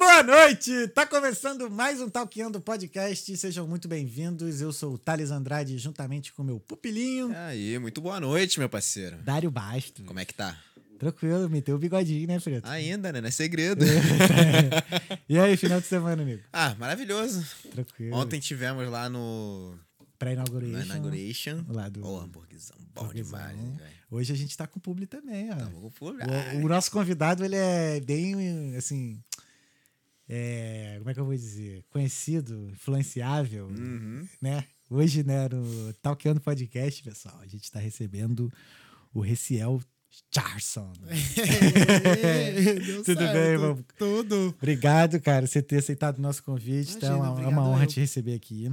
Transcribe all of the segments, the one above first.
boa noite! Tá começando mais um Talkando Podcast. Sejam muito bem-vindos. Eu sou o Thales Andrade, juntamente com meu pupilinho. Aí, muito boa noite, meu parceiro. Dário Basto. Como é que tá? Tranquilo, meteu o bigodinho, né, Preto? Ainda, né? Não é segredo. e aí, final de semana, amigo? ah, maravilhoso. Tranquilo. Ontem tivemos lá no. Pré-inauguration. Na inauguration. Lá do- Ô, hamburguesão. Bom Hamburguesão. demais, velho. Hoje a gente tá com o publi também, ó. Tamo com. O, o nosso convidado, ele é bem, assim... é, como é que eu vou dizer? Conhecido, influenciável, Uhum. né? Hoje, né, no Talkando Podcast, pessoal, a gente tá recebendo o Reciel Charson. Tudo certo. bem, irmão? Tudo. Obrigado, cara, você ter aceitado o nosso convite. Então, Imagina, é uma obrigado honra eu. te receber aqui.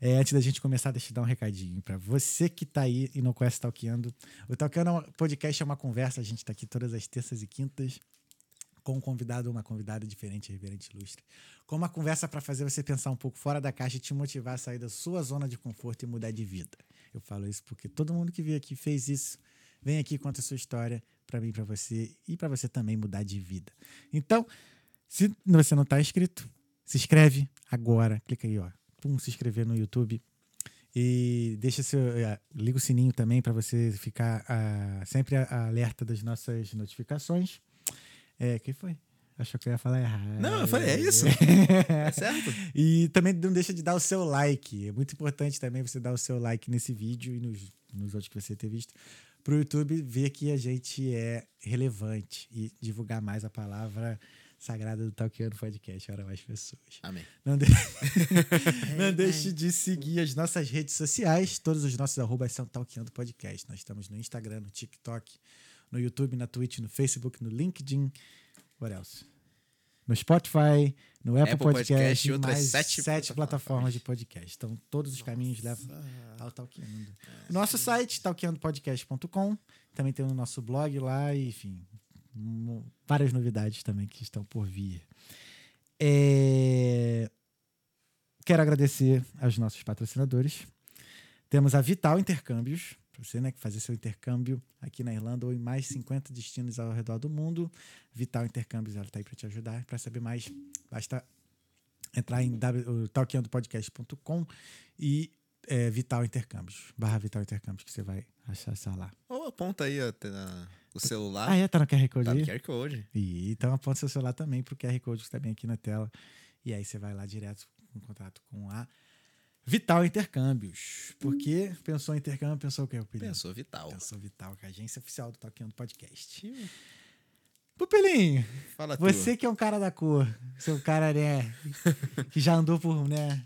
É, antes da gente começar, deixa eu te dar um recadinho para você que tá aí e não conhece Talkando. O Talkando é podcast, é uma conversa. A gente tá aqui todas as terças e quintas com um convidado ou uma convidada diferente, reverente ilustre. Com uma conversa para fazer você pensar um pouco fora da caixa e te motivar a sair da sua zona de conforto e mudar de vida. Eu falo isso porque todo mundo que veio aqui fez isso. Vem aqui, conta a sua história para mim, para você e para você também mudar de vida. Então, se você não está inscrito, se inscreve agora. Clica aí, ó. Pum, se inscrever no YouTube. E deixa seu. eh, liga o sininho também para você ficar ah, sempre alerta das nossas notificações. É, que foi? Achou que eu ia falar errado. Não, eu falei, é isso. É certo? E também não deixa de dar o seu like. É muito importante também você dar o seu like nesse vídeo e nos, nos outros que você ter visto. Para o YouTube ver que a gente é relevante e divulgar mais a palavra sagrada do Talkando Podcast para mais pessoas. Amém. Não, de- não deixe de seguir as nossas redes sociais. Todos os nossos arrobas são Talkando Podcast. Nós estamos no Instagram, no TikTok, no YouTube, na Twitch, no Facebook, no LinkedIn. What else? No Spotify, no Apple, Apple Podcast, Podcast e outras mais sete plataformas plataformas. de podcast. Então, todos os caminhos levam ao nosso site, talkandopodcast.com. Também tem o nosso blog lá, e, enfim, várias novidades também que estão por vir. É, Quero agradecer aos nossos patrocinadores. Temos a Vital Intercâmbios, para você né, que fazer seu intercâmbio aqui na Irlanda ou em mais 50 destinos ao redor do mundo. Vital Intercâmbios, ela está aí para te ajudar. Para saber mais, basta entrar em o talkandopodcast.com e é, Vital Intercâmbios, barra Vital Intercâmbios, que você vai achar essa lá. Ou aponta aí ó, tem na- o celular. Ah, é? Tá no QR Code Tá no QR Code. E, então aponta seu celular também pro QR Code que está bem aqui na tela. E aí você vai lá direto em contato com a Vital Intercâmbios. Porque pensou em intercâmbio, pensou o quê, Pupilinho? Pensou vital. Pensou Vital, que é a agência oficial do Talkando Podcast. Pupilinho, Fala tu. você que é um cara da cor, seu cara, né, que já andou por, né,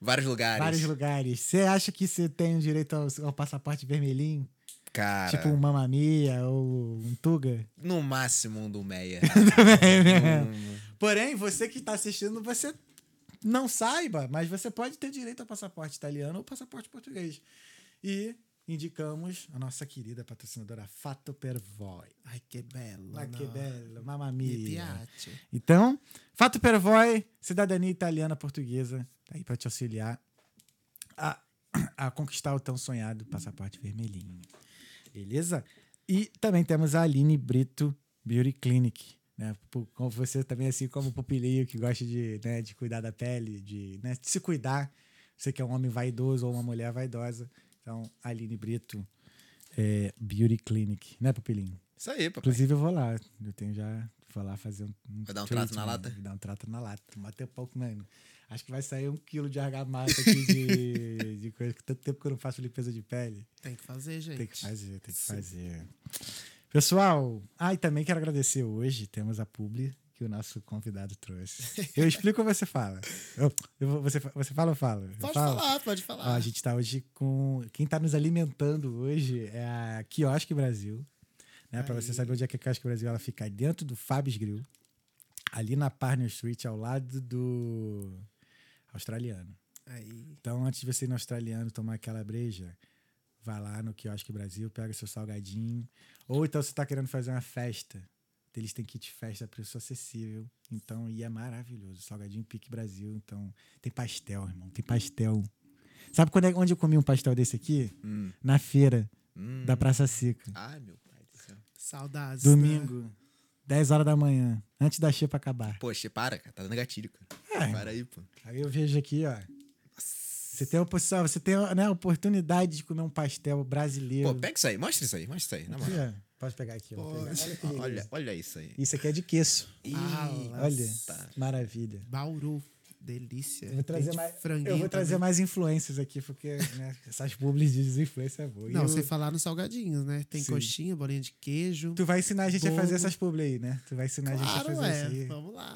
Vários lugares. vários lugares. Você acha que você tem o direito ao, ao passaporte vermelhinho? Cara, Tipo um Mamamia ou um Tuga? no máximo um do Meia. Hum, Porém, você que está assistindo, você não saiba, mas você pode ter direito ao passaporte italiano ou passaporte português. E indicamos a nossa querida patrocinadora Fato Pervoy. Ai, que belo. Ah, que belo, mamma mia. Então, Fato Pervoy, cidadania italiana portuguesa, tá aí para te auxiliar a, a conquistar o tão sonhado passaporte vermelhinho. Beleza? E também temos a Aline Brito Beauty Clinic. Né? Pu- Com você também, assim como o pupilinho que gosta de, né, de cuidar da pele, de, né, de se cuidar. Você que é um homem vaidoso ou uma mulher vaidosa. Então, Aline Brito é, Beauty Clinic, né, pupilinho? Isso aí, papai. Inclusive, eu vou lá. Eu tenho já. Vou lá fazer um. um Vai dar um trato na lata? Vai dar um trato na lata. Bater pouco, mano. Acho que vai sair um quilo de argamassa aqui de, de coisa. que Tanto tempo que eu não faço limpeza de pele. Tem que fazer, gente. Tem que fazer, tem que Sim. fazer. Pessoal, ah, e também quero agradecer hoje. Temos a publi que o nosso convidado trouxe. Eu explico ou você fala? Eu, eu você, você fala ou fala? Pode falar, pode Ó, falar. a gente tá hoje com. Quem tá nos alimentando hoje é a Quiosque Brasil. Né? Para você saber onde é que a Quiosque Brasil ela fica dentro do Fab's Grill, ali na Parnell Street, ao lado do australiano. Aí. Então, antes de você ir no australiano tomar aquela breja, vai lá no Quiosque Brasil, pega seu salgadinho. Ou então você tá querendo fazer uma festa. Eles têm kit festa a preço acessível. Então, e é maravilhoso. Salgadinho Pique Brasil. Então, tem pastel, irmão. Tem pastel. Sabe quando é, onde eu comi um pastel desse aqui? Hum, Na feira hum. da Praça Seca. Ai, meu pai do céu. Saudades. né? Domingo. 10 horas da manhã, antes da xepa acabar. Poxa, para, cara. Tá dando gatilho, cara. É. Para aí, pô. Aí eu vejo aqui, ó. Você tem a você tem né, a oportunidade de comer um pastel brasileiro. Pô, pega isso aí. Mostra isso aí. Mostra isso aí. Na moral. ó. Pode pegar aqui. pegar. Olha. Olha, olha isso aí. Isso aqui é de queso. Ah, Olha, maravilha. Bauru. Delícia. Eu vou trazer, mais, eu vou trazer também. mais influências aqui, porque né, essas publis de desinfluência é boa. Não, eu- sem falar nos salgadinhos, né? Tem Sim. coxinha, bolinha de queijo. Tu vai ensinar a gente a fazer Bolo. essas publi aí, né? Tu vai ensinar a gente a Claro, fazer é. isso aí. Vamos lá.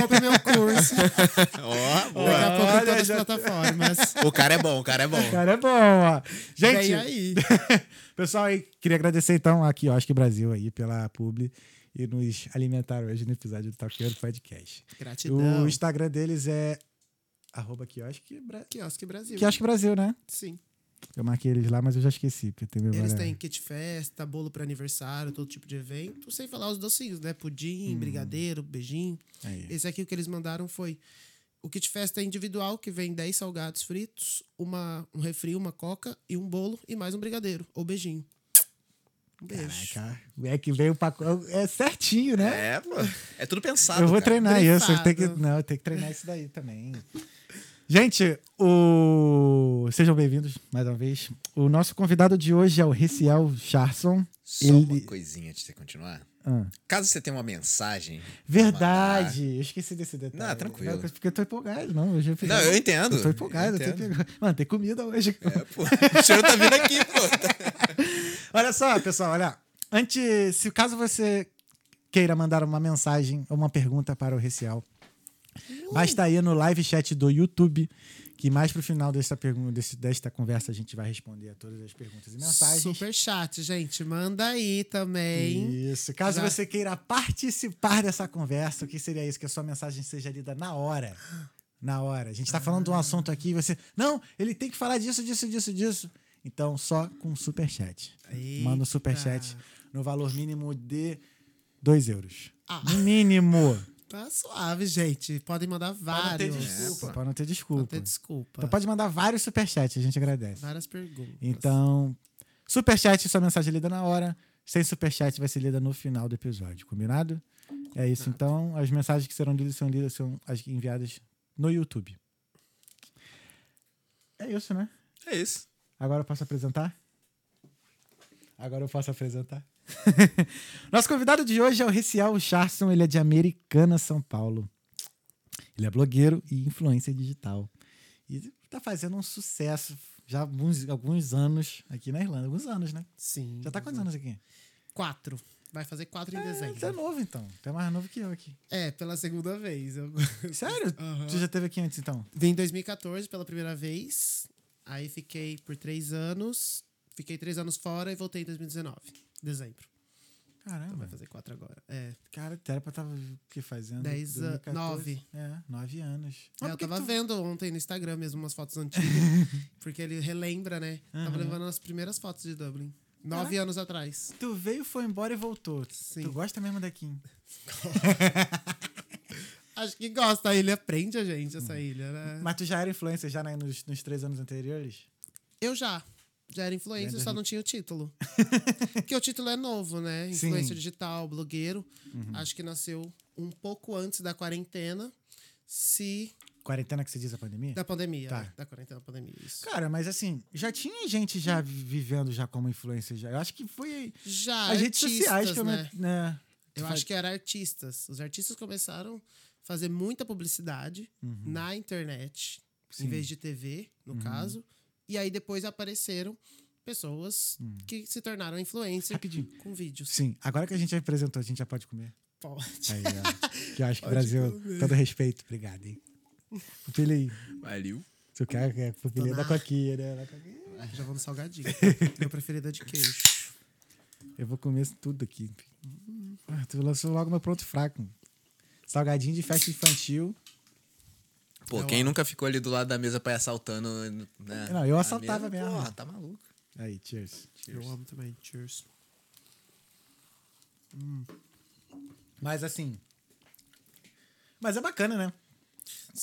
Compre meu curso. Ó, boa. Daqui a pouco Olha, todas as já- plataformas. O cara é bom, o cara é bom. Cara, é bom, ó. Gente, Vem aí. pessoal aí, queria agradecer então a Quiosque Brasil aí pela publi e nos alimentaram hoje no episódio do Talkeiro Podcast. Gratidão. O Instagram deles é arroba quiosque, Bra... Quiosque Brasil. quiosque Brasil, né? Sim. Eu marquei eles lá, mas eu já esqueci, porque tem. Eles têm kit festa, bolo para aniversário, todo tipo de evento. Sem falar os docinhos, né? Pudim, brigadeiro, beijinho. Aí. Esse aqui o que eles mandaram foi o kit festa é individual, que vem 10 salgados fritos, uma, um refri, uma coca e um bolo e mais um brigadeiro ou beijinho. Um beijo. Caraca, é que veio o pacote. É certinho, né? É, pô. É tudo pensado. eu vou cara. treinar isso. Eu tenho que, não, eu tenho que treinar isso daí também. Gente, o... sejam bem-vindos mais uma vez. O nosso convidado de hoje é o Reciel Charson. Só Ele- uma coisinha antes de você continuar. Ah, Caso você tenha uma mensagem. verdade! Eu esqueci desse detalhe. Não, tranquilo. Não, porque eu tô empolgado, não. Eu fiz- Não, eu entendo. Eu tô empolgado. Eu Eu tô empolgado. Mano, tem comida hoje. É, pô. O cheiro tá vindo aqui, pô. Olha só, pessoal, olha. Antes, se caso você queira mandar uma mensagem ou uma pergunta para o Recial, basta ir no live chat do YouTube, que mais pro final desta, pergunta, desse- desta conversa a gente vai responder a todas as perguntas e mensagens. Super chat, gente. Manda aí também. Isso. Caso Já- você queira participar dessa conversa, o que seria isso? Que a sua mensagem seja lida na hora. Na hora. A gente tá falando de um assunto aqui e você. Não, ele tem que falar disso, disso, disso, disso. Então, só com superchat. Manda um superchat no valor mínimo de 2 euros. Ah. No mínimo. Tá suave, gente. Podem mandar Para não ter vários. desculpa. É, Para não ter desculpa. ter desculpa. Então pode mandar vários superchats, a gente agradece. Várias perguntas. Então, superchat, sua mensagem é lida na hora. Sem superchat vai ser lida no final do episódio, combinado? É isso, então. As mensagens que serão lidas são lidas, são as enviadas no YouTube. É isso, né? É isso. Agora eu posso apresentar? Agora eu posso apresentar. Nosso convidado de hoje é o Recial Charson, ele é de Americana, São Paulo. Ele é blogueiro e influencer digital. E tá fazendo um sucesso já há alguns, alguns anos aqui na Irlanda. Alguns anos, né? Sim. Já tá quantos anos aqui? Quatro. Vai fazer quatro em É, dezembro. você é novo, então. Tu é mais novo que eu aqui. É, pela segunda vez. Eu... Sério? Aham. Tu já teve aqui antes, então? Vim em 2014 pela primeira vez. Aí fiquei por três anos. Fiquei três anos fora e voltei em 2019. Dezembro. Então Caramba. vai fazer quatro agora. É. Cara, era pra tava o que fazendo? Dez an- 2014? nove. É, nove anos. É, eu tava tu- vendo ontem no Instagram mesmo umas fotos antigas. porque ele relembra, né? Tava levando as primeiras fotos de Dublin. Nove anos atrás. Tu veio, foi embora e voltou. Sim. Tu gosta mesmo daqui. Acho que gosta. A ilha prende a gente, essa ilha, né? Mas tu já era influencer já né, nos, nos três anos anteriores? Eu já. Já era influencer, só não tinha o título. Porque o título é novo, né? Sim. Uhum. Influencer digital, blogueiro. Acho que nasceu um pouco antes da quarentena. Se. Quarentena que você diz a pandemia? Da pandemia. Tá. né? Da quarentena da pandemia. Isso. Cara, mas assim, já tinha gente já vi- vivendo já como influencer já. Eu acho que foi Já. as redes sociais que eu né? né? Eu acho que era artistas. Os artistas começaram fazer muita publicidade na internet, Uhum. Sim. em vez de TV, no caso. E aí depois apareceram pessoas que se tornaram influencers Hum. Rapidinho. com vídeos. Sim, agora que a gente apresentou, a gente já pode comer. Pode. Aí, ó. que eu acho que o Brasil, comer. todo respeito, obrigado, hein? Pupilei. Valeu. Tu quer, quer pupilei da coquinha, né? Da coquinha. Já vou no salgadinho. Meu preferido é de queijo. Eu vou comer tudo aqui. Ah, tu lançou logo meu pronto fraco. Salgadinho de festa infantil. Pô, Eu quem amo. nunca ficou ali do lado da mesa pra ir assaltando, né? Não, eu assaltava mesa? mesmo. Porra, tá maluco. Aí, cheers. Eu amo também. Cheers. Mas assim. Mas é bacana, né?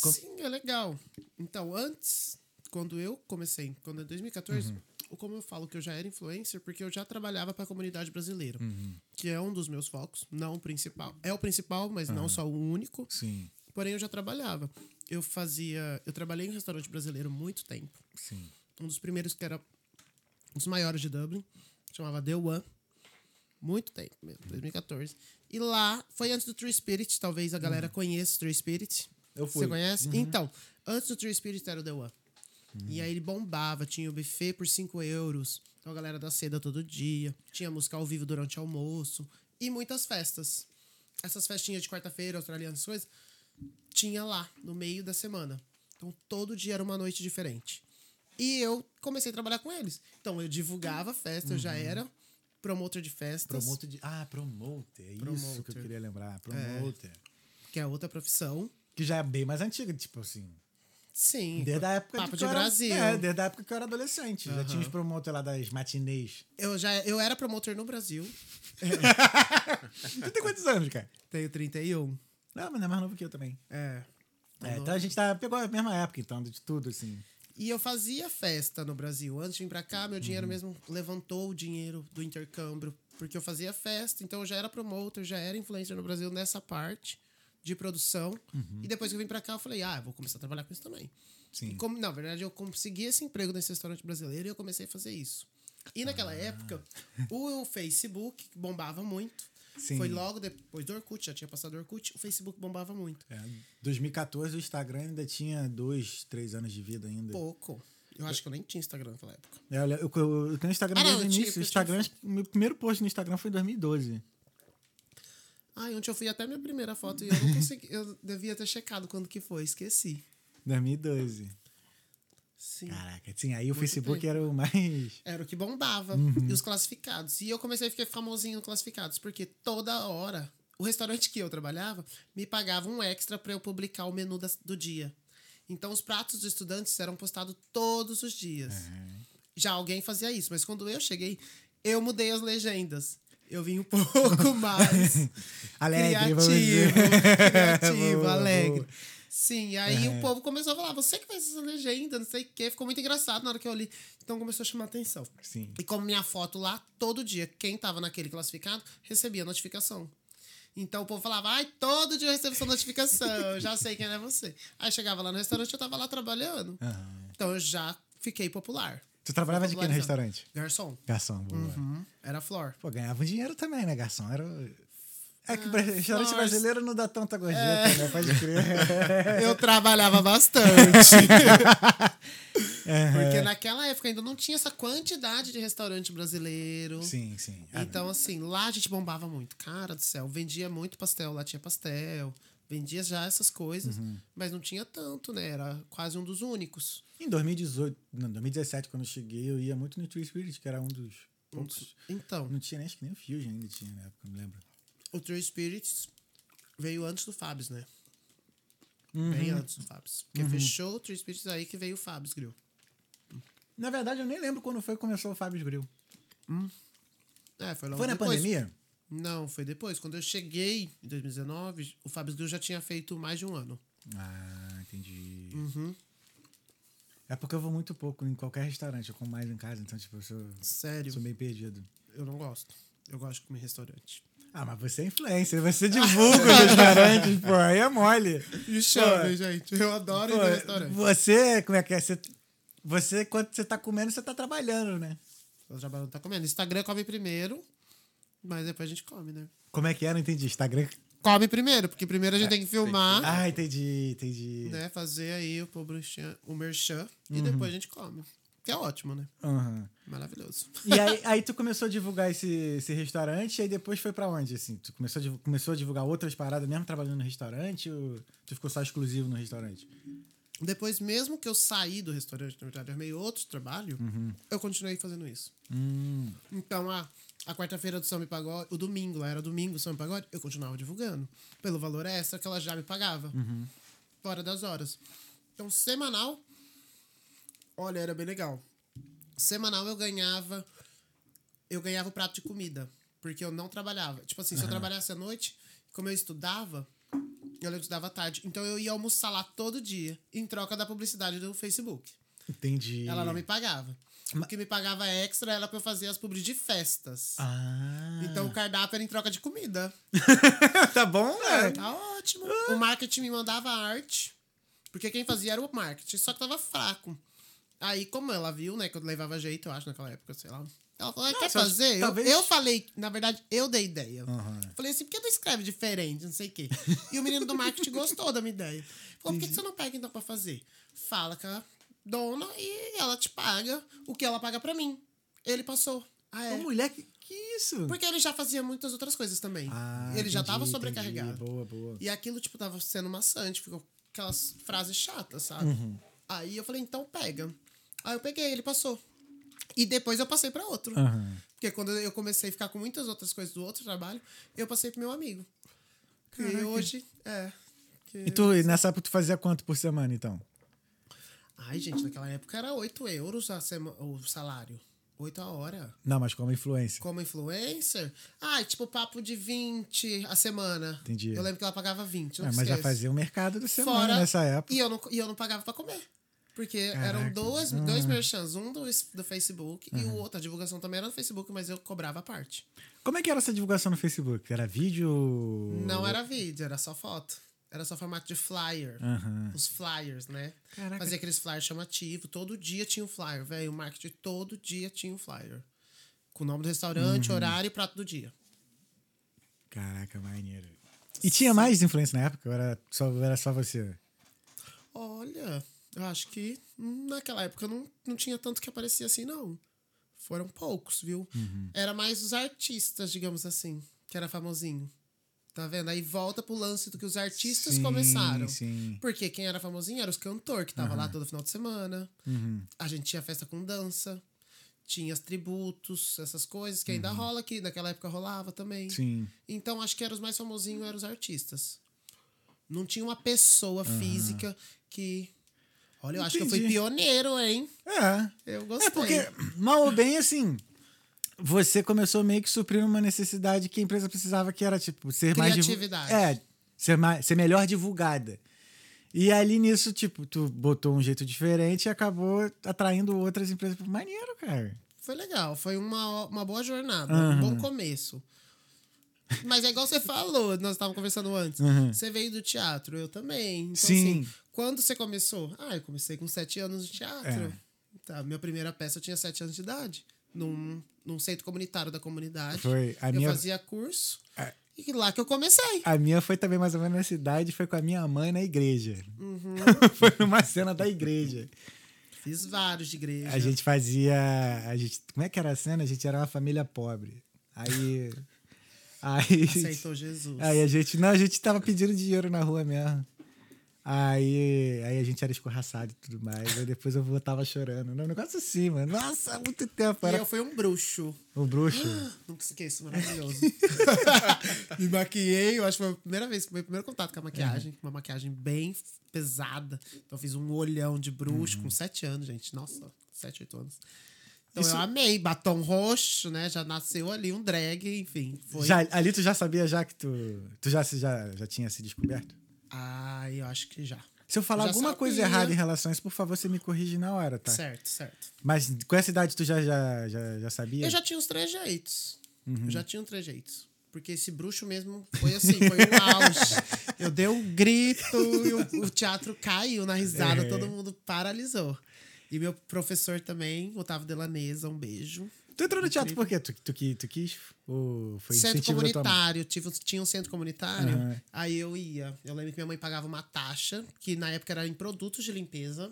Com- Sim, é legal. Então, antes, quando eu comecei, quando em 2014, como eu falo que eu já era influencer, porque eu já trabalhava para a comunidade brasileira, Uhum. que é um dos meus focos, não o principal. É o principal, mas não só o único. Sim, Porém, eu já trabalhava. Eu fazia. Eu trabalhei em restaurante brasileiro muito tempo. sim. Um dos primeiros que era um dos maiores de Dublin, chamava The One. Muito tempo mesmo, 2014. E lá foi antes do True Spirit, talvez a galera conheça o True Spirit. Eu fui. Você conhece? Então, antes do True Spirit era o The One. E aí ele bombava, tinha o buffet por 5 euros. Então a galera da seda todo dia. Tinha música ao vivo durante o almoço. E muitas festas. Essas festinhas de quarta-feira, australianas, essas coisas, tinha lá, no meio da semana. Então todo dia era uma noite diferente. E eu comecei a trabalhar com eles. Então eu divulgava a festa, eu já era promotor de festas. Promoter de. Ah, promoter. É isso que eu Promoter. queria lembrar. Promoter. Que é outra profissão. Que já é bem mais antiga, tipo assim. Sim. Desde a época Papo que de eu era- Brasil. É, desde a época que eu era adolescente. Já tinha os promoters lá das matinês. Eu já eu era promotor no Brasil. Tu tem quantos anos, cara? Tenho 31. Não, mas não é mais novo que eu também. É. É, então a gente tá, pegou a mesma época, então, de tudo, assim. E eu fazia festa no Brasil. Antes de vir pra cá, meu Uhum. dinheiro mesmo levantou o dinheiro do intercâmbio. Porque eu fazia festa, então eu já era promotor, já era influencer no Brasil nessa parte de produção. Uhum. E depois que eu vim pra cá, eu falei, ah, eu vou começar a trabalhar com isso também. Sim. Como, na verdade, eu consegui esse emprego nesse restaurante brasileiro e eu comecei a fazer isso. E naquela Ah. época, o Facebook bombava muito. Sim. Foi logo depois do Orkut, já tinha passado o Orkut, o Facebook bombava muito. É, 2014 o Instagram ainda tinha dois, três anos de vida ainda. Pouco. Eu acho que eu nem tinha Instagram naquela época. É, eu, eu, eu, tenho Instagram Ah, desde o tinha, início. O Instagram, tinha- meu primeiro post no Instagram foi em 2012. E ontem eu fui até minha primeira foto e eu não consegui. Eu devia ter checado quando que foi, esqueci. 2012. Sim. Caraca, sim, aí o Muito Facebook era o mais. Era o que bombava. E os classificados. E eu comecei a ficar famosinho no classificados, porque toda hora, o restaurante que eu trabalhava me pagava um extra para eu publicar o menu do dia. Então os pratos dos estudantes eram postados todos os dias. Já alguém fazia isso, mas quando eu cheguei, eu mudei as legendas. Eu vim um pouco mais Alegre, criativo, criativo, Boa, alegre. boa. Sim, aí o povo começou a falar, você que faz essa legenda, não sei o quê. Ficou muito engraçado na hora que eu li. Então começou a chamar atenção. Sim. E como minha foto lá, todo dia, quem tava naquele classificado, recebia notificação. Então o povo falava, ai, todo dia eu recebo essa notificação, eu já sei quem é você. Aí chegava lá no restaurante, eu tava lá trabalhando. Aham. Então eu já fiquei popular. Tu trabalhava de quê no restaurante? Garçom. Garçom, boa. Uhum. Era flor. Pô, ganhava dinheiro também, né, garçom? Era. É Ah, que o restaurante flores. brasileiro não dá tanta gorjeta, É. né? Pode crer. Eu trabalhava bastante. Porque naquela época ainda não tinha essa quantidade de restaurante brasileiro. sim, sim. Ah, Então, assim, lá a gente bombava muito. Cara do céu, vendia muito pastel, lá tinha pastel. Vendia já essas coisas, Uhum. mas não tinha tanto, né? Era quase um dos únicos. Em 2018, não, 2017, quando eu cheguei, eu ia muito no True Spirit, que era um dos poucos. Então, Não tinha nem, acho que nem o Fusion ainda tinha na época, não lembro. o True Spirits veio antes do Fabs, né? Uhum. Bem antes do Fabs. Porque fechou o True Spirits aí que veio o Fabs Grill. Na verdade, eu nem lembro quando foi que começou o Fábio Grill. É, foi logo Foi na depois. pandemia? Não, foi depois. Quando eu cheguei em 2019, o Fabs Grill já tinha feito mais de um ano. Ah, entendi. Uhum. É porque eu vou muito pouco em qualquer restaurante, eu como mais em casa, então, tipo, eu sou, Sério, sou meio perdido. eu não gosto. Eu gosto de comer em restaurante. Ah, mas você é influencer, você divulga os restaurantes, pô, aí é mole. Me chame, gente. Eu adoro Pô, ir no restaurante. você, como é que é? Você, você, quando você tá comendo, você tá trabalhando, né? O trabalho tá comendo. Instagram come primeiro, mas depois a gente come, né? Como é que é? Não entendi. Instagram. Come primeiro, porque primeiro a gente tem que filmar, Ah, entendi, entendi. né? Fazer aí o, publichan- o merchan e depois a gente come. Que é ótimo, né? Aham. Maravilhoso. E aí, aí tu começou a divulgar esse, esse restaurante, e aí depois foi pra onde, assim? Tu começou a, começou a divulgar outras paradas mesmo trabalhando no restaurante, ou tu ficou só exclusivo no restaurante? Depois, mesmo que eu saí do restaurante, na verdade, arrumei outro trabalho, eu continuei fazendo isso. Hum, Então, a, a quarta-feira do São Me Pagode, o domingo, lá era domingo, São Me Pagode, eu continuava divulgando. Pelo valor extra que ela já me pagava. Fora das horas. Então, semanal, olha, era bem legal. Semanal eu ganhava. Eu ganhava o prato de comida. Porque eu não trabalhava. Tipo assim, se eu trabalhasse à noite, como eu estudava, eu estudava à tarde. Então eu ia almoçar lá todo dia, em troca da publicidade do Facebook. entendi. Ela não me pagava. O que me pagava extra era pra eu fazer as publi de festas. Ah. Então o cardápio era em troca de comida. tá bom, né? Tá ótimo. O marketing me mandava arte. Porque quem fazia era o marketing, só que tava fraco. Aí, como ela viu, né, que eu levava jeito, eu acho, naquela época, sei lá. Ela falou, ah, quer fazer? Eu- talvez- Eu, falei, na verdade, eu dei ideia. Aham. Falei assim, por que não escreve diferente, não sei o quê. E o menino do marketing gostou da minha ideia. Falou, por que que você não pega então pra fazer? Fala com a dona e ela te paga o que ela paga pra mim. Ele passou. Ah, é. Ô, mulher, que, que isso? Porque ele já fazia muitas outras coisas também. Ah, ele já entendi, tava entendi. sobrecarregado. Boa, boa. E aquilo, tipo, tava sendo maçante, ficou aquelas frases chatas, sabe? Uhum. Aí eu falei, então pega. Aí eu peguei, ele passou. E depois eu passei pra outro. Aham. Porque quando eu comecei a ficar com muitas outras coisas do outro trabalho, eu passei pro meu amigo. E Caraca. hoje, é. que- E tu, e nessa época, tu fazia quanto por semana, então? Ai, gente, naquela época era 8 euros a sema... o salário. 8 a hora. Não, mas como influência. Como influencer? Ah, tipo papo de 20 a semana. Entendi. Eu lembro que ela pagava 20. não É, mas já esqueço. fazia o mercado da semana Fora- nessa época. E eu não, e eu não pagava pra comer. Porque eram Caraca. dois, dois merchants, um do, do Facebook e o outro, a divulgação também era no Facebook, mas eu cobrava a parte. Como é que era essa divulgação no Facebook? Era vídeo? Não era vídeo, era só foto. Era só formato de flyer. Aham. Os flyers, né? Caraca. Fazia aqueles flyers chamativos. Todo dia tinha um flyer, velho. O marketing todo dia tinha um flyer. Com o nome do Uhum. restaurante, horário e prato do dia. Caraca, maneiro. E tinha mais influência na época? Ou era só, era só você? Olha, eu acho que naquela época não, não tinha tanto que aparecia assim, não. Foram poucos, viu? Uhum. Era mais os artistas, digamos assim, que era famosinho. Tá vendo? Aí volta pro lance do que os artistas Sim, começaram. sim. Porque quem era famosinho era os cantores, que tava lá todo final de semana. Uhum. A gente tinha festa com dança. Tinha os tributos, essas coisas que ainda rola aqui. Naquela época rolava também. Uhum. Sim. Então, acho que eram os mais famosinhos eram os artistas. Não tinha uma pessoa física que. Olha, eu acho que eu fui Entendi. pioneiro, hein? É. Eu gostei. É porque, mal ou bem, assim, você começou meio que suprindo uma necessidade que a empresa precisava, que era, tipo, ser mais... divu- Criatividade. É, ser, mais, ser melhor divulgada. E ali nisso, tipo, tu botou um jeito diferente e acabou atraindo outras empresas. Maneiro, cara. Foi legal, foi uma, uma boa jornada, Aham. um bom começo. Mas é igual você falou, nós estávamos conversando antes. Aham. Você veio do teatro, eu também. Então, Sim. assim, quando você começou? Ah, eu comecei com sete anos de teatro. É. Tá, minha primeira peça eu tinha sete anos de idade. Num, num centro comunitário da comunidade. Foi. A eu minha, fazia curso. E lá que eu comecei. a minha foi também mais ou menos nessa idade, foi com a minha mãe na igreja. Uhum. foi numa cena da igreja. Fiz vários de igreja. A gente fazia. A gente, como é que era a cena? A gente era uma família pobre. Aí. Aí. Aceitou Jesus. Aí a gente. Não, a gente tava pedindo dinheiro na rua mesmo. Aí, aí a gente era escorraçado e tudo mais. Aí depois eu voltava chorando. Um negócio assim, mano. Nossa, há muito tempo. E Era eu fui um bruxo. o bruxo. Nunca esqueço, maravilhoso. Me maquiei, eu acho que foi a primeira vez, foi o primeiro contato com a maquiagem. Uma maquiagem bem pesada. Então eu fiz um olhão de bruxo com sete anos, gente. Nossa, sete, oito anos. Então Isso- eu amei. Batom roxo, né? Já nasceu ali um drag, enfim. Foi. Já, ali tu já sabia já que tu. Tu já, já, já tinha se descoberto? Ah, eu acho que já. Se eu falar Já alguma coisa sabia. errada em relação a isso, por favor, você me corrige na hora, tá? Certo, certo. Mas com essa idade tu já, já, já, já sabia? Eu já tinha os trejeitos. Uhum. Eu já tinha os trejeitos. Porque esse bruxo mesmo foi assim, foi um auge. Eu dei um grito e o, o teatro caiu na risada, É. todo mundo paralisou. E meu professor também, Otávio Delanesa, um beijo. Tu entrou no teatro por quê? Tu, tu, qui- tu quis? Ou foi centro comunitário, tive, tinha um centro comunitário, Aham. aí eu ia. Eu lembro que minha mãe pagava uma taxa, que na época era em produtos de limpeza.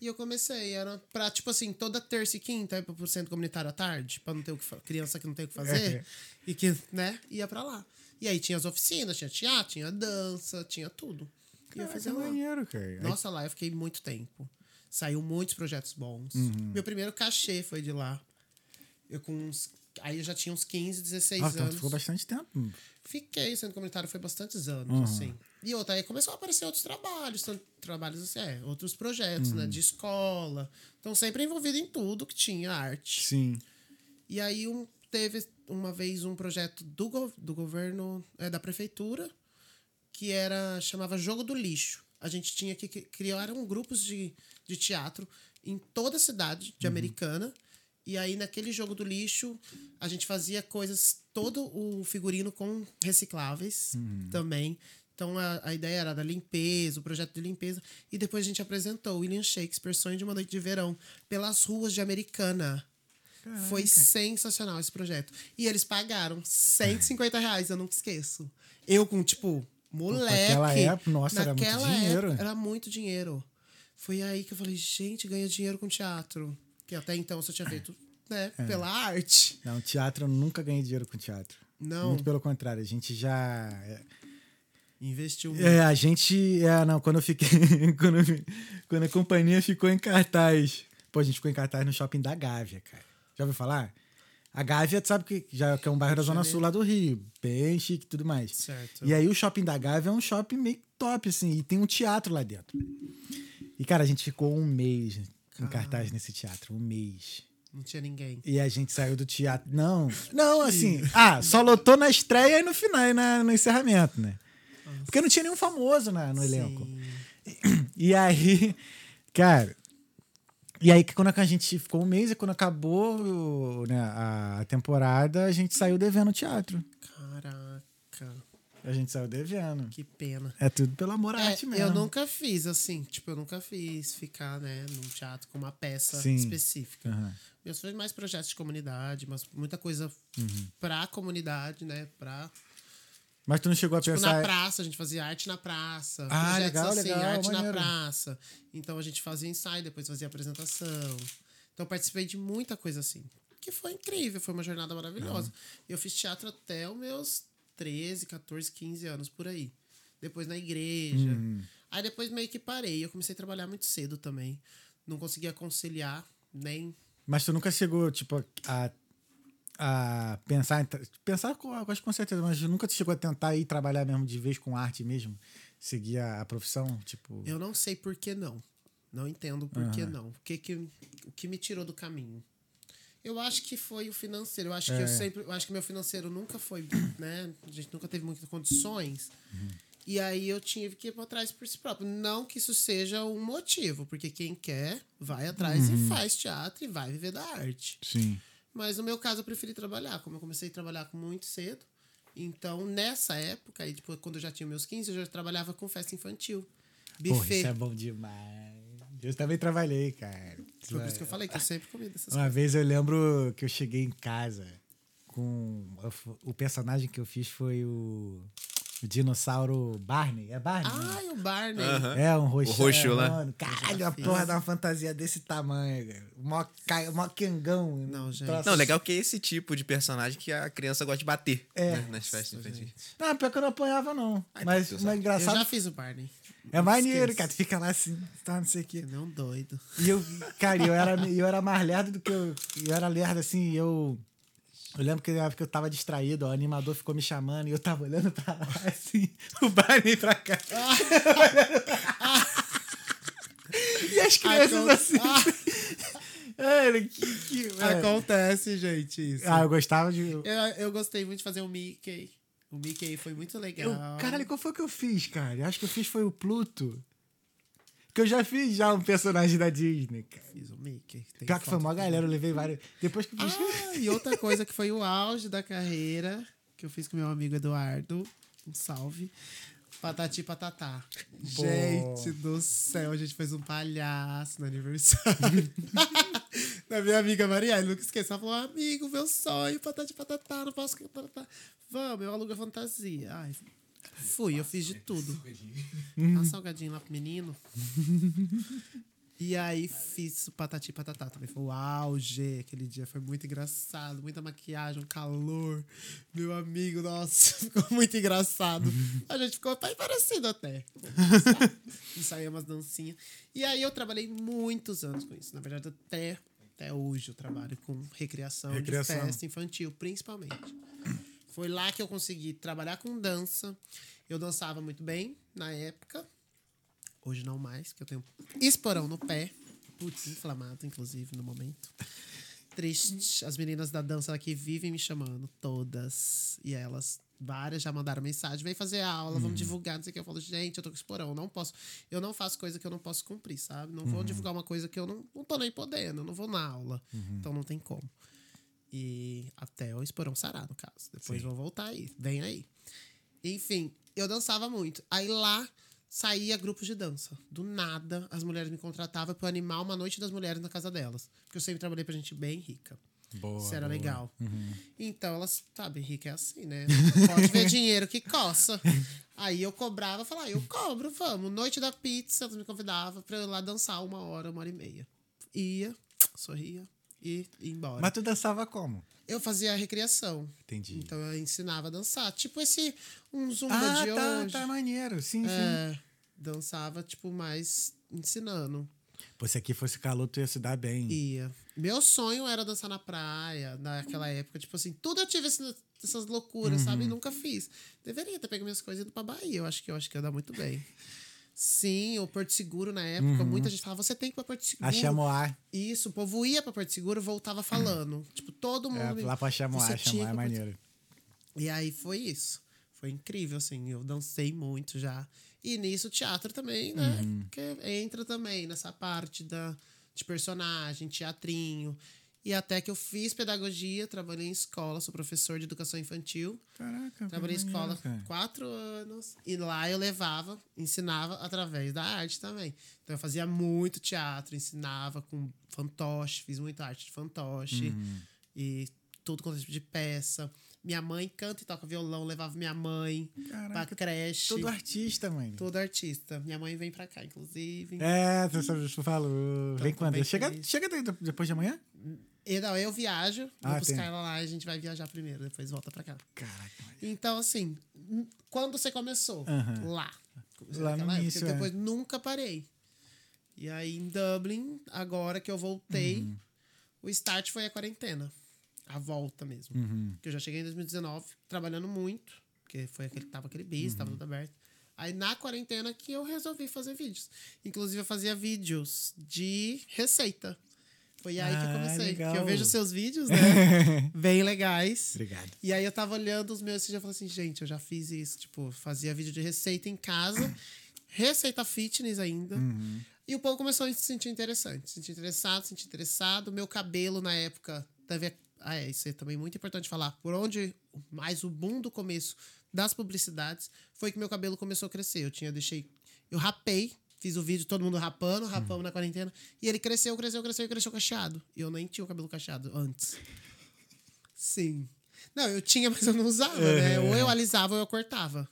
E eu comecei, era pra, tipo assim, toda terça e quinta, ir pro centro comunitário à tarde, pra não ter o que criança que não tem o que fazer, É. e que, né, ia pra lá. E aí tinha as oficinas, tinha teatro, tinha dança, tinha tudo. E eu fazia lá. maneiro, cara. Nossa, lá eu fiquei muito tempo. Saiu muitos projetos bons. Uhum. Meu primeiro cachê foi de lá. Eu com uns. Aí eu já tinha uns 15, 16 Nossa, então tu anos. ficou bastante tempo. Fiquei sendo comunitário foi bastantes anos, Uhum. assim. E outra, aí começou a aparecer outros trabalhos, tanto trabalhos assim, é, outros projetos, Uhum. né? De escola. Então, sempre envolvido em tudo que tinha arte. Sim. E aí um, teve uma vez um projeto do, go- do governo, é, da prefeitura, que era chamava Jogo do Lixo. A gente tinha que que criar um grupos de, de teatro em toda a cidade Uhum. de Americana E aí, naquele jogo do lixo, a gente fazia coisas, todo o figurino com recicláveis também. Então, a, a ideia era da limpeza, o projeto de limpeza. E depois a gente apresentou William Shakespeare, Sonho de uma Noite de Verão, pelas ruas de Americana. Foi sensacional esse projeto. E eles pagaram 150 reais, eu nunca esqueço. Eu com, tipo, moleque. naquela época, nossa, era muito naquela dinheiro. época, era muito dinheiro. Foi aí que eu falei, gente, ganha dinheiro com teatro. Que até então só tinha feito, né, É. pela arte. Não, teatro, eu nunca ganhei dinheiro com teatro. Não, Muito pelo contrário, a gente já. investiu muito. É, a gente. É, não, quando eu fiquei. quando, eu quando a companhia ficou em cartaz. Pô, a gente ficou em cartaz no shopping da Gávea, cara. Já ouviu falar? A Gávea, tu sabe que, já, que é um bairro da Zona Sul lá do Rio. Bem chique e tudo mais. Certo. E aí o shopping da Gávea é um shopping meio top, assim, e tem um teatro lá dentro. E, cara, a gente ficou um mês em cartaz nesse teatro. Um mês. Não tinha ninguém. E a gente saiu do teatro. Não, não, assim. Ah, só lotou na estreia e no final, e na, no encerramento, né? Porque não tinha nenhum famoso na, no elenco. Sim. E aí, cara. E aí, que quando a gente ficou um mês e quando acabou né, a temporada, a gente saiu devendo o teatro. Caraca, A gente saiu devendo. que pena. É tudo pelo amor à É, arte mesmo. eu nunca fiz assim, tipo, eu nunca fiz ficar, né, num teatro com uma peça Sim. específica. Aham. Meus foi mais projetos de comunidade, mas muita coisa Uhum. pra comunidade, né, pra... Mas tu não chegou a Tipo, pensar. na praça, a gente fazia arte na praça. Ah, legal, assim, legal, arte maneiro. na praça. Então a gente fazia ensaio, depois fazia apresentação. Então eu participei de muita coisa assim. Que foi incrível, foi uma jornada maravilhosa. Eu fiz teatro até os meus 13, 14, 15 anos por aí. Depois na igreja. Uhum. Aí depois meio que parei. Eu comecei a trabalhar muito cedo também. Não conseguia conciliar nem. Mas tu nunca chegou, tipo, a, a pensar Pensar, acho que com certeza, mas nunca te chegou a tentar ir trabalhar mesmo de vez com arte mesmo? Seguir a, a profissão? Tipo. Eu não sei por que não. Não entendo por que Aham. não. O que, que, o que me tirou do caminho? Eu acho que foi o financeiro. Eu acho que É. eu sempre. Eu acho que meu financeiro nunca foi, né? A gente nunca teve muitas condições. Uhum. E aí eu tive que ir para trás por si próprio. Não que isso seja um motivo, porque quem quer vai atrás Uhum. e faz teatro e vai viver da arte. Sim. Mas no meu caso eu preferi trabalhar. Como eu comecei a trabalhar muito cedo. Então, nessa época, aí, tipo, quando eu já tinha meus 15, eu já trabalhava com festa infantil. Porra, Buffet. isso é bom demais. Eu também trabalhei, cara. Foi por isso que eu falei que eu sempre comi dessas Uma vez eu lembro que eu cheguei em casa com. O personagem que eu fiz foi o. O dinossauro Barney. É Barney? né? Ai, o Barney. Aham. É, um roxo. O roxo, né? mano. Caralho, a porra da uma fantasia desse tamanho, cara. Mó, ca- mó quengão. Não, gente. Troço- Não, legal que é esse tipo de personagem que a criança gosta de bater É. né, nas festas infantis. Não, pior que eu não apanhava, não. Ai, mas, mas Eu engraçado. já fiz o Barney. É maneiro, cara. Tu fica lá assim, tá, não sei o quê. Não doido. E eu, cara, eu era, eu era mais lerdo do que eu. Eu era lerdo assim, e eu. Eu lembro que na época eu tava distraído, ó, o animador ficou me chamando e eu tava olhando pra lá, assim, o Barney pra cá. e as crianças assim. Mano, que. que. Acontece, gente, isso. Ah, eu gostava de. Eu, eu gostei muito de fazer o Mickey. O Mickey foi muito legal. Eu, caralho, qual foi que eu fiz, cara? Eu acho que eu fiz foi o Pluto. Que eu já fiz já um personagem da Disney, cara. Fiz o Mickey. Pior que foi uma galera, eu levei vários. Depois que eu fiz. Ah, e outra coisa que foi o auge da carreira, que eu fiz com meu amigo Eduardo. Um salve. Patati patatá. Pô. Gente do céu, a gente fez um palhaço no aniversário. da minha amiga Marielle, nunca esqueça. Ela falou, amigo, meu sonho, patati patatá, não posso... Patatá. Vamos, eu alugo a fantasia. Ai, fui, eu fiz de tudo. Dá um salgadinho lá pro menino. E aí fiz o patati patatá também. Foi o auge. Aquele dia foi muito engraçado. Muita maquiagem, um calor. Meu amigo, nossa, ficou muito engraçado. A gente ficou parecido até. Ensaiamos umas dancinhas. E aí eu trabalhei muitos anos com isso. Na verdade, até, até hoje eu trabalho com recriação, Recriação. de festa infantil, principalmente. Foi lá que eu consegui trabalhar com dança. Eu dançava muito bem na época. Hoje não mais, que eu tenho esporão no pé. Putz, inflamado, inclusive, no momento. Triste. As meninas da dança aqui vivem me chamando, todas. E elas várias já mandaram mensagem, vem fazer aula, vamos divulgar, não sei o que. Eu falo, gente, eu tô com esporão, não posso. Eu não faço coisa que eu não posso cumprir, sabe? Não vou divulgar uma coisa que eu não, não tô nem podendo, eu não vou na aula. Então não tem como. E até o esporão sarar, no caso. Depois Sim. vou voltar aí. Vem aí. Enfim, eu dançava muito. Aí lá saía grupos de dança. Do nada, as mulheres me contratavam para animar uma noite das mulheres na casa delas. Porque eu sempre trabalhei pra gente bem rica. Boa. Isso era boa. legal. Uhum. Então, elas, sabe, rica é assim, né? Pode ver dinheiro que coça. Aí eu cobrava, falava, eu cobro, vamos. Noite da pizza, elas me convidavam pra eu ir lá dançar uma hora, uma hora e meia. Ia, sorria e ia embora. Mas tu dançava como? Eu fazia a recriação. Entendi. Então eu ensinava a dançar. Tipo esse um zumba ah, de tá, hoje. tá maneiro. Sim, sim. É, dançava, tipo, mais ensinando. Pô, se aqui fosse calor, tu ia se dar bem. Ia. Meu sonho era dançar na praia, naquela época. Tipo assim, tudo eu tive esse- essas loucuras, Uhum. sabe? E nunca fiz. Deveria ter pego minhas coisas e ido pra Bahia. Eu acho que eu acho que ia dar muito bem. Sim, o Porto Seguro na época, muita gente falava, você tem que ir pra Porto Seguro. A Chamoá. Isso, o povo ia pra Porto Seguro e voltava falando. Tipo, todo É, mundo. lá pra Chamoá. tinha Chamoá é Porto maneiro. e aí foi isso. Foi incrível, assim. Eu dancei muito já. E nisso o teatro também, né? Uhum. Que entra também nessa parte da, de personagem, teatrinho. E até que eu fiz pedagogia, trabalhei em escola, sou professor de educação infantil. Caraca, Trabalhei em escola maneiro, quatro anos. E lá eu levava, ensinava através da arte também. Então eu fazia muito teatro, ensinava com fantoche, fiz muita arte de fantoche. Uhum. E tudo quanto é tipo de peça. Minha mãe canta e toca violão, levava minha mãe Caraca, pra creche. Todo artista, mãe. Todo artista. Minha mãe vem pra cá, inclusive. É, tu, sabe, tu falou. Então, Vem quando? Chega, chega depois de amanhã? E, não, eu viajo, vou Ah, buscar tem. ela lá e a gente vai viajar primeiro, depois volta pra cá. Caraca. Então, assim, quando você começou? Aham. Lá. Comecei Lá no época, início, é. Depois nunca parei. E aí, em Dublin, agora que eu voltei, Uhum. o start foi a quarentena. A volta mesmo. Uhum. Que eu já cheguei em 2019, trabalhando muito, porque foi aquele tava aquele bis, Uhum. tava tudo aberto. Aí na quarentena que eu resolvi fazer vídeos. Inclusive, eu fazia vídeos de receita. Foi aí que eu Ah, comecei. legal. Que eu vejo seus vídeos, né? Bem legais. Obrigado. E aí eu tava olhando os meus e já falei assim, gente, eu já fiz isso. Tipo, fazia vídeo de receita em casa, receita fitness ainda. Uhum. E o povo começou a se sentir interessante. Se sentir interessado, se sentir interessado. Meu cabelo na época teve. Ah, é, isso é também muito importante falar. Por onde mais o boom do começo das publicidades foi que meu cabelo começou a crescer. Eu tinha, deixei. Eu rapei, fiz o vídeo, todo mundo rapando, rapamos na quarentena. E ele cresceu, cresceu, cresceu e cresceu cacheado. E eu nem tinha o cabelo cacheado antes. Sim. Não, eu tinha, mas eu não usava, né? Ou eu alisava ou eu cortava.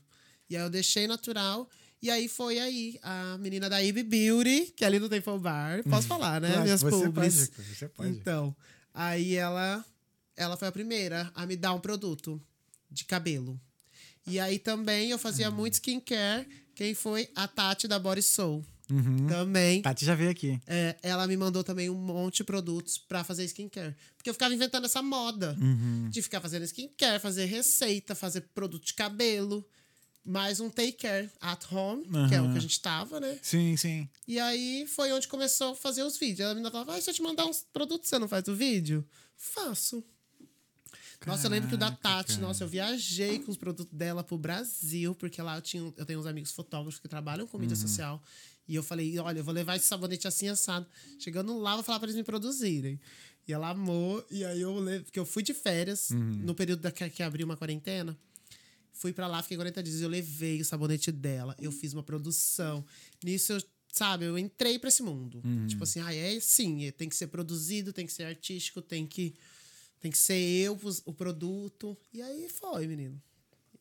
E aí eu deixei natural. E aí foi aí a menina da Ibe Beauty, que ali no Temple Bar. Posso falar, né? Claro, Minhas você publis. pode, você pode. Então, aí ela, ela foi a primeira a me dar um produto de cabelo. E aí também eu fazia muito skincare. Quem foi? A Tati da Body Soul. Uhum. Também. Tati já veio aqui. É, ela me mandou também um monte de produtos pra fazer skincare. Porque eu ficava inventando essa moda Uhum. de ficar fazendo skincare, fazer receita, fazer produto de cabelo. Mais um take care at home, que é o que a gente tava, né? Sim, sim. E aí foi onde começou a fazer os vídeos. Ela me falava, ah, se eu te mandar uns produtos, você não faz o vídeo? Faço. Nossa, eu lembro que o da Tati, cara. nossa, eu viajei com os produtos dela pro Brasil, porque lá eu, tinha, eu tenho uns amigos fotógrafos que trabalham com Uhum. mídia social. E eu falei, olha, eu vou levar esse sabonete assim assado. Chegando lá, vou falar pra eles me produzirem. E ela amou, e aí eu lembro, porque eu fui de férias, Uhum. no período da, que, que abriu uma quarentena. Fui pra lá, fiquei 40 dias. Eu levei o sabonete dela. Eu fiz uma produção. Nisso, eu, sabe, eu entrei pra esse mundo. Uhum. Tipo assim, ah, é sim, é- tem que ser produzido, tem que ser artístico, tem que, tem que ser eu o produto. E aí foi, menino.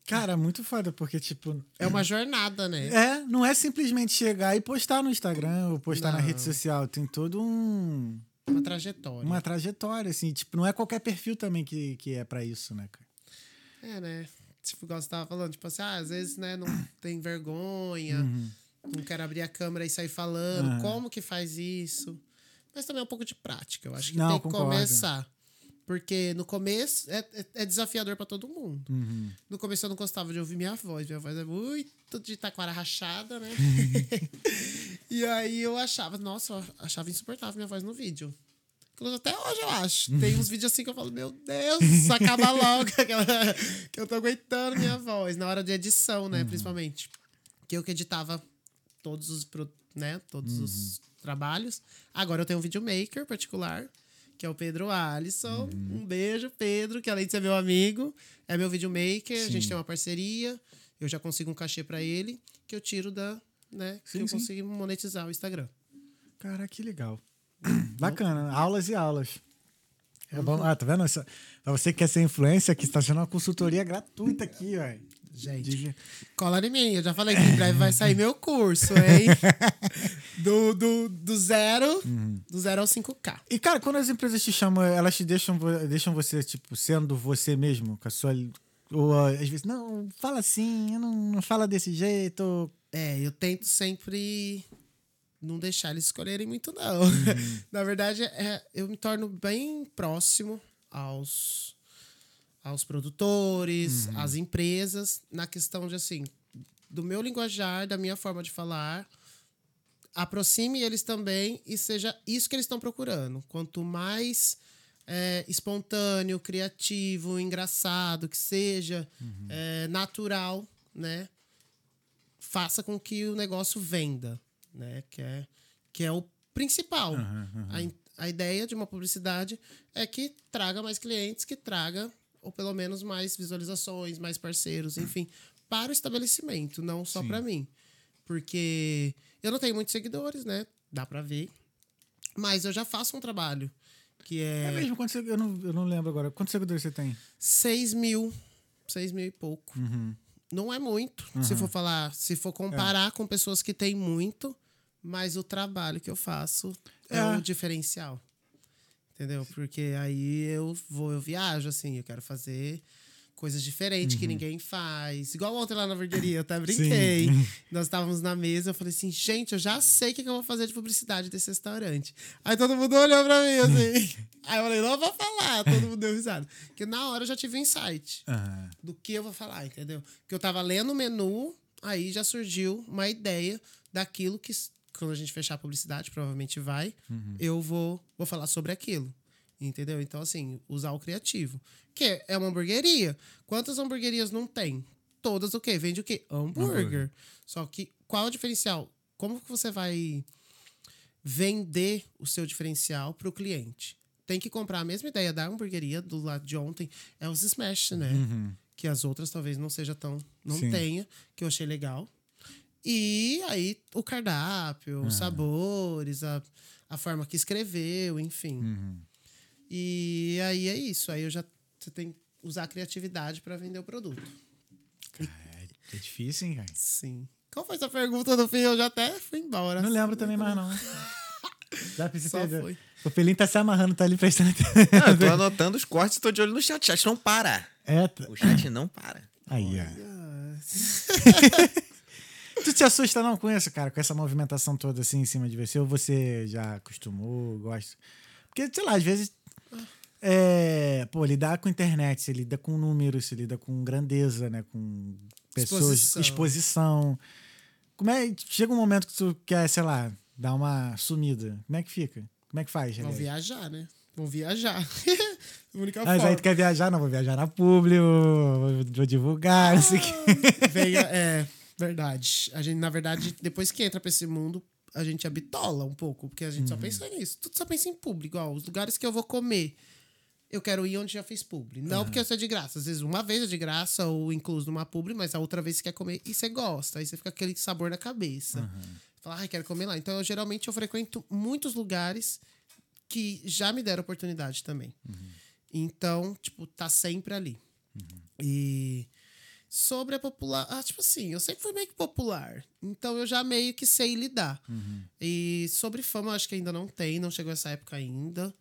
Cara, muito foda, porque, tipo. É uma jornada, né? É, não é simplesmente chegar e postar no Instagram ou postar na Não. rede social. Tem todo um. Uma trajetória. Uma trajetória, assim. Tipo, não é qualquer perfil também que, que é pra isso, né, cara? É, né? Tipo, igual você tava falando, tipo assim, ah, às vezes, né, não tem vergonha, não quer abrir a câmera e sair falando. Uhum. Como que faz isso? Mas também é um pouco de prática. Eu acho que Não, tem que concordo. começar. Porque no começo é, é, é desafiador pra todo mundo. Uhum. No começo eu não gostava de ouvir minha voz. Minha voz é muito de taquara rachada, né? e aí eu achava, nossa, eu achava insuportável minha voz no vídeo. Inclusive, até hoje eu acho. Tem uns vídeos assim que eu falo, meu Deus, acaba logo. que eu tô aguentando minha voz. Na hora de edição, né, principalmente. Que eu que editava todos os, né, todos os trabalhos. Agora eu tenho um videomaker particular, que é o Pedro Alisson. Um beijo, Pedro, que além de ser meu amigo, é meu videomaker. A gente tem uma parceria. Eu já consigo um cachê pra ele, que eu tiro da, né, que Sim, eu sim. consigo monetizar o Instagram. Cara, que legal. Bacana, aulas e aulas. É bom. Ah, tá vendo? Pra você que quer ser influência, aqui está sendo uma consultoria gratuita aqui, velho. Gente, De- cola em mim. Eu já falei que em breve vai sair meu curso, hein? Do, do, do zero, do zero ao 5K. E, cara, quando as empresas te chamam, elas te deixam, deixam você, tipo, sendo você mesmo, com a sua. Ou ah, às vezes, não, fala assim, não, não fala desse jeito. ou- É, eu tento sempre não deixar eles escolherem muito, não. Na verdade, é, eu me torno bem próximo aos, aos produtores, às empresas, na questão de, assim, do meu linguajar, da minha forma de falar. Aproxime eles também e seja isso que eles estão procurando. Quanto mais é, espontâneo, criativo, engraçado que seja, é, natural, né? faça com que o negócio venda, né? Que é, que é o principal. A, in- a ideia de uma publicidade é que traga mais clientes, que traga, ou pelo menos mais visualizações, mais parceiros, enfim, para o estabelecimento, não só para mim. Porque eu não tenho muitos seguidores, né? Dá para ver. Mas eu já faço um trabalho que É, é, mesmo, quantos, eu, não, eu não lembro agora. Quantos seguidores você tem? 6 mil. 6 mil e pouco. Não é muito, se for falar, se for comparar com pessoas que têm muito, mas o trabalho que eu faço é, É. o diferencial. Entendeu? Porque aí eu vou, eu viajo, assim, eu quero fazer coisas diferentes que ninguém faz. Igual ontem lá na verderia, eu até brinquei. Nós estávamos na mesa, eu falei assim, gente, eu já sei o que, que eu vou fazer de publicidade desse restaurante. Aí todo mundo olhou pra mim, assim. aí eu falei, não vou falar, todo mundo deu risada. Porque na hora eu já tive um insight Aham. do que eu vou falar, entendeu? Porque eu tava lendo o menu, aí já surgiu uma ideia daquilo que, quando a gente fechar a publicidade, provavelmente vai, eu vou, vou falar sobre aquilo. Entendeu? Então, assim, usar o criativo. Que é uma hamburgueria. Quantas hamburguerias não tem? Todas o quê? Vende o quê? Hambúrguer. Hambúrguer. Só que qual é o diferencial? Como que você vai vender o seu diferencial para o cliente? Tem que comprar a mesma ideia da hamburgueria do lado de ontem, é os smash, né? Que as outras talvez não seja tão. Não Sim. tenha, que eu achei legal. E aí o cardápio, os sabores, a, a forma que escreveu, enfim. E aí é isso. Aí eu já você tem que usar a criatividade para vender o produto. É, é difícil, hein, cara? Sim. Qual foi essa pergunta no fim? Eu já até fui embora. Não lembro também mais, não. Ter- foi. O Pelinho tá se amarrando, tá ali prestando atenção. Ah, eu tô anotando os cortes e tô de olho no chat. O chat não para. É, tá- O chat não para. aí, ó. Tu te assusta não com isso, cara? Com essa movimentação toda assim em cima de você? Ou você já acostumou, gosta? Porque, sei lá, às vezes... É, pô, lidar com internet, você lida com números, você lida com grandeza, né? Com pessoas, Exposição. exposição. Como é... Chega um momento que tu quer, sei lá, dar uma sumida. Como é que fica? Como é que faz, Vão viajar, né? Vão viajar. única Mas aí forma. tu quer viajar? Não, vou viajar na Publi, vou, vou divulgar, não sei o que. Venha, é, verdade. A gente, na verdade, depois que entra pra esse mundo, a gente habitola um pouco, porque a gente só pensa nisso. Tudo só pensa em público. Ó, os lugares que eu vou comer, eu quero ir onde já fez publi. Não porque isso é de graça. Às vezes uma vez é de graça ou incluso numa publi, mas a outra vez você quer comer e você gosta. Aí você fica aquele sabor na cabeça. Fala, ai, quero comer lá. Então, eu geralmente eu frequento muitos lugares que já me deram oportunidade também. Então, tipo, tá sempre ali. E sobre a popular. Ah, tipo assim, eu sempre fui meio que popular. Então eu já meio que sei lidar. E sobre fama, eu acho que ainda não tem, não chegou essa época ainda.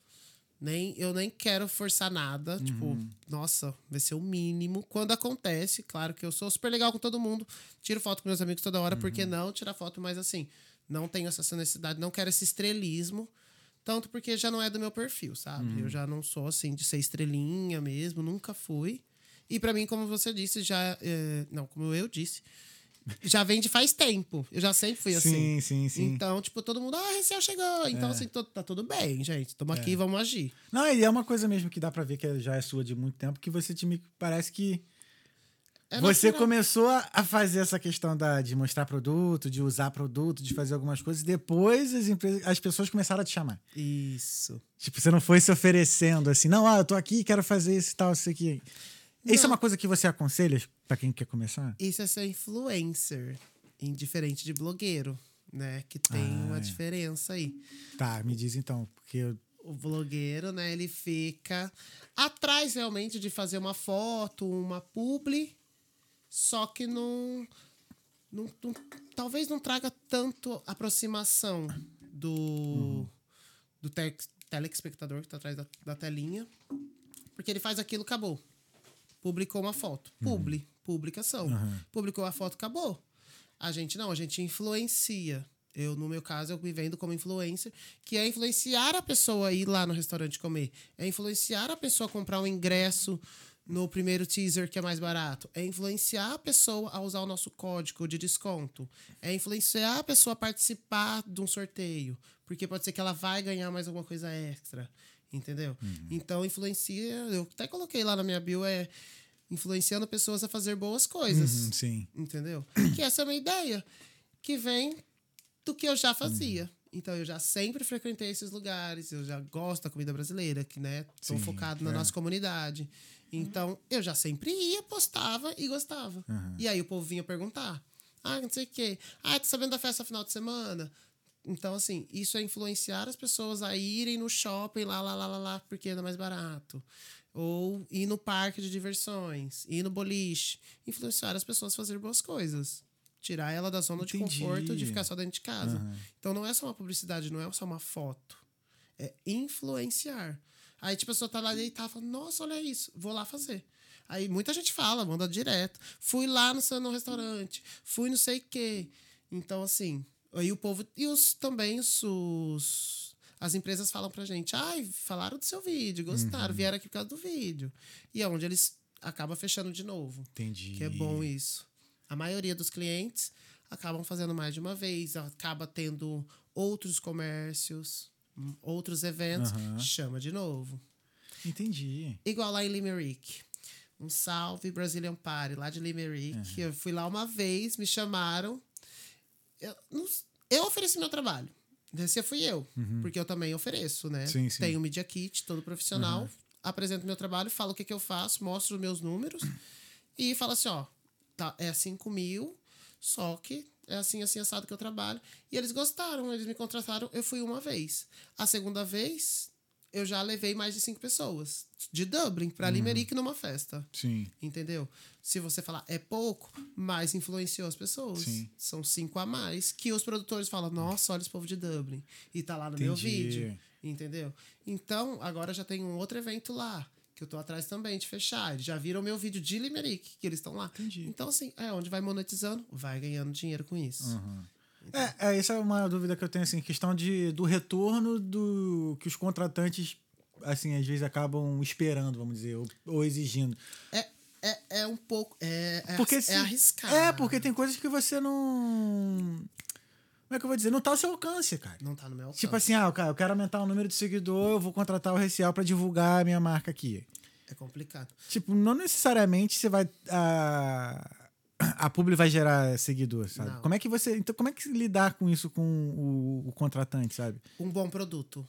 Nem, eu nem quero forçar nada. Tipo, nossa, vai ser o mínimo. Quando acontece, claro que eu sou super legal com todo mundo. Tiro foto com meus amigos toda hora, por que não tirar foto? Mas assim, não tenho essa necessidade, não quero esse estrelismo. Tanto porque já não é do meu perfil, sabe? Eu já não sou assim de ser estrelinha mesmo, nunca fui. E pra mim, como você disse, já. é, não, como eu disse, já vem de faz tempo. Eu já sempre fui assim. Sim, sim, sim. Então, tipo, todo mundo, ah, Reciel chegou. Então, assim, to- tá tudo bem, gente. Estamos aqui, vamos agir. Não, e é uma coisa mesmo que dá pra ver que já é sua de muito tempo, que você te me parece que É você começou a a fazer essa questão da, de mostrar produto, de usar produto, de fazer algumas coisas, e depois as, empresas, as pessoas começaram a te chamar. Isso. Tipo, você não foi se oferecendo assim, não, ah, eu tô aqui, quero fazer isso e tal, isso aqui. Isso é Não. uma coisa que você aconselha pra quem quer começar? Isso é ser influencer, indiferente de blogueiro, né? Que tem Ah, uma é. diferença aí. Tá, me diz então, porque eu- O blogueiro, né, ele fica atrás realmente de fazer uma foto, uma publi, só que não, não, não- talvez não traga tanto aproximação do, do te- telespectador que tá atrás da, da telinha, porque ele faz aquilo, acabou. Publicou uma foto. Publi, publicação. Publicou a foto, acabou. A gente não, a gente influencia. Eu, no meu caso, eu me vendo como influencer, que é influenciar a pessoa a ir lá no restaurante comer. É influenciar a pessoa a comprar um ingresso no primeiro teaser que é mais barato. É influenciar a pessoa a usar o nosso código de desconto. É influenciar a pessoa a participar de um sorteio. Porque pode ser que ela vai ganhar mais alguma coisa extra. Entendeu? Então, influencia. Eu até coloquei lá na minha bio, é influenciando pessoas a fazer boas coisas. Hum, sim. Entendeu? Que essa é uma ideia que vem do que eu já fazia. Uhum. Então eu já sempre frequentei esses lugares, eu já gosto da comida brasileira, que né, tô Sim, focado na é. nossa comunidade. Então eu já sempre ia, postava e gostava. Uhum. E aí o povo vinha perguntar: "Ah, não sei o quê. Ah, tá sabendo da festa final de semana?" Então, assim, isso é influenciar as pessoas a irem no shopping lá, lá, lá, lá, lá, porque é mais barato. Ou ir no parque de diversões, ir no boliche. Influenciar as pessoas a fazer boas coisas. Tirar ela da zona Entendi. de conforto de ficar só dentro de casa. Então não é só uma publicidade, não é só uma foto. É influenciar. Aí tipo, a pessoa tá lá deitada e fala, nossa, olha isso, vou lá fazer. Aí muita gente fala, manda direto. Fui lá no, no restaurante, fui não sei o quê. Então, assim, aí o povo. E os também os. as empresas falam pra gente, ai, falaram do seu vídeo, gostaram, vieram aqui por causa do vídeo. E é onde eles acabam fechando de novo. Entendi. Que é bom isso. A maioria dos clientes acabam fazendo mais de uma vez, acaba tendo outros comércios, outros eventos, Aham. chama de novo. Entendi. Igual lá em Limerick. Um salve Brazilian Party, lá de Limerick. Eu fui lá uma vez, me chamaram. Eu, não eu ofereci meu trabalho. Desse fui eu, porque eu também ofereço, né? Uhum. Sim, sim. Tenho o Media Kit, todo profissional. Apresento meu trabalho, falo o que, que eu faço, mostro os meus números e falo assim: ó, tá, é 5 mil, só que é assim, assim, assado que eu trabalho. E eles gostaram, eles me contrataram, eu fui uma vez. A segunda vez, eu já levei mais de cinco pessoas. De Dublin pra Limerick numa festa. Sim. Entendeu? Se você falar é pouco, mais influenciou as pessoas. Sim. São cinco a mais que os produtores falam: nossa, olha esse povo de Dublin. E tá lá no meu Entendi. vídeo. Entendeu? Então, agora já tem um outro evento lá. Que eu tô atrás também de fechar. Eles já viram meu vídeo de Limerick, que eles estão lá. Entendi. Então, assim, é onde vai monetizando, vai ganhando dinheiro com isso. É, é, essa é uma dúvida que eu tenho, assim, questão de, do retorno do que os contratantes, assim, às vezes acabam esperando, vamos dizer, ou, ou exigindo. É, é, é um pouco. É, é, Porque é arriscar. É, porque tem coisas que você não. Como é que eu vou dizer? Não tá ao seu alcance, cara. Não tá no meu alcance. Tipo assim, ah, cara, eu quero aumentar o número de seguidor, eu vou contratar o Recial pra divulgar a minha marca aqui. É complicado. Tipo, não necessariamente você vai. A, a publi vai gerar seguidor, sabe? Não. Como é que você. Então, como é que lidar com isso com o, o contratante, sabe? um bom produto.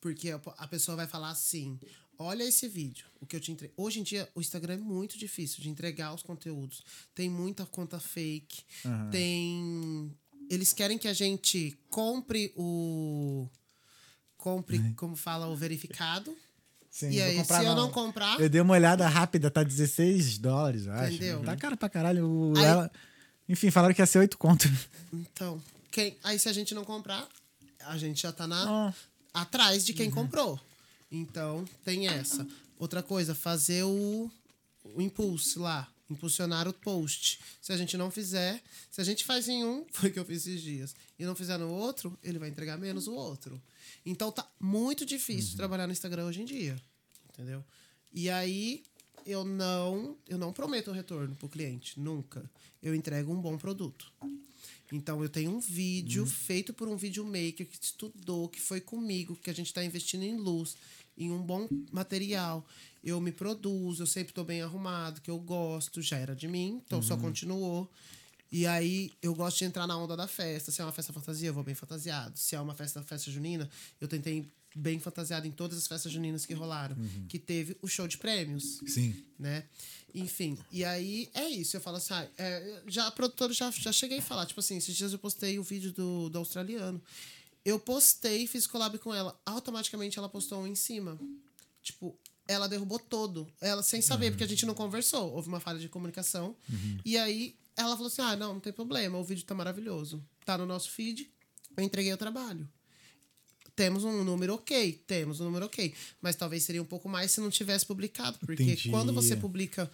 Porque a pessoa vai falar assim: olha esse vídeo, o que eu te entreguei. Hoje em dia, o Instagram é muito difícil de entregar os conteúdos. Tem muita conta fake. Tem. Eles querem que a gente compre o. Compre, como fala, o verificado. Sim, e aí, se eu não. não comprar. Eu dei uma olhada rápida, tá 16 dólares, eu acho. Entendeu? Tá caro pra caralho. O- Aí- ela- Enfim, falaram que ia ser 8 conto. Então, quem, aí se a gente não comprar, a gente já tá na, Ah. atrás de quem comprou. Então, tem essa. Outra coisa, fazer o, o impulso lá. Impulsionar o post. Se a gente não fizer, se a gente faz em um, foi o que eu fiz esses dias, e não fizer no outro, ele vai entregar menos o outro. Então tá muito difícil trabalhar no Instagram hoje em dia. Entendeu? E aí, eu não, eu não prometo o retorno pro cliente, nunca. Eu entrego um bom produto. Então eu tenho um vídeo feito por um videomaker que estudou, que foi comigo, que a gente está investindo em luz, em um bom material. Eu me produzo, eu sempre estou bem arrumado, que eu gosto, já era de mim, então só continuou. E aí eu gosto de entrar na onda da festa. Se é uma festa fantasia, eu vou bem fantasiado. Se é uma festa festa junina, eu tentei bem fantasiado em todas as festas juninas que rolaram, que teve o show de prêmios Sim. né? Enfim, e aí é isso. Eu falo assim, ah, é, já a produtora já, já cheguei a falar, tipo assim, esses dias eu postei o vídeo do, do australiano. Eu postei, fiz collab com ela. Automaticamente ela postou um em cima. Tipo, ela derrubou todo. Ela sem saber, porque a gente não conversou. Houve uma falha de comunicação. E aí ela falou assim: ah, não, não tem problema, o vídeo tá maravilhoso. Tá no nosso feed, eu entreguei o trabalho. Temos um número ok, temos um número ok. Mas talvez seria um pouco mais se não tivesse publicado. Porque Entendi. quando você publica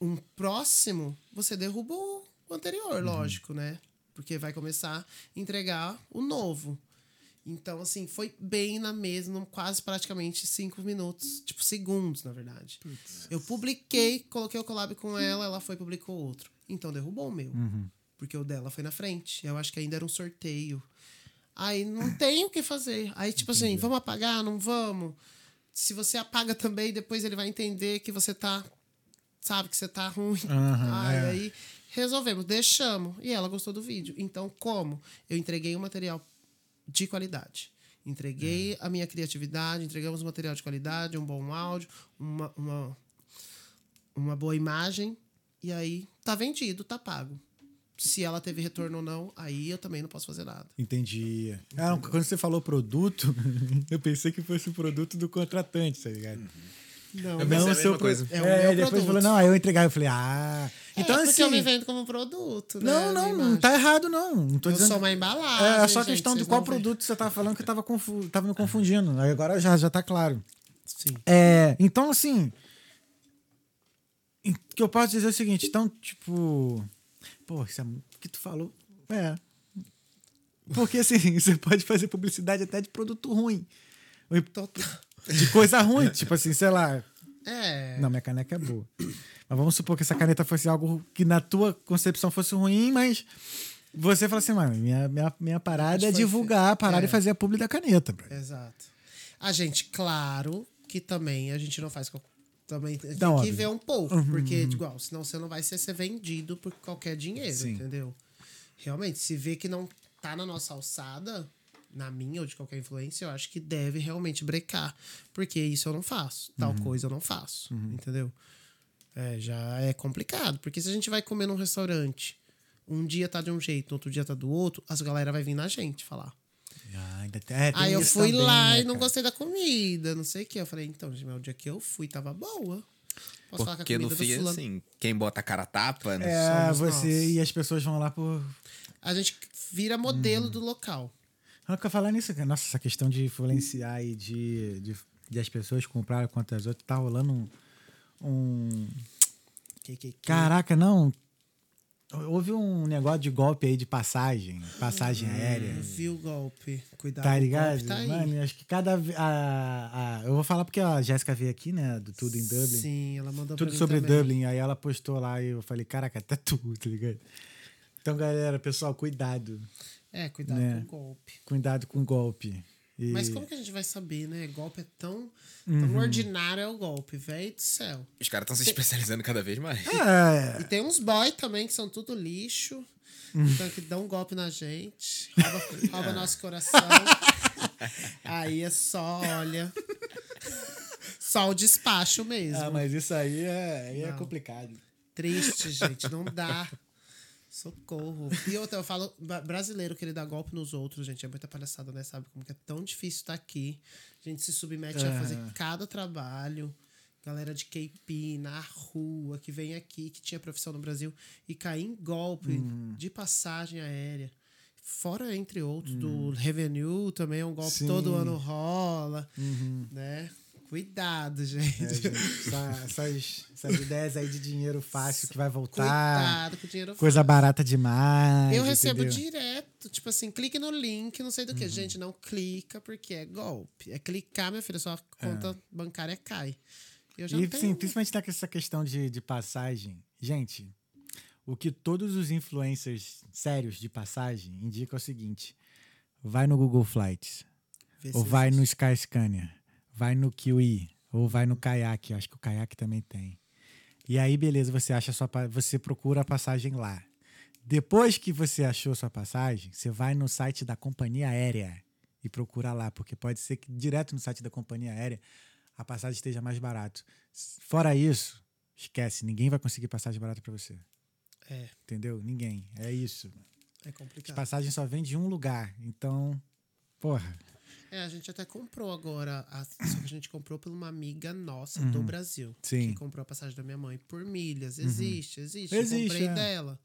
um próximo, você derrubou o anterior, lógico, né? Porque vai começar a entregar o novo. Então, assim, foi bem na mesma, quase praticamente cinco minutos, tipo segundos, na verdade. Eu publiquei, coloquei o collab com ela, ela foi e publicou outro. Então derrubou o meu. Porque o dela foi na frente. Eu acho que ainda era um sorteio. Aí não tem o que fazer. Aí, tipo assim, vamos apagar? Não vamos? Se você apaga também, depois ele vai entender que você tá. Sabe, que você tá ruim. Aham, Aí, é. aí resolvemos, deixamos. E ela gostou do vídeo. Então, como? Eu entreguei um material de qualidade. Entreguei a minha criatividade, entregamos um material de qualidade, um bom áudio, uma, uma, uma boa imagem. E aí, tá vendido, tá pago. Se ela teve retorno ou não, aí eu também não posso fazer nada. Entendi. Ah, não, quando você falou produto, eu pensei que fosse o produto do contratante, tá ligado? Não, Eu mas pensei a o seu mesma coisa. pro- É o É, depois produto. falou, não, aí eu entregar. Eu falei, ah. Então, é porque assim. eu me vendo como produto, né? Não, não, não tá errado, não. Não tô Eu dizendo. sou uma embalagem. É, só gente, questão de qual não produto você tava falando que eu tava, confu... tava me confundindo. Aí Agora já, já tá claro. Sim. É, então, assim. O que eu posso dizer é o seguinte, então, tipo. Pô, isso é, o que tu falou. É. Porque, assim, você pode fazer publicidade até de produto ruim. De coisa ruim, tipo assim, sei lá. É. Não, minha caneca é boa. Mas vamos supor que essa caneta fosse algo que na tua concepção fosse ruim, mas você fala assim, mano, minha, minha, minha parada é divulgar a parada é. e fazer a publi da caneta, bro. Exato. A gente, claro que também a gente não faz. Também tem Não, que óbvio. ver um pouco, porque, igual, senão você não vai ser, ser vendido por qualquer dinheiro, Sim. entendeu? Realmente, se vê que não tá na nossa alçada, na minha ou de qualquer influência, eu acho que deve realmente brecar. Porque isso eu não faço, tal coisa eu não faço, entendeu? É, já é complicado, porque se a gente vai comer num restaurante, um dia tá de um jeito, outro dia tá do outro, as galera vai vir na gente falar. Ah, ainda tem, é, tem Aí eu fui também, lá né, e não cara? gostei da comida, não sei o que. Eu falei, então, gente, mas o dia que eu fui tava boa. Posso falar que a Porque no fim, assim, quem bota a cara a tapa, né? É, somos você nós. e as pessoas vão lá por. A gente vira modelo Uhum. do local. Eu nunca falar nisso, cara. Nossa, essa questão de influenciar e de, de, de as pessoas comprarem quanto as outras, tá rolando um. um... Que, que, que. Caraca, não. Houve um negócio de golpe aí de passagem, passagem aérea. Viu o golpe. Cuidado. Tá ligado? Tá. Mano, acho que cada. A, a, eu vou falar porque a Jéssica veio aqui, né? Do Tudo em Dublin. Sim, ela mandou Tudo sobre também. Dublin. Aí ela postou lá e eu falei, caraca, até tudo, tá ligado? Então, galera, pessoal, cuidado. É, cuidado Né? com o golpe. Cuidado com o golpe. E- Mas como que a gente vai saber, né? Golpe é tão, Uhum. tão ordinário é o golpe, velho do céu. Os caras estão se especializando cada vez mais. É, E tem uns boy também que são tudo lixo. Hum. Então, que dão um golpe na gente. Rouba, rouba nosso coração. Aí é só, olha. Só o despacho mesmo. ah, mas isso aí é, aí é complicado. Triste, gente. Não dá. Socorro. E outra, eu falo, brasileiro que ele dá golpe nos outros, gente, é muita palhaçada, né? Sabe como que é tão difícil estar aqui. A gente se submete a fazer cada trabalho. Galera de KP na rua, que vem aqui, que tinha profissão no Brasil, e cair em golpe de passagem aérea. Fora, entre outros, do revenue também é um golpe Sim. todo ano rola, né? Cuidado, gente. É, gente, essa- essas, essas ideias aí de dinheiro fácil que vai voltar. Cuidado com dinheiro Coisa barata demais. Eu recebo entendeu? direto, tipo assim, clique no link, não sei do que. Gente, não clica porque é golpe. É clicar, minha filha, sua conta bancária cai. Eu já E tenho. sim, principalmente tá com essa questão de, de passagem. Gente, o que todos os influencers sérios de passagem indicam é o seguinte: vai no Google Flights, Vê ou vai no. Skyscanner, vai no Kiwi, ou vai no Kayak. Acho que o Kayak também tem. E aí, beleza, você acha sua, você procura a passagem lá. Depois que você achou sua passagem, você vai no site da companhia aérea e procura lá, porque pode ser que direto no site da companhia aérea a passagem esteja mais barato. Fora isso, esquece, ninguém vai conseguir passagem barata para você. É, Entendeu? Ninguém. É isso. é As complicado. passagens só vêm de um lugar. Então, porra. É, a gente até comprou agora. A, só que a gente comprou por uma amiga nossa do Brasil. Uhum. Sim. Uhum. Que comprou a passagem da minha mãe por milhas. Existe, existe. Existe, eu comprei é. dela.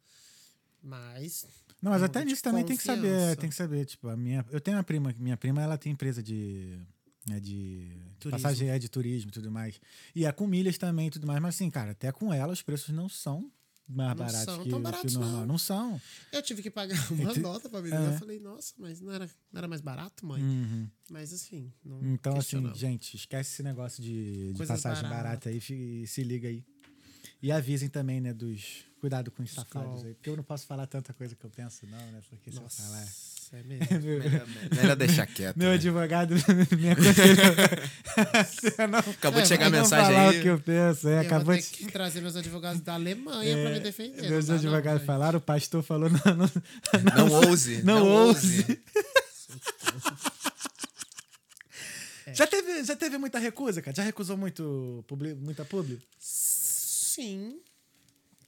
Mas. Não, mas É até de nisso também tem que saber, confiança. tem que saber, tipo, a minha, eu tenho uma prima, minha prima ela tem empresa de né, de Turismo. passagem é de turismo e tudo mais. E é com milhas também e tudo mais, mas assim, cara, até com ela os preços não são mais Não baratos são que, tão que baratos, o normal. não. Não são. Eu tive que pagar uma nota pra menina. É. Eu falei, nossa, mas não era, não era mais barato, mãe? Uhum. Mas assim, não Então, assim, gente, esquece esse negócio de, de passagem barata aí e se liga aí. E avisem também, né, dos. Cuidado com os safados aí. Porque eu não posso falar tanta coisa que eu penso, não, né? Porque se eu Nossa, é mesmo. Melhor, melhor deixar quieto. Meu né? advogado me aconselhou. Não- Acabou É, de chegar a não mensagem falar aí. o que eu penso. É, eu acabou vou ter de. que trazer meus advogados da Alemanha pra me defender. não Meus não, advogados velho. falaram, o pastor falou, não, não, Não ouse. Não Não, ouse. ouse. Já, teve, já teve muita recusa, cara? Já recusou muito publi, muita publi? Sim.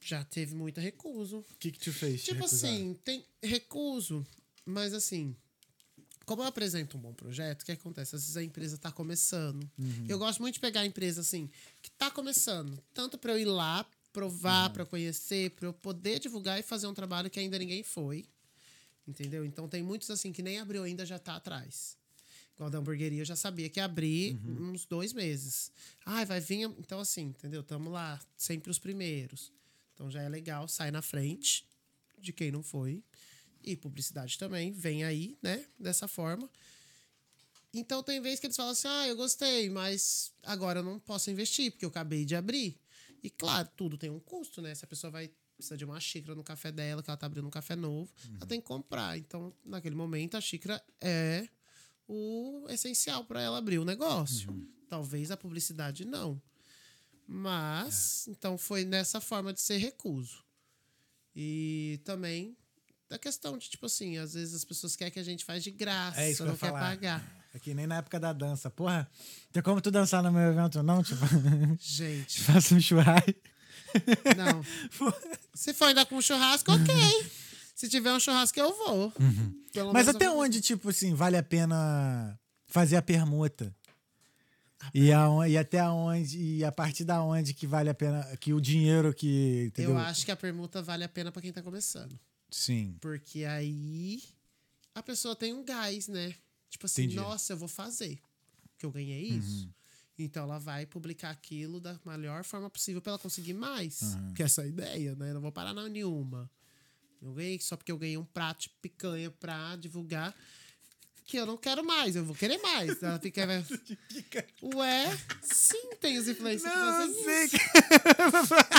Já teve muita recuso. O que que te fez? Tipo recusar? assim, tem recuso, mas assim, como eu apresento um bom projeto, o que acontece? Às vezes a empresa tá começando. Uhum. Eu gosto muito de pegar a empresa assim, que tá começando, tanto para eu ir lá, Uhum. provar, pra eu conhecer, pra eu poder divulgar e fazer um trabalho que ainda ninguém foi. Entendeu? Então tem muitos assim que nem abriu ainda já tá atrás. Igual da hamburgueria, eu já sabia que ia abrir Uhum. uns dois meses. Ai, vai vir. Então, assim, entendeu? Tamo lá, sempre os primeiros. Então já é legal, sai na frente de quem não foi. E publicidade também, vem aí, né? Dessa forma. Então tem vezes que eles falam assim: ah, eu gostei, mas agora eu não posso investir, porque eu acabei de abrir. E claro, tudo tem um custo, né? Se a pessoa vai precisar de uma xícara no café dela, que ela tá abrindo um café novo, ela tem que comprar. Então, naquele momento, a xícara é o essencial para ela abrir o negócio. Talvez a publicidade não. Mas, então foi nessa forma de ser recuso. E também da questão de, tipo assim, às vezes as pessoas querem que a gente faz de graça, É isso que não quer falar. pagar. É que nem na época da dança. Porra, tem como tu dançar no meu evento, não? Tipo, Gente, faça um churrasco. não. Se for ainda com churrasco, ok. Se tiver um churrasco, eu vou. Uhum. Mas até vou. onde, tipo assim, vale a pena fazer a permuta? E, aon- e até onde, e a partir da onde que vale a pena, que o dinheiro que. Entendeu? Eu acho que a permuta vale a pena pra quem tá começando. Sim. Porque aí a pessoa tem um gás, né? Tipo assim, Entendi. Uhum. nossa, eu vou fazer. Que eu ganhei isso. Então ela vai publicar aquilo da melhor forma possível pra ela conseguir mais. Uhum. Que essa é a ideia, né? Eu não vou parar na nenhuma. Eu ganhei só porque eu ganhei um prato de picanha pra divulgar. Que eu não quero mais, eu vou querer mais. Ela fica. Ué, sim, tem os influencers que Não, fazem eu sei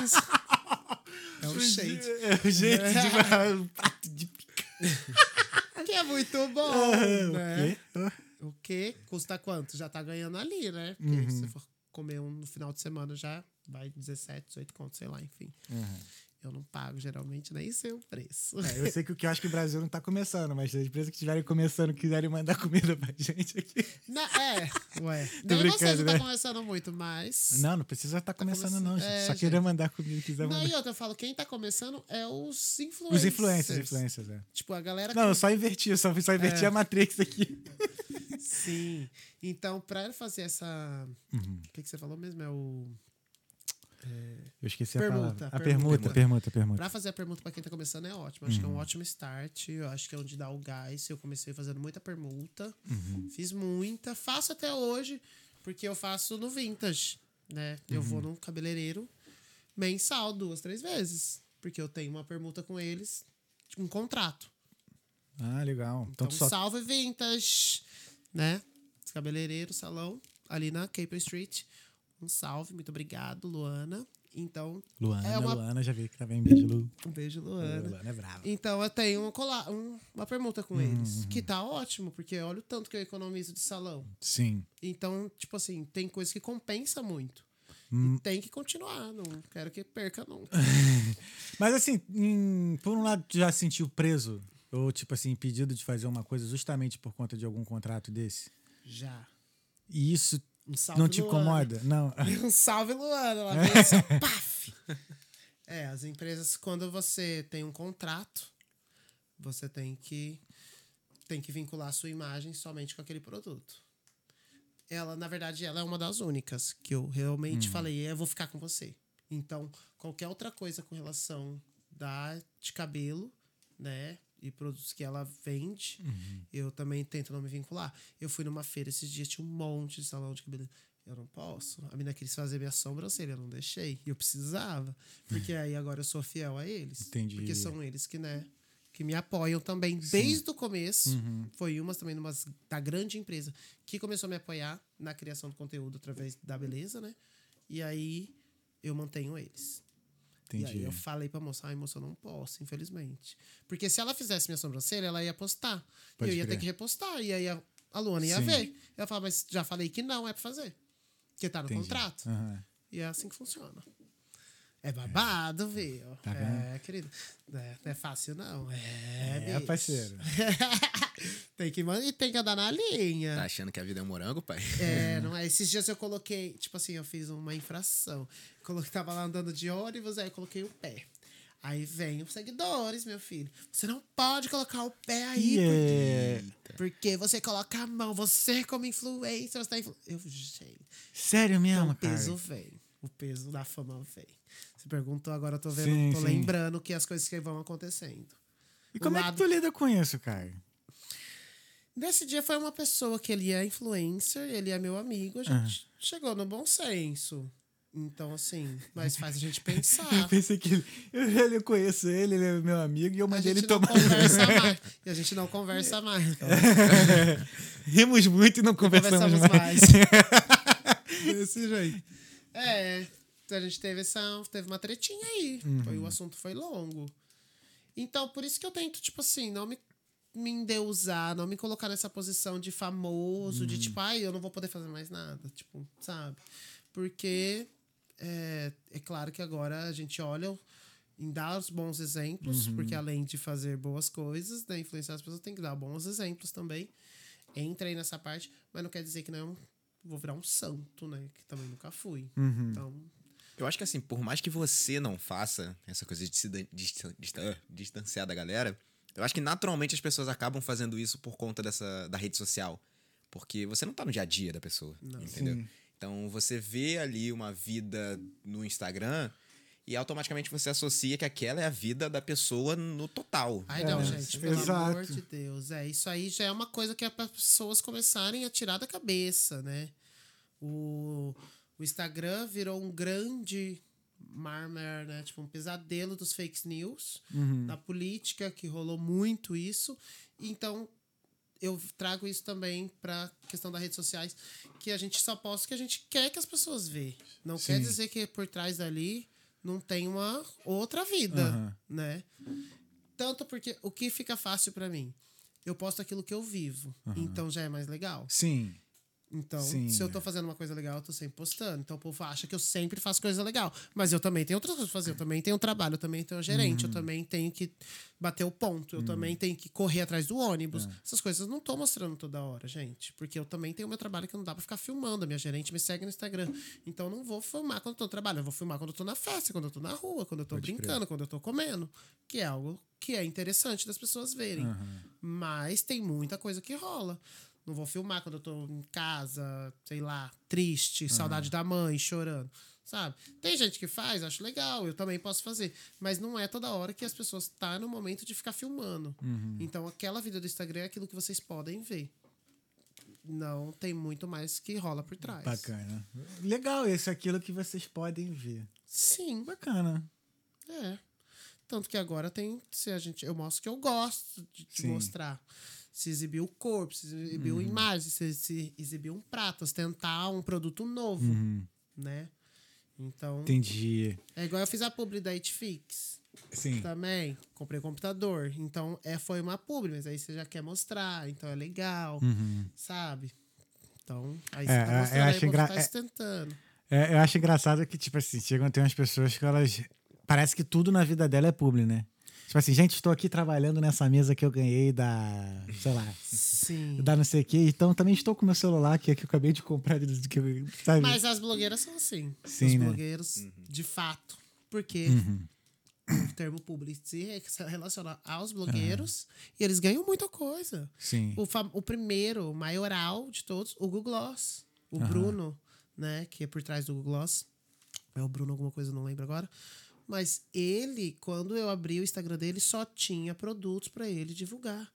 isso. É um shade. É o jeito de um prato de pica. Que é muito bom. O né? quê? O quê? Custa quanto? Já tá ganhando ali, né? Porque Uhum. se você for comer um no final de semana já vai 17, 18 contos, sei lá, enfim. Eu não pago geralmente nem sei o preço. É, eu sei que o que eu acho que o Brasil não tá começando, mas as empresas que estiverem começando quiserem mandar comida pra gente aqui. Na- é, ué. Nem vocês não tá né? começando muito, mas. Não, não precisa estar começando, começando- não, gente. é, Só gente. querer mandar comida, quiser Não, mandar. e outra, eu falo, quem tá começando é os influencers. Os influencers, influencers, é. Tipo, a galera Não, eu que... só inverti, eu só, só inverti É. a Matrix aqui. Sim. Então, pra ele fazer essa... Uhum. O que, que você falou mesmo? É o... Eu esqueci Permuta, a palavra. A permuta. permuta, permuta, permuta. Pra fazer a permuta pra quem tá começando é ótimo. Acho que é um Uhum. ótimo start. Eu acho que é onde dá o gás. Eu comecei fazendo muita permuta. Uhum. Fiz muita. Faço até hoje, porque eu faço no vintage, né? Eu Uhum. vou num cabeleireiro mensal duas, três vezes. Porque eu tenho uma permuta com eles, um contrato. Ah, legal. Então, Então, só. salve vintage, né? Cabeleireiro, salão, ali na Caper Street. Um salve, muito obrigado, Luana. Então, Luana, É uma- Luana, já vi que também. Beijo, Lu. um beijo, Luana. Luana é brava. Então eu tenho um cola- um- uma permuta com Uhum, eles, que tá ótimo, porque olha o tanto que eu economizo de salão. Sim. Então, tipo assim, tem coisa que compensa muito. Hum. E tem que continuar, não quero que perca nunca. Mas assim, em- por um lado, tu já se sentiu preso? Ou, tipo assim, impedido de fazer uma coisa justamente por conta de algum contrato desse? Já. E isso Um salve, não te Luana. incomoda? Não. Um salve, Luana. Ela veio assim, paf! É, as empresas, quando você tem um contrato, você tem que, tem que vincular a sua imagem somente com aquele produto. Ela, na verdade, ela é uma das únicas que eu realmente falei, eu vou ficar com você. Então, qualquer outra coisa com relação da de cabelo, né? E produtos que ela vende, eu também tento não me vincular. Eu fui numa feira esses dias, tinha um monte de salão de cabelo. Eu não posso. A menina quis fazer minha sobrancelha, eu não deixei. E eu precisava. Porque aí agora eu sou fiel a eles. Entendi. Porque são eles que, né? Que me apoiam também desde o começo. Foi umas também numa da grande empresa que começou a me apoiar na criação do conteúdo através da beleza, né? E aí eu mantenho eles. E aí Entendi. eu falei pra moça, ai moça, eu não posso, infelizmente. Porque se ela fizesse minha sobrancelha, ela ia postar. Pode e eu ia crer. ter que repostar. E aí a, a Luana ia Sim. ver. Ela falava, mas já falei que não é pra fazer. Porque tá no Entendi. contrato. Aham. E é assim que funciona. É babado, viu? Tá é, querido. Não é, não é fácil, não. É, É, bicho. parceiro. tem que, e tem que andar na linha. Tá achando que a vida é um morango, pai? É, não é? Esses dias eu coloquei, tipo assim, eu fiz uma infração. Coloquei, tava lá andando de ônibus, aí eu coloquei o pé. Aí vem os seguidores, meu filho. Você não pode colocar o pé aí, E é... porque, porque você coloca a mão. Você, como influencer, você tá influ... Eu, gente. Sério Então, mesmo, o peso cara? vem. O peso da fama vem. Perguntou, agora eu tô vendo, Sim, tô sim. lembrando que as coisas que vão acontecendo. E o como é lado- que tu lida com isso, cara? Nesse dia foi uma pessoa que ele é influencer, ele é meu amigo, a gente chegou no bom senso. Então, assim, mas faz a gente Eu pensar. pensei que ele, eu, eu conheço ele, ele é meu amigo, e eu mandei ele não tomar. conversa mais. E a gente não conversa mais. Então, Rimos muito e não conversamos, conversamos mais. mais. Desse jeito. É, a gente teve essa. Teve uma tretinha aí. Foi, o assunto foi longo. Então, por isso que eu tento, tipo assim, não me, me endeusar, não me colocar nessa posição de famoso, de tipo, ai, eu não vou poder fazer mais nada. Tipo, sabe? Porque é, é claro que agora a gente olha em dar os bons exemplos, porque além de fazer boas coisas, né, influenciar as pessoas, tem que dar bons exemplos também. Entrei nessa parte, mas não quer dizer que não vou virar um santo, né? Que também nunca fui. Então, Eu acho que assim, por mais que você não faça essa coisa de se distan- distan- distanciar da galera, eu acho que naturalmente as pessoas acabam fazendo isso por conta dessa da rede social. Porque você não tá no dia a dia da pessoa, entendeu? Sim. Então você vê ali uma vida no Instagram e automaticamente você associa que aquela é a vida da pessoa no total. Ai, não, É, gente, pelo exato. amor de Deus. É, isso aí já é uma coisa que é para pessoas começarem a tirar da cabeça, né? O, o Instagram virou um grande marmer, né? Tipo, um pesadelo dos fake news, da política, que rolou muito isso. Então, eu trago isso também para questão das redes sociais, que a gente só posta o que a gente quer que as pessoas vejam. Não quer Sim. dizer que por trás dali não tem uma outra vida, Aham. né? Tanto porque o que fica fácil para mim, eu posto aquilo que eu vivo, então já é mais legal. Sim. Então, Sim, se eu é. tô fazendo uma coisa legal, eu tô sempre postando. Então o povo acha que eu sempre faço coisa legal. Mas eu também tenho outras coisas pra fazer. Eu também tenho trabalho, eu também tenho gerente, Uhum. eu também tenho que bater o ponto, eu também tenho que correr atrás do ônibus. É. Essas coisas eu não tô mostrando toda hora, gente. Porque eu também tenho meu trabalho que não dá pra ficar filmando. A minha gerente me segue no Instagram. Então eu não vou filmar quando eu tô no trabalho. Eu vou filmar quando eu tô na festa, quando eu tô na rua, quando eu tô Pode crer. brincando, quando eu tô comendo. Que é algo que é interessante das pessoas verem. Mas tem muita coisa que rola. Não vou filmar quando eu tô em casa, sei lá, triste, saudade da mãe, chorando. Sabe? Tem gente que faz, acho legal, eu também posso fazer. Mas não é toda hora que as pessoas estão tá no momento de ficar filmando. Então, aquela vida do Instagram é aquilo que vocês podem ver. Não tem muito mais que rola por trás. Bacana. Legal, isso é aquilo que vocês podem ver. Sim, Bacana. é. Tanto que agora tem. Se a gente, eu mostro que eu gosto de, de mostrar. Se exibir o corpo, se exibir Uhum. imagem, se, se exibir um prato, ostentar um produto novo. Uhum. né? Então, Entendi. é igual eu fiz a publi da Itfix Sim. também. Comprei computador. Então, é, foi uma publi, mas aí você já quer mostrar, então é legal, sabe? Então, aí você Uhum. É, tá é, eu mostrando aí, acho engra- tá é- sustentando. É, eu acho engraçado que, tipo assim, chegam tem umas pessoas que elas. Parece que tudo na vida dela é publi, né? Tipo assim, gente, estou aqui trabalhando nessa mesa que eu ganhei da. sei lá. Sim. Da não sei o quê. Então também estou com meu celular aqui, que eu acabei de comprar. Que, sabe? Mas as blogueiras são assim. Sim, Os né? blogueiros, de fato. Porque o termo publi se relaciona aos blogueiros e eles ganham muita coisa. Sim. O, o primeiro, maioral de todos, o Google Gloss. O Bruno, né, que é por trás do Google Gloss. É o Bruno alguma coisa, não lembro agora. Mas ele, quando eu abri o Instagram dele, só tinha produtos pra ele divulgar.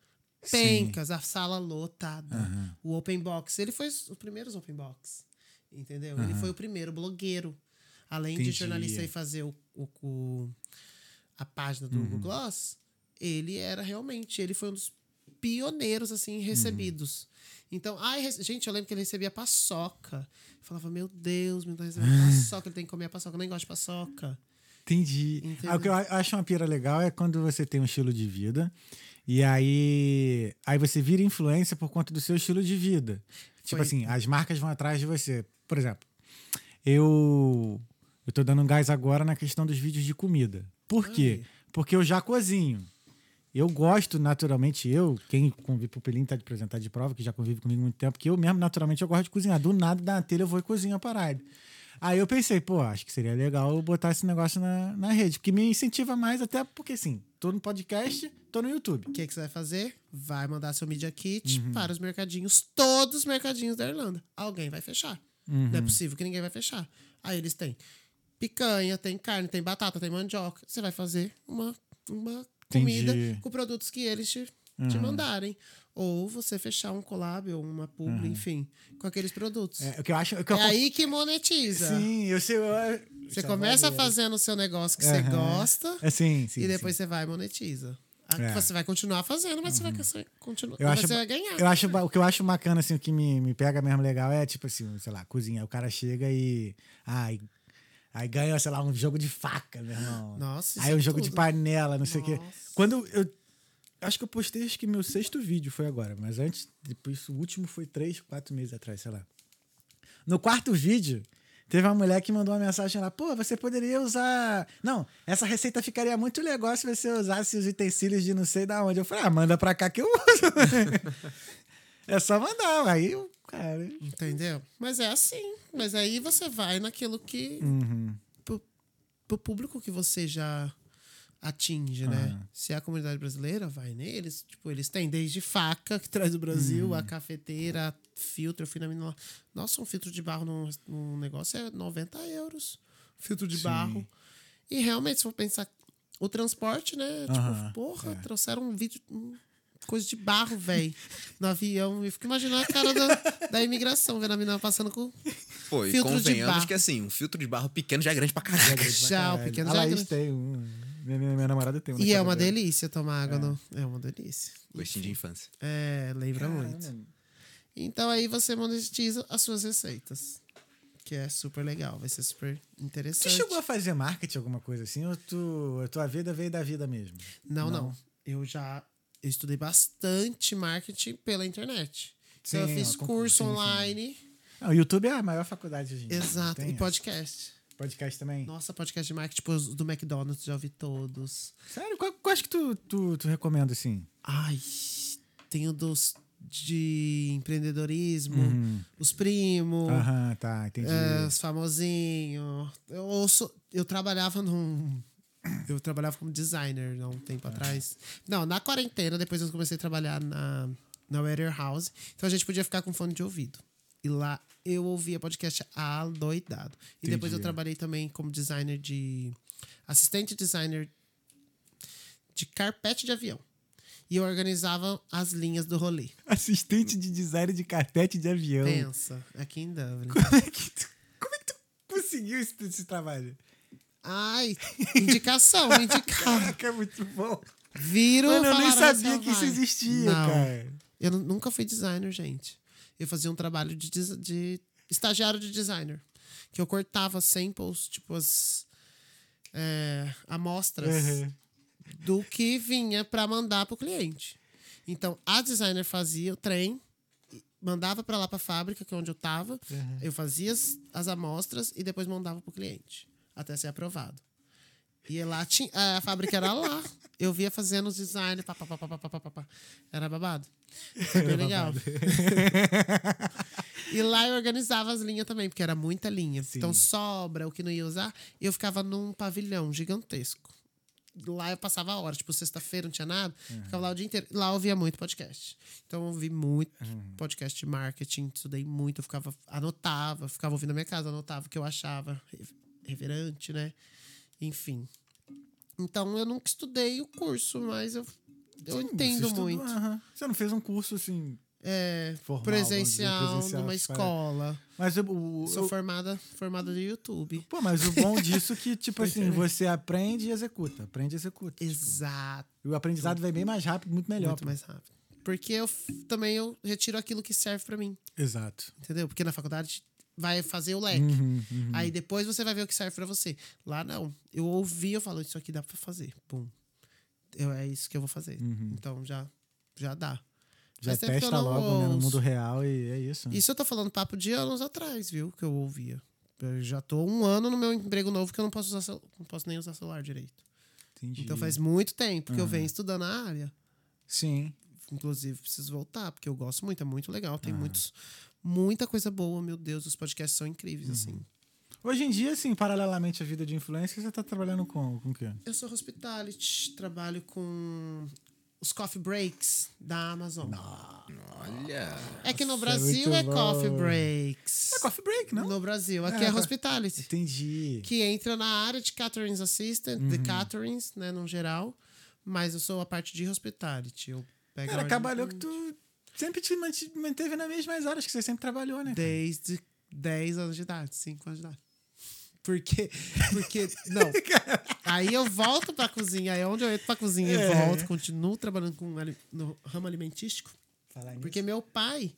Pencas, a sala lotada, o open box. Ele foi os primeiros open box. Entendeu? Ele foi o primeiro blogueiro. Além de Entendi. jornalista e fazer o, o- o- a página do Google Gloss, ele era realmente, ele foi um dos pioneiros, assim, recebidos. Então, ai, gente, eu lembro que ele recebia paçoca. Eu falava, meu Deus, meu Deus, recebendo paçoca, ele tem que comer a paçoca, eu nem gosto de paçoca. Entendi. Entendeu? Ah, o que eu acho uma pira legal é quando você tem um estilo de vida e aí, aí você vira influência por conta do seu estilo de vida. Tipo Foi- assim, as marcas vão atrás de você. Por exemplo, eu eu tô dando um gás agora na questão dos vídeos de comida. Por quê? Porque eu já cozinho. Eu gosto, naturalmente, eu, quem convive, o Pelinho tá de apresentar de prova, que já convive comigo há muito tempo, que eu mesmo, naturalmente, eu gosto de cozinhar. Do nada, da telha, eu vou e cozinho a parada. Aí eu pensei, pô, acho que seria legal botar esse negócio na, na rede, porque me incentiva mais, até porque, assim, tô no podcast, tô no YouTube. O que, que você vai fazer? Vai mandar seu Media Kit Uhum. para os mercadinhos, todos os mercadinhos da Irlanda. Alguém vai fechar. Uhum. Não é possível que ninguém vai fechar. Aí eles têm picanha, tem carne, tem batata, tem mandioca. Você vai fazer uma, uma comida Entendi. Uhum. com produtos que eles te, te mandarem. Ou você fechar um collab ou uma publi, enfim, com aqueles produtos. É, É, o que eu acho. Que eu aí que monetiza. Sim, eu sei. eu- Você já começa fazendo o seu negócio que você Aham. gosta É, sim, sim. e depois sim. você vai e monetiza. A- É. Você vai continuar fazendo, mas você vai você continua, Eu acho, você vai ganhar. eu acho o que eu acho bacana, assim, o que me, me pega mesmo legal é, tipo assim, sei lá, cozinha. O cara chega e. Ai, aí ganha, sei lá, um jogo de faca, meu irmão. Nossa, Aí isso um é jogo de tudo. panela, não sei o quê. Quando eu. Acho que eu postei, acho que meu sexto vídeo foi agora, mas antes, depois, o último foi três, quatro meses atrás, sei lá. No quarto vídeo, teve uma mulher que mandou uma mensagem lá, pô, você poderia usar. Não, essa receita ficaria muito legal se você usasse os utensílios de não sei da onde. Eu falei, ah, manda pra cá que eu uso. é só mandar. Aí, eu, cara. Entendeu? Mas é assim. Mas aí você vai naquilo que. Uhum. Pro, pro público que você já atinge, né? Se é a comunidade brasileira, vai neles. Tipo, eles têm desde faca que traz do Brasil, Uhum. a cafeteira, filtro. Eu fui na mina. Nossa, um filtro de barro num, num negócio é 90 euros. Filtro de Sim. barro. E realmente, se for pensar. O transporte, né? Tipo, porra, é. trouxeram um vídeo. um- coisa de barro, velho, no avião. Eu fico imaginando a cara da, da imigração, vendo a menina passando com Pô, e Filtro de convenhamos barro. que assim, um filtro de barro pequeno já é grande pra caraca. Já, o Caralho. pequeno a já é grande. tem um. Minha, minha, minha namorada tem um. E é uma dela. delícia tomar água. No... É uma delícia. Gostinho de infância. É, lembra muito. Caramba. Então aí você monetiza as suas receitas. Que é super legal, vai ser super Você interessante. chegou a fazer marketing, alguma coisa assim? Ou tu, a tua vida veio da vida mesmo? Não, não, Eu já eu estudei bastante marketing pela internet. Então eu Sim, fiz ó, com- curso sim, sim. online. Não, o YouTube é a maior faculdade dia. Exato. Tem e essa. podcast. Podcast também? Nossa, podcast de marketing, tipo, do McDonald's, já ouvi todos. Sério? Qual, quais que tu, tu, tu recomenda, assim? Ai, tem o dos de empreendedorismo, os primos. Uhum. Tá, entendi. É, os famosinhos. Eu ouço. Eu trabalhava num. Eu trabalhava como designer há um tempo atrás. Não, na quarentena, depois eu comecei a trabalhar na, na Warehouse. Então a gente podia ficar com fone de ouvido. E lá eu ouvia podcast aloidado. E depois eu Entendi. trabalhei também como designer de. Assistente designer de carpete de avião. E eu organizava as linhas do rolê. Assistente de design de carpete de avião. Pensa, aqui em Dublin. Como é que tu, como é que tu conseguiu esse, esse trabalho? Ai, indicação, indicar. Caraca, é muito bom. Viram Mano, eu nem sabia que isso existia, Não. cara. Eu nu- nunca fui designer, gente. Eu fazia um trabalho de, de estagiário de designer. que eu cortava samples, tipo as é, amostras Uhum. do que vinha para mandar pro cliente. Então, a designer fazia o trem, mandava para lá para a fábrica, que é onde eu tava. Uhum. Eu fazia as, as amostras e depois mandava pro cliente, até ser aprovado. E lá tinha, a fábrica era lá eu via fazendo os designs, pá, pá, pá, pá, pá, pá, pá, Era babado. Foi bem legal. e lá eu organizava as linhas também, porque era muita linha. Sim. Então sobra o que não ia usar, eu ficava num pavilhão gigantesco. Lá eu passava horas, tipo, sexta-feira não tinha nada, uhum. ficava lá o dia inteiro. Lá eu ouvia muito podcast. Então eu ouvi muito uhum. podcast de marketing, estudei muito, eu ficava, anotava, ficava ouvindo na minha casa, anotava o que eu achava, reverente, né? Enfim. Então eu nunca estudei o curso, mas eu, eu Sim, entendo você estudou, muito. aham. Você não fez um curso assim. É, Formal, vamos dizer, presencial, presencial, numa para- escola. Mas o- Sou formada, formada do YouTube. Pô, mas o bom disso é que, tipo assim, você aprende e executa. Aprende e executa. Exato. E o aprendizado vai bem mais rápido, muito melhor. muito pô. mais rápido. Porque eu também eu retiro aquilo que serve pra mim, Exato. entendeu? Porque na faculdade vai fazer o leque. Uhum, uhum. Aí depois você vai ver o que serve pra você. Lá não. Eu ouvi, eu falo, isso aqui dá pra fazer. Pum. Eu, é isso que eu vou fazer. Então já, já dá. Já que eu testa logo né, no mundo real e é isso. né? Isso eu tô falando papo de anos atrás, viu? Que eu ouvia. Eu já tô um ano no meu emprego novo que eu não posso, usar não posso nem usar celular direito. Entendi. Então faz muito tempo que eu venho estudando a área. Sim. Inclusive, preciso voltar, porque eu gosto muito, é muito legal. Tem muitos, muita coisa boa, meu Deus, os podcasts são incríveis, assim. Hoje em dia, assim, paralelamente à vida de influencer, você tá trabalhando com, com o quê? Eu sou hospitality, trabalho com os coffee breaks da Amazon. Olha. É que no Brasil é bom. coffee breaks. É coffee break, não? No Brasil, aqui É, é, co- hospitality. Entendi. Que entra na área de caterings assistant, de caterings, né, no geral. Mas eu sou a parte de hospitality. Eu pego Cara, trabalhou que tu sempre te manteve nas mesmas áreas que você sempre trabalhou, né? Desde 10 anos de idade, 5 anos de idade. Porque, porque, não. Aí eu volto pra cozinha, aí é onde eu entro pra cozinha É. e volto, continuo trabalhando com, no ramo alimentístico. Falar nisso. Porque meu pai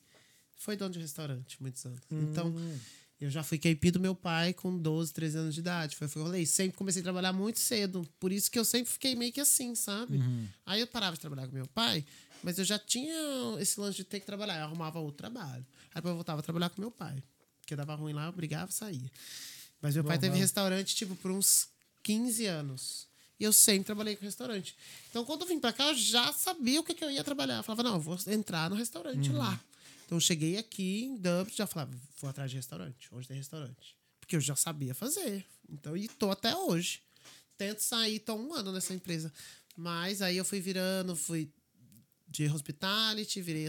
foi dono de restaurante muitos anos. Então, Hum. eu já fui KP do meu pai com 12, 13 anos de idade. Foi o que eu falei. Sempre comecei a trabalhar muito cedo. Por isso que eu sempre fiquei meio que assim, sabe? Uhum. Aí eu parava de trabalhar com meu pai, mas eu já tinha esse lance de ter que trabalhar. Eu arrumava outro trabalho. Aí depois eu voltava a trabalhar com meu pai. Porque dava ruim lá, eu brigava e saía. Mas meu pai teve Normal. restaurante, tipo, por uns 15 anos. E eu sempre trabalhei com restaurante. Então, quando eu vim pra cá, eu já sabia o que, que eu ia trabalhar. Eu falava, não, eu vou entrar no restaurante Uhum. lá. Então, eu cheguei aqui em Dublin, já falava, vou atrás de restaurante. Onde tem restaurante? Porque eu já sabia fazer. Então, e tô até hoje. Tento sair, tô um ano nessa empresa. Mas aí eu fui virando, fui de hospitality, virei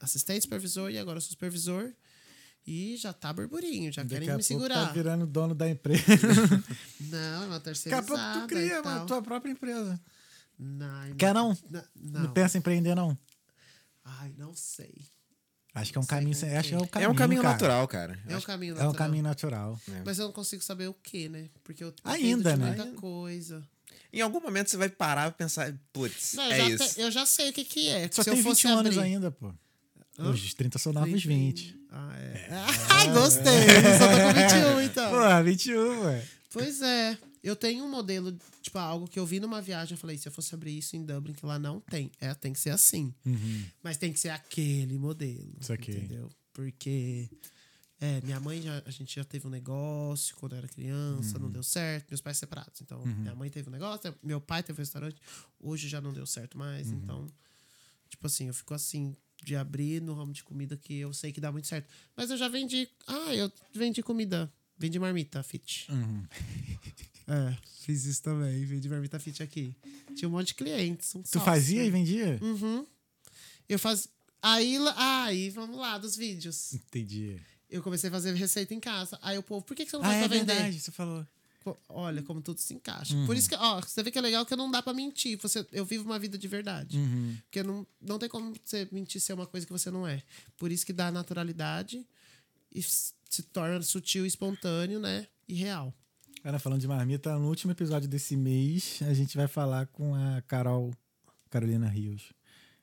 assistente supervisor e agora sou supervisor. E já tá burburinho, já Daqui querem a me pouco segurar. tá virando dono da empresa. Não, é uma Daqui a terceirizada pouco tu cria a tua própria empresa. Não, Quer não? Não. Não pensa em empreender, não? Ai, não sei. Acho que é um caminho. como Acho que é um que caminho. É um caminho cara. natural, cara. É um caminho É um natural. caminho natural. Mas eu não consigo saber o que, né? Porque eu Ainda, né? muita coisa. Em algum momento você vai parar e pensar, putz, Não, é já isso. te- eu já sei o que, que é. Só Se tem eu 21 fosse anos abrir... ainda, pô. Os 30 são novos 20. Ah, é. Ai, gostei. Só tô com 21, então. Pô, 21, ué. Pois é. Eu tenho um modelo, tipo, algo que eu vi numa viagem. Eu falei, se eu fosse abrir isso em Dublin, que lá não tem. É, tem que ser assim. Mas tem que ser aquele modelo. Isso aqui. Entendeu? Porque. É, minha mãe, já, a gente já teve um negócio quando eu era criança, não deu certo. Meus pais separados. Então, minha mãe teve um negócio, meu pai teve um restaurante. Hoje já não deu certo mais. Então, tipo assim, eu fico assim, de abrir no ramo de comida que eu sei que dá muito certo. Mas eu já vendi. Ah, eu vendi comida. Vendi marmita fit. É, fiz isso também. Vendi marmita fit aqui. Tinha um monte de clientes. Um Tu sócio. fazia e vendia? Uhum. Eu faz... Aí, aí, vamos lá, dos vídeos. Entendi. Eu comecei a fazer receita em casa. Aí o povo, por que, que você não Ah, faz é pra vender? verdade, você falou. Olha como tudo se encaixa. Uhum. Por isso que, ó, você vê que é legal que não dá pra mentir. Você, eu vivo uma vida de verdade. Uhum. Porque não, não tem como você mentir ser uma coisa que você não é. Por isso que dá naturalidade e se torna sutil, espontâneo, né? E real. Cara, falando de marmita, no último episódio desse mês, a gente vai falar com a Carol, Carolina Rios.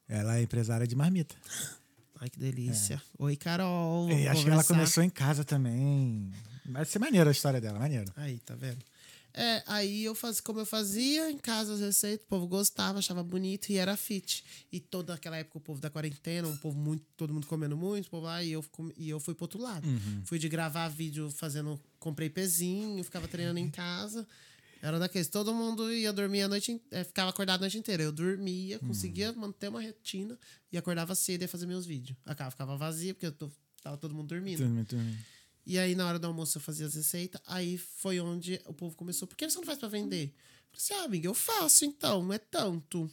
Ela é empresária de marmita. Ai, que delícia. Oi, Carol. Acho que ela conversar. começou em casa também. Vai ser maneiro a história dela, maneiro. Aí, tá vendo? É, aí eu fazia como eu fazia em casa as receitas, o povo gostava, achava bonito e era fit. E toda aquela época o povo da quarentena, um povo muito, todo mundo comendo muito, o povo lá, e eu, e eu fui pro outro lado. Fui de gravar vídeo fazendo, comprei pezinho, ficava treinando em casa. Era daqueles, todo mundo ia dormir a noite, eh, ficava acordado a noite inteira. Eu dormia, conseguia manter uma retina e acordava cedo e ia fazer meus vídeos. A casa ficava vazia, porque eu tô- tava todo mundo dormindo. Turma, turma. E aí, na hora do almoço, eu fazia as receitas. Aí foi onde o povo começou. Por que você não faz pra vender? Eu falei assim, ah, amiga, eu faço então, não é tanto.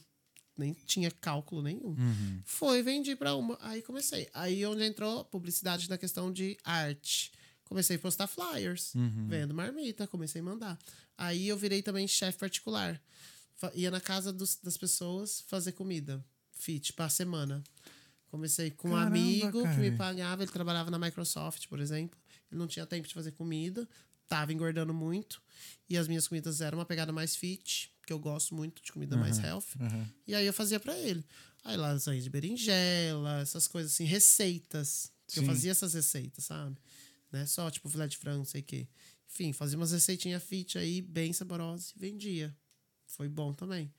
Nem tinha cálculo nenhum. Foi, vendi pra uma. Aí comecei. Aí onde entrou publicidade na questão de arte. Comecei a postar flyers, vendo marmita, comecei a mandar. Aí eu virei também chefe particular. Ia na casa dos- das pessoas fazer comida. Fit pra semana. Comecei com um Caramba, amigo que me cara. pagava, ele trabalhava na Microsoft, por exemplo. Ele não tinha tempo de fazer comida, tava engordando muito. E as minhas comidas eram uma pegada mais fit, que eu gosto muito de comida mais health. E aí eu fazia pra ele. Aí lasanha de berinjela, essas coisas assim, receitas. Que eu fazia essas receitas, sabe? Né? Só tipo filé de frango, não sei o quê. Enfim, fazia umas receitinhas fit aí, bem saborosas e vendia. Foi bom também.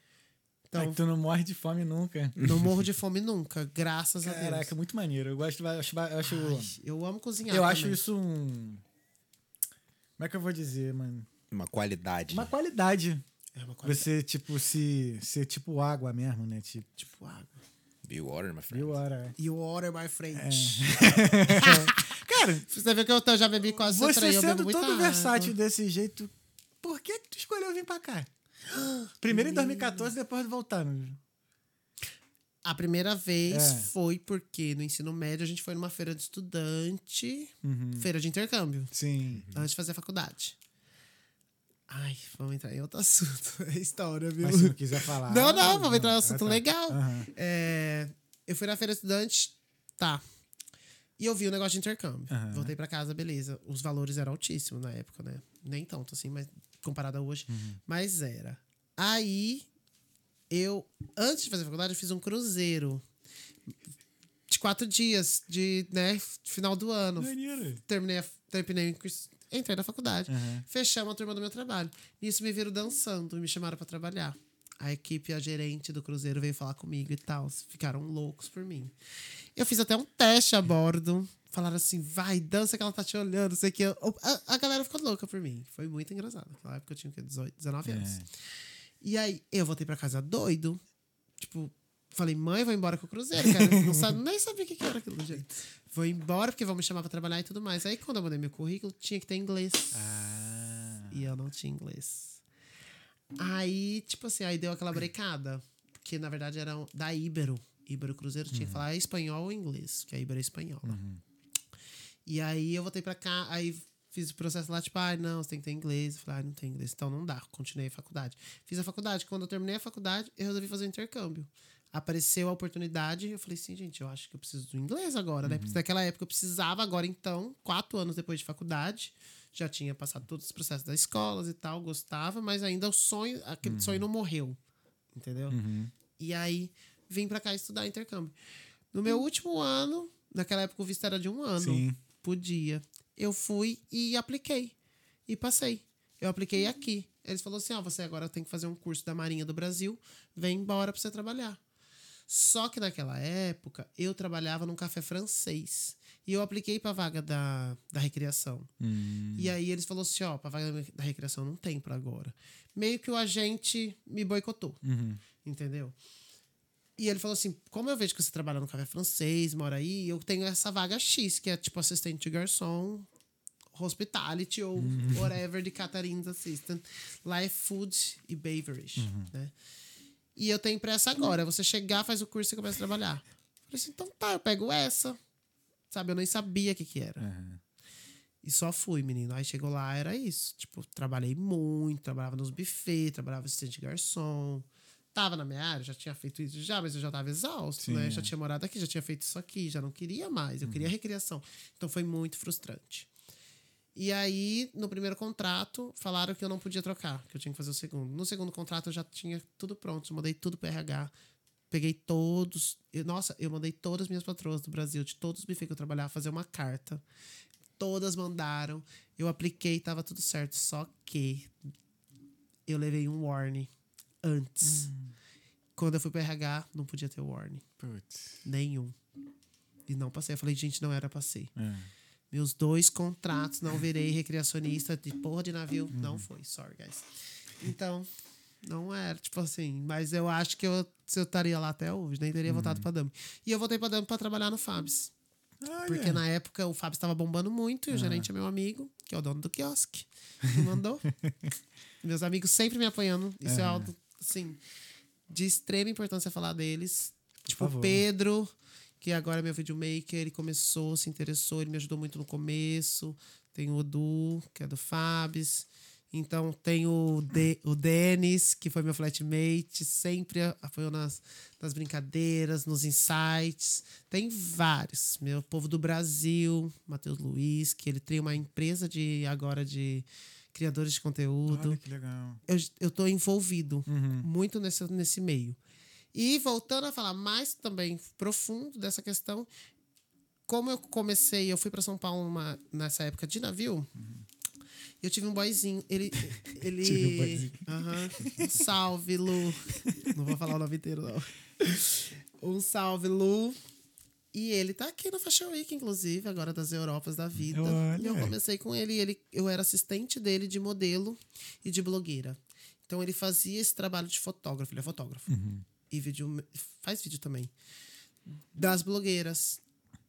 Então, Ai, tu não morre de fome nunca. não morro de fome nunca, graças a Deus. Caraca, muito maneiro. Eu gosto, eu acho, eu acho, Ai, eu amo cozinhar. eu acho também. isso um. Como é que eu vou dizer, mano? Uma qualidade. Uma qualidade. É uma qualidade. Você, tipo, se ser tipo água mesmo, né? Tipo, Tipo água. Be water, my friend. viu hora. You order my friend. Cara, Você vê que eu já bebi quase você eu bebo sendo muita todo água. versátil desse jeito, por que, que tu escolheu vir pra cá? Primeiro em 2014, depois voltando. A primeira vez É. foi porque no ensino médio a gente foi numa feira de estudante, Uhum. feira de intercâmbio, Sim. antes de fazer a faculdade. Ai, vamos entrar em outro assunto. É história, viu? Mas se não quiser falar. Não, não, vamos entrar em um assunto Ah, tá. legal. Aham. É, eu fui na feira de estudante, tá. E eu vi o negócio de intercâmbio. Aham. Voltei pra casa, beleza. Os valores eram altíssimos na época, né? Nem tanto assim, mas comparado a hoje. Uhum. Mas era. Aí, eu, antes de fazer faculdade, eu fiz um cruzeiro. De quatro dias, de, né, final do ano. Maneiro. Terminei, a- terminei, entrei na faculdade. Aham. Fechamos a turma do meu trabalho. Nisso me viram dançando e me chamaram pra trabalhar. A equipe, a gerente do cruzeiro veio falar comigo e tal. Ficaram loucos por mim. Eu fiz até um teste a bordo. Falaram assim, vai, dança que ela tá te olhando, sei o que. A, a galera ficou louca por mim. Foi muito engraçado. Naquela época eu tinha o quê? 18, 19 anos. É. E aí, eu voltei pra casa doido. Tipo, falei, mãe, vou embora com o Cruzeiro, cara. Não sabe, nem sabia o que, que era aquilo, gente. Vou embora porque vão me chamar pra trabalhar e tudo mais. Aí, quando eu mandei meu currículo, tinha que ter inglês. Ah. E eu não tinha inglês. Aí, tipo assim, aí deu aquela brecada. Porque, na verdade, era da Ibero. Ibero Cruzeiro tinha que falar espanhol ou inglês, que a Ibero é espanhola. E aí eu voltei pra cá, aí fiz o processo lá, tipo, ah, não, você tem que ter inglês. Eu falei, ah, não tem inglês, então não dá. Continuei a faculdade. Fiz a faculdade. Quando eu terminei a faculdade, eu resolvi fazer um intercâmbio. Apareceu a oportunidade, eu falei assim, gente, eu acho que eu preciso do inglês agora, né? Porque naquela época eu precisava, agora então, quatro anos depois de faculdade, já tinha passado todos os processos das escolas e tal, gostava, mas ainda o sonho, aquele sonho não morreu, entendeu? E aí vim pra cá estudar intercâmbio. No meu último ano, naquela época o visto era de um ano, Sim. podia. Eu fui e apliquei. E passei. Eu apliquei aqui. Eles falaram assim: ó, você agora tem que fazer um curso da Marinha do Brasil, vem embora pra você trabalhar. Só que naquela época eu trabalhava num café francês. E eu apliquei pra vaga da, da recreação. Hum. E aí eles falaram assim: ó, pra vaga da recreação não tem pra agora. Meio que o agente me boicotou. Uhum. Entendeu? E ele falou assim: como eu vejo que você trabalha no café francês, mora aí, eu tenho essa vaga X, que é tipo assistente de garçom, hospitality ou whatever de Catarines Assistant. Lá é food e beverage, né? E eu tenho pressa agora. Você chegar, faz o curso e começa a trabalhar. Eu falei assim: então tá, eu pego essa. Sabe, eu nem sabia o que que era. Aham. E só fui, menino. Aí chegou lá, era isso. Tipo, trabalhei muito, trabalhava nos buffets, trabalhava assistente de garçom. Tava na minha área, já tinha feito isso já, mas eu já tava exausto, Sim, né? é. Já tinha morado aqui, já tinha feito isso aqui, já não queria mais. Eu queria recreação. Então foi muito frustrante. E aí, no primeiro contrato, falaram que eu não podia trocar, que eu tinha que fazer o segundo. No segundo contrato, eu já tinha tudo pronto, eu mandei tudo pro RH. Peguei todos. eu- nossa, eu mandei todas as minhas patroas do Brasil, de todos os buffets que eu trabalhava, fazer uma carta todas mandaram. Eu apliquei, tava tudo certo. Só que eu levei um warning antes. Hum. Quando eu fui pro RH, não podia ter warning. Putz. Nenhum. E não passei. Eu falei, gente, não era pra ser. É. Meus dois contratos, não virei recreacionista de porra de navio. Não foi, sorry, guys. Então, não era, tipo assim. Mas eu acho que eu, se eu estaria lá até hoje, nem teria voltado pra Dami. E eu voltei pra Dami pra trabalhar no Fabs. Olha. Porque na época o Fabs estava bombando muito e o gerente é meu amigo, que é o dono do quiosque. Me mandou. Meus amigos sempre me apoiando. Isso é Aham. algo, assim, de extrema importância falar deles. tipo, favor. o Pedro, que agora é meu videomaker, ele começou, se interessou, ele me ajudou muito no começo. Tem o Edu, que é do Fabs. Então tem o, De, o Denis, que foi meu flatmate, sempre apoiou nas, nas brincadeiras, nos insights. Tem vários. Meu povo do Brasil, Matheus Luiz, que ele tem uma empresa de agora de criadores de conteúdo Olha que legal. eu, eu tô envolvido Uhum. muito nesse, nesse meio. E voltando a falar mais também profundo dessa questão, como eu comecei, eu fui para São Paulo numa- nessa época de navio, eu tive um boyzinho, ele... ele Tive um boyzinho. Aham. Um salve, Lu. Não vou falar o nome inteiro, não. Um salve, Lu. E ele tá aqui no Fashion Week, inclusive, agora das Europas da vida. Olha. E eu comecei com ele, ele, eu era assistente dele de modelo e de blogueira. Então ele fazia esse trabalho de fotógrafo, ele é fotógrafo. E vídeo, faz vídeo também. Das blogueiras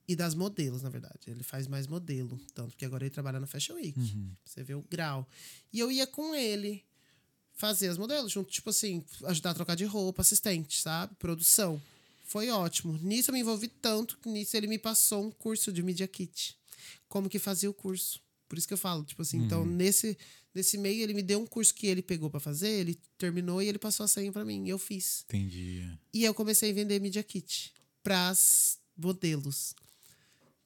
e das modelos, na verdade. Ele faz mais modelo, tanto que agora ele trabalha no Fashion Week. Você vê o grau. E eu ia com ele fazer as modelos, junto, tipo assim, ajudar a trocar de roupa, assistente, sabe? Produção. Foi ótimo. Nisso eu me envolvi tanto que nisso ele me passou um curso de Media Kit. Como que fazia o curso. Por isso que eu falo, tipo assim, então nesse, nesse meio ele me deu um curso que ele pegou pra fazer, ele terminou e ele passou a senha pra mim. E eu fiz. Entendi. E eu comecei a vender Media Kit pras modelos.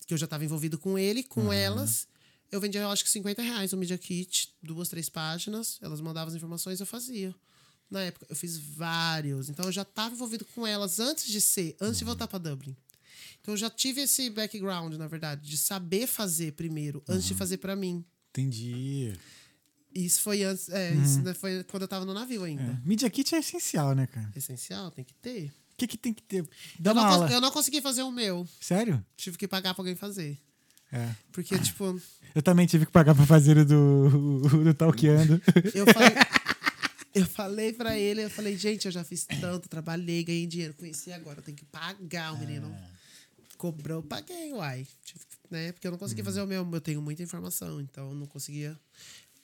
Que eu já estava envolvido com ele, com elas. Eu vendia, eu acho que 50 reais o Media Kit, duas, três páginas. Elas mandavam as informações eu fazia. Na época, eu fiz vários. Então, eu já estava envolvido com elas antes de ser, antes de voltar para Dublin. Então, eu já tive esse background, na verdade, de saber fazer primeiro, antes de fazer para mim. Entendi. Isso foi antes, é, isso né, foi quando eu tava no navio ainda. É. Media Kit é essencial, né, cara? Essencial, tem que ter. O que, que tem que ter? Dá Eu não, eu não consegui fazer o meu. Sério? Tive que pagar pra alguém fazer. É. Porque, tipo, Eu também tive que pagar pra fazer o do, do Talkeando. eu falei, eu falei pra ele, eu falei, gente, eu já fiz tanto, trabalhei, ganhei dinheiro com isso, e agora eu tenho que pagar o menino. Cobrou, paguei, uai. Né? Porque eu não consegui fazer o meu, eu tenho muita informação, então eu não conseguia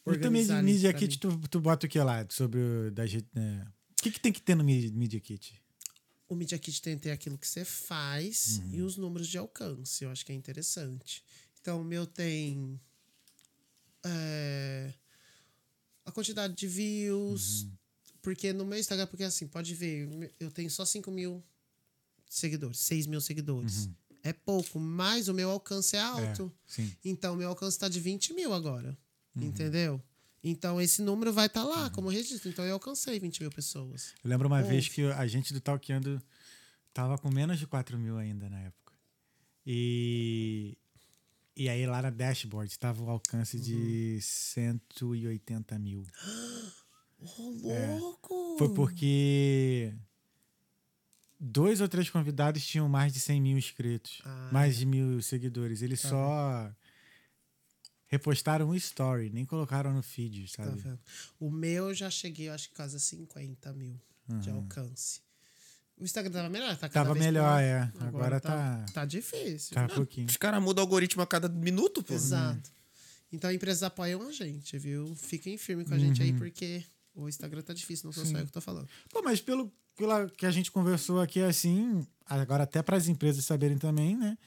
organizar isso Media Kit, tu, tu bota o que lá? Sobre o da gente. né? O que, que tem que ter no Media Kit? O Media Kit tem que ter aquilo que você faz e os números de alcance. Eu acho que é interessante. Então, o meu tem é, a quantidade de views. Porque no meu Instagram, porque assim, pode ver, eu tenho só 5 mil seguidores, 6 mil seguidores. É pouco, mas o meu alcance é alto. Sim. Então, meu alcance está de 20 mil agora. Entendeu? Então, esse número vai estar lá como registro. Então, eu alcancei 20 mil pessoas. Eu lembro uma Ouve. vez que a gente do Talkeando tava com menos de 4 mil ainda na época. E. E aí lá na dashboard tava o alcance de 180 mil. Ô, louco! Foi porque dois ou três convidados tinham mais de 100 mil inscritos, Ah. mais de mil seguidores. Eles só repostaram um story, nem colocaram no feed, Tá sabe? vendo? O meu eu já cheguei, eu acho que quase a 50 mil de alcance. O Instagram tava melhor, tá cada Tava vez melhor, pior. é. Agora tá- Tá difícil. Tá um pouquinho. Os caras mudam o algoritmo a cada minuto, pô. Exato. Então, empresas apoiam a gente, viu? Fiquem firmes com a gente Uhum. aí, porque o Instagram tá difícil, não sou só eu que tô falando. Pô, mas pelo, pelo que a gente conversou aqui, assim, agora até para as empresas saberem também, né?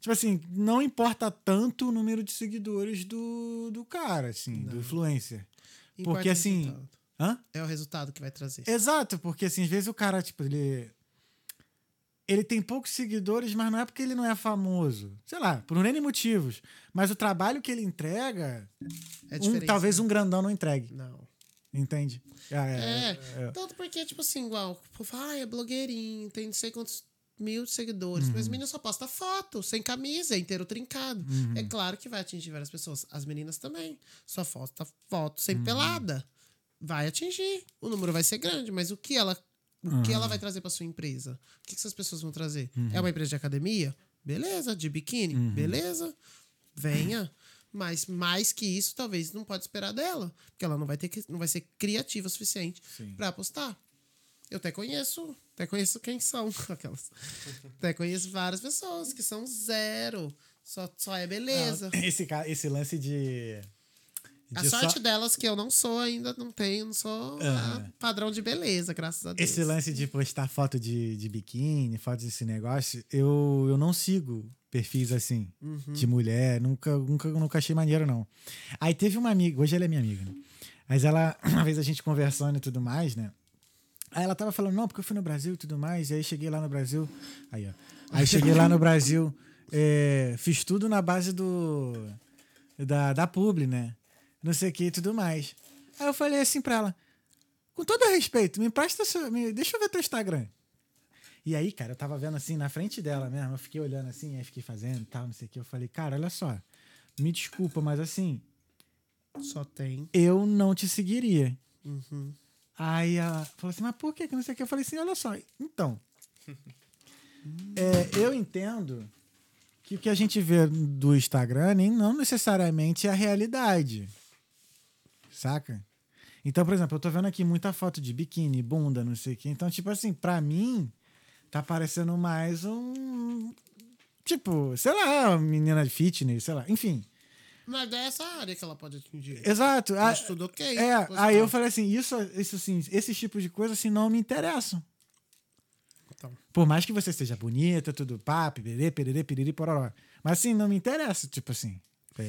Tipo assim, não importa tanto o número de seguidores do, do cara, assim, do influencer. Porque o assim. É o resultado que vai trazer. Exato, porque assim, às vezes o cara, tipo, ele. Ele tem poucos seguidores, mas não é porque ele não é famoso. Sei lá, por N motivos. Mas o trabalho que ele entrega, É um, talvez um grandão não entregue. Não. Entende? É, É, é, é. tanto porque, tipo assim, igual, o povo ah, é blogueirinho, tem não sei quantos mil seguidores. Mas menina só posta foto, sem camisa, inteiro trincado. É claro que vai atingir várias pessoas. As meninas também. Só posta foto sem pelada. Vai atingir. O número vai ser grande, mas o que ela, o que ela vai trazer para sua empresa? O que, que essas pessoas vão trazer? É uma empresa de academia? Beleza. De biquíni? Beleza. Venha. Mas mais que isso, talvez não pode esperar dela. Porque ela não vai ter que, não vai ser criativa o suficiente para postar. Eu até conheço, até conheço quem são aquelas. até conheço várias pessoas que são zero. Só, só é beleza. Ah, Esse, esse lance de. A de sorte só- delas que eu não sou ainda, não tenho, não sou ah, padrão de beleza, graças a Deus. Esse lance de postar foto de, de biquíni, foto desse negócio, eu, eu não sigo perfis assim, Uhum. de mulher. Nunca, nunca, nunca achei maneiro, não. Aí teve uma amiga, hoje ela é minha amiga, né? Mas ela, uma vez a gente conversando e tudo mais, né? Aí ela tava falando, não, porque eu fui no Brasil e tudo mais. E aí cheguei lá no Brasil. Aí, ó. Aí cheguei lá no Brasil, é, fiz tudo na base do. Da, da publi, né? Não sei o que e tudo mais. Aí eu falei assim pra ela, com todo respeito, me empresta seu. Me, deixa eu ver teu Instagram. E aí, cara, eu tava vendo assim na frente dela mesmo. Eu fiquei olhando assim, aí fiquei fazendo e tal, não sei o que. Eu falei, cara, olha só. Me desculpa, mas assim, Só tem. eu não te seguiria. Uhum. Aí ela falou assim, mas por que que não sei o que? Eu falei assim, olha só, então. é, eu entendo que o que a gente vê do Instagram nem não necessariamente é a realidade. Saca? Então, por exemplo, eu tô vendo aqui muita foto de biquíni, bunda, não sei o que. Então, tipo assim, pra mim, tá parecendo mais um. Tipo, sei lá, menina de fitness, sei lá. Enfim. Mas é essa área que ela pode atingir. Exato. Ah, Acho tudo ok. É, aí eu falei assim, isso, isso assim, esses tipos de coisa assim não me interessam. Então, Por mais que você seja bonita, tudo pá, pererê, pererê, piriri, pororó. Mas assim, não me interessa, tipo assim. Tá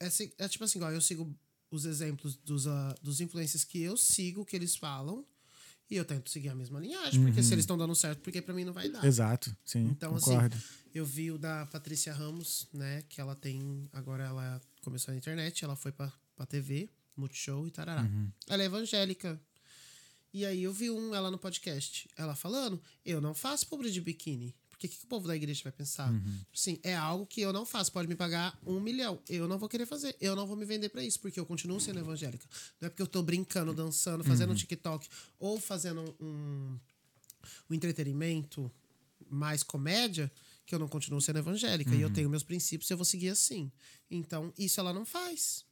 é, se- é tipo assim, igual eu sigo os exemplos dos, ah, dos influencers que eu sigo, que eles falam, e eu tento seguir a mesma linhagem, porque se eles estão dando certo, porque pra mim não vai dar. Exato, sim, Então, concordo. assim, eu vi o da Patrícia Ramos, né? Que ela tem. Agora ela começou na internet, ela foi pra, pra TV, Multishow e tarará. Uhum. Ela é evangélica. E aí eu vi um, ela no podcast, ela falando: eu não faço pobre de biquíni. Porque o que, que o povo da igreja vai pensar? Uhum. Sim, é algo que eu não faço. Pode me pagar um milhão. Eu não vou querer fazer. Eu não vou me vender pra isso, porque eu continuo sendo evangélica. Não é porque eu tô brincando, dançando, fazendo um TikTok ou fazendo um, um entretenimento mais comédia que eu não continuo sendo evangélica. E eu tenho meus princípios e eu vou seguir assim. Então, isso ela não faz.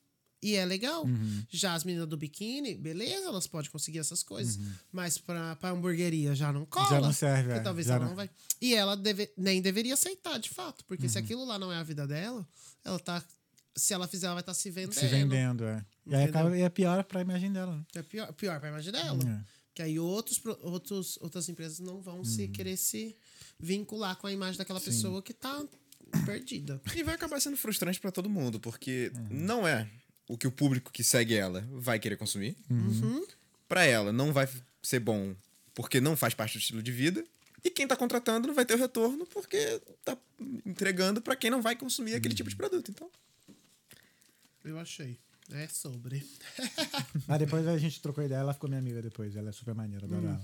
E é legal. Já as meninas do biquíni, beleza, elas podem conseguir essas coisas. Mas pra, pra hamburgueria já não cola. Já não serve, porque é, talvez já ela não- não vai. E ela deve- nem deveria aceitar, de fato. Porque se aquilo lá não é a vida dela, ela tá. Se ela fizer, ela vai estar se vendendo. Se vendendo, é. E aí acaba, e é pior pra imagem dela. né? É pior, pior pra imagem dela. É. Que aí outros, outros, outras empresas não vão se querer se vincular com a imagem daquela pessoa que tá perdida. E vai acabar sendo frustrante pra todo mundo, porque não é o que o público que segue ela vai querer consumir. Pra ela não vai ser bom porque não faz parte do estilo de vida. E quem tá contratando não vai ter o retorno porque tá entregando pra quem não vai consumir aquele tipo de produto. Então, Eu achei. É sobre. Mas depois a gente trocou ideia, ela ficou minha amiga depois. Ela é super maneira, adoro ela.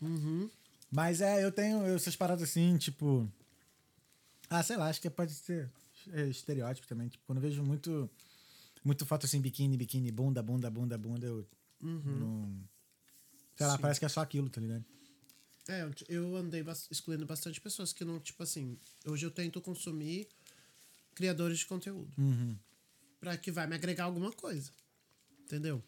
Uhum. Mas é, eu tenho essas paradas assim, tipo. Ah, sei lá, acho que pode ser é, estereótipo também. Tipo, quando eu vejo muito, muito foto assim, biquíni, biquíni, bunda, bunda, bunda, bunda, eu. Não, sei lá, Sim. parece que é só aquilo, tá ligado? É, eu- andei excluindo bastante pessoas que não, tipo assim, hoje eu tento consumir criadores de conteúdo. Pra que vai me agregar alguma coisa. Entendeu?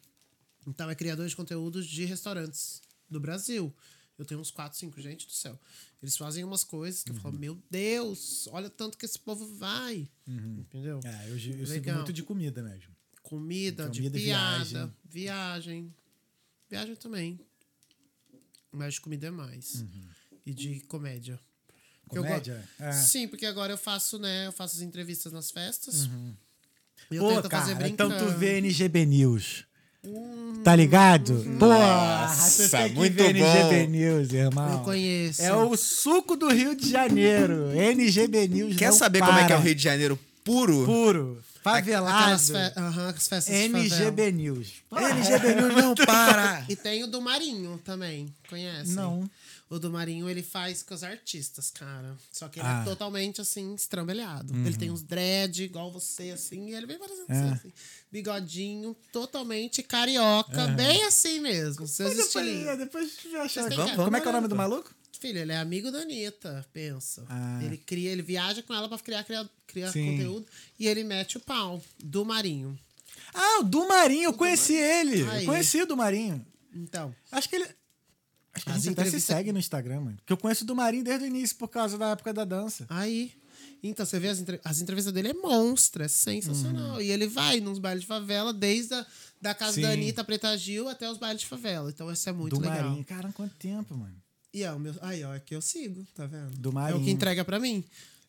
Então é criadores de conteúdos de restaurantes do Brasil. Eu tenho uns 4, 5, gente do céu. Eles fazem umas coisas que eu falo, meu Deus, olha tanto que esse povo vai. Entendeu? É, eu, eu sigo muito de comida mesmo. Comida, Comida piada, viagem. viagem. viagem. também. Mas de comida é mais. E de comédia. Porque eu Comédia? É. Sim, porque agora eu faço, né? Eu faço as entrevistas nas festas. E eu Pô, tento fazer cara, então brincando. tu vê NGB News. Tá ligado? Porra, Nossa, que muito bom. NGB News, irmão. Eu conheço. É o suco do Rio de Janeiro. NGB News. quer saber como é que é o para. Rio de Janeiro puro? Puro. Favelado. Fe... aham, as festas. NGB News. NGB News não para! E tem o do Marinho também. Conhece? Não. O do Marinho, ele faz com os artistas, cara. Só que ele Ah. é totalmente, assim, estrambelhado. Ele tem uns dread, igual você, assim, e ele vem parecendo É. você, assim. Bigodinho, totalmente carioca, bem assim mesmo. Seus Depois, estilinhos. depois eu achar têm que- Como é que é o nome do vamos maluco? Filho, ele é amigo da Anitta, pensa. Ah. Ele cria, ele viaja com ela pra criar, criar, criar Sim. conteúdo e ele mete o pau do Marinho. Ah, o do Marinho, eu conheci ele. Aí. Eu conheci o do Marinho. Então, Acho que ele. Acho que a gente até se segue no Instagram, mano. Porque eu conheço o do Marinho desde o início, por causa da época da dança. aí. Então, você vê as, entre- as entrevistas dele é monstro, é sensacional. E ele vai nos bailes de favela, desde a da casa Uhum. Sim. da Anitta, Preta Gil, até os bailes de favela. Então, isso é muito do legal. Marinho. Caramba, quanto tempo, mano. E é o meu. Aí, ó, é que eu sigo, tá vendo? Do É o Marinho. que entrega pra mim.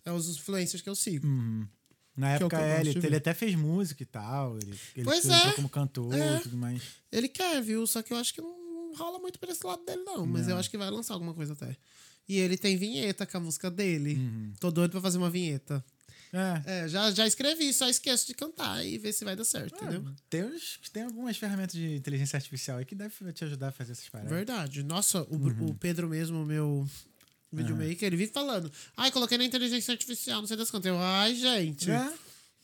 É os influencers que eu sigo. Na Que é época, é, ele, ele até fez música e tal. Ele, ele Pois é. como cantor É. e tudo mais. Ele quer, viu? Só que eu acho que não rola muito por esse lado dele, não. Mas eu acho que vai lançar alguma coisa até. E ele tem vinheta com a música dele. Uhum. Tô doido pra fazer uma vinheta. É. É, já, já escrevi, só esqueço de cantar e ver se vai dar certo, entendeu? Tem, uns- tem algumas ferramentas de inteligência artificial aí que deve te ajudar a fazer essas paradas. Verdade. Nossa, o, Uhum. O Pedro mesmo, meu videomaker, ele vive falando. Ai, coloquei na inteligência artificial, não sei das quantas. Eu, ai, gente. É?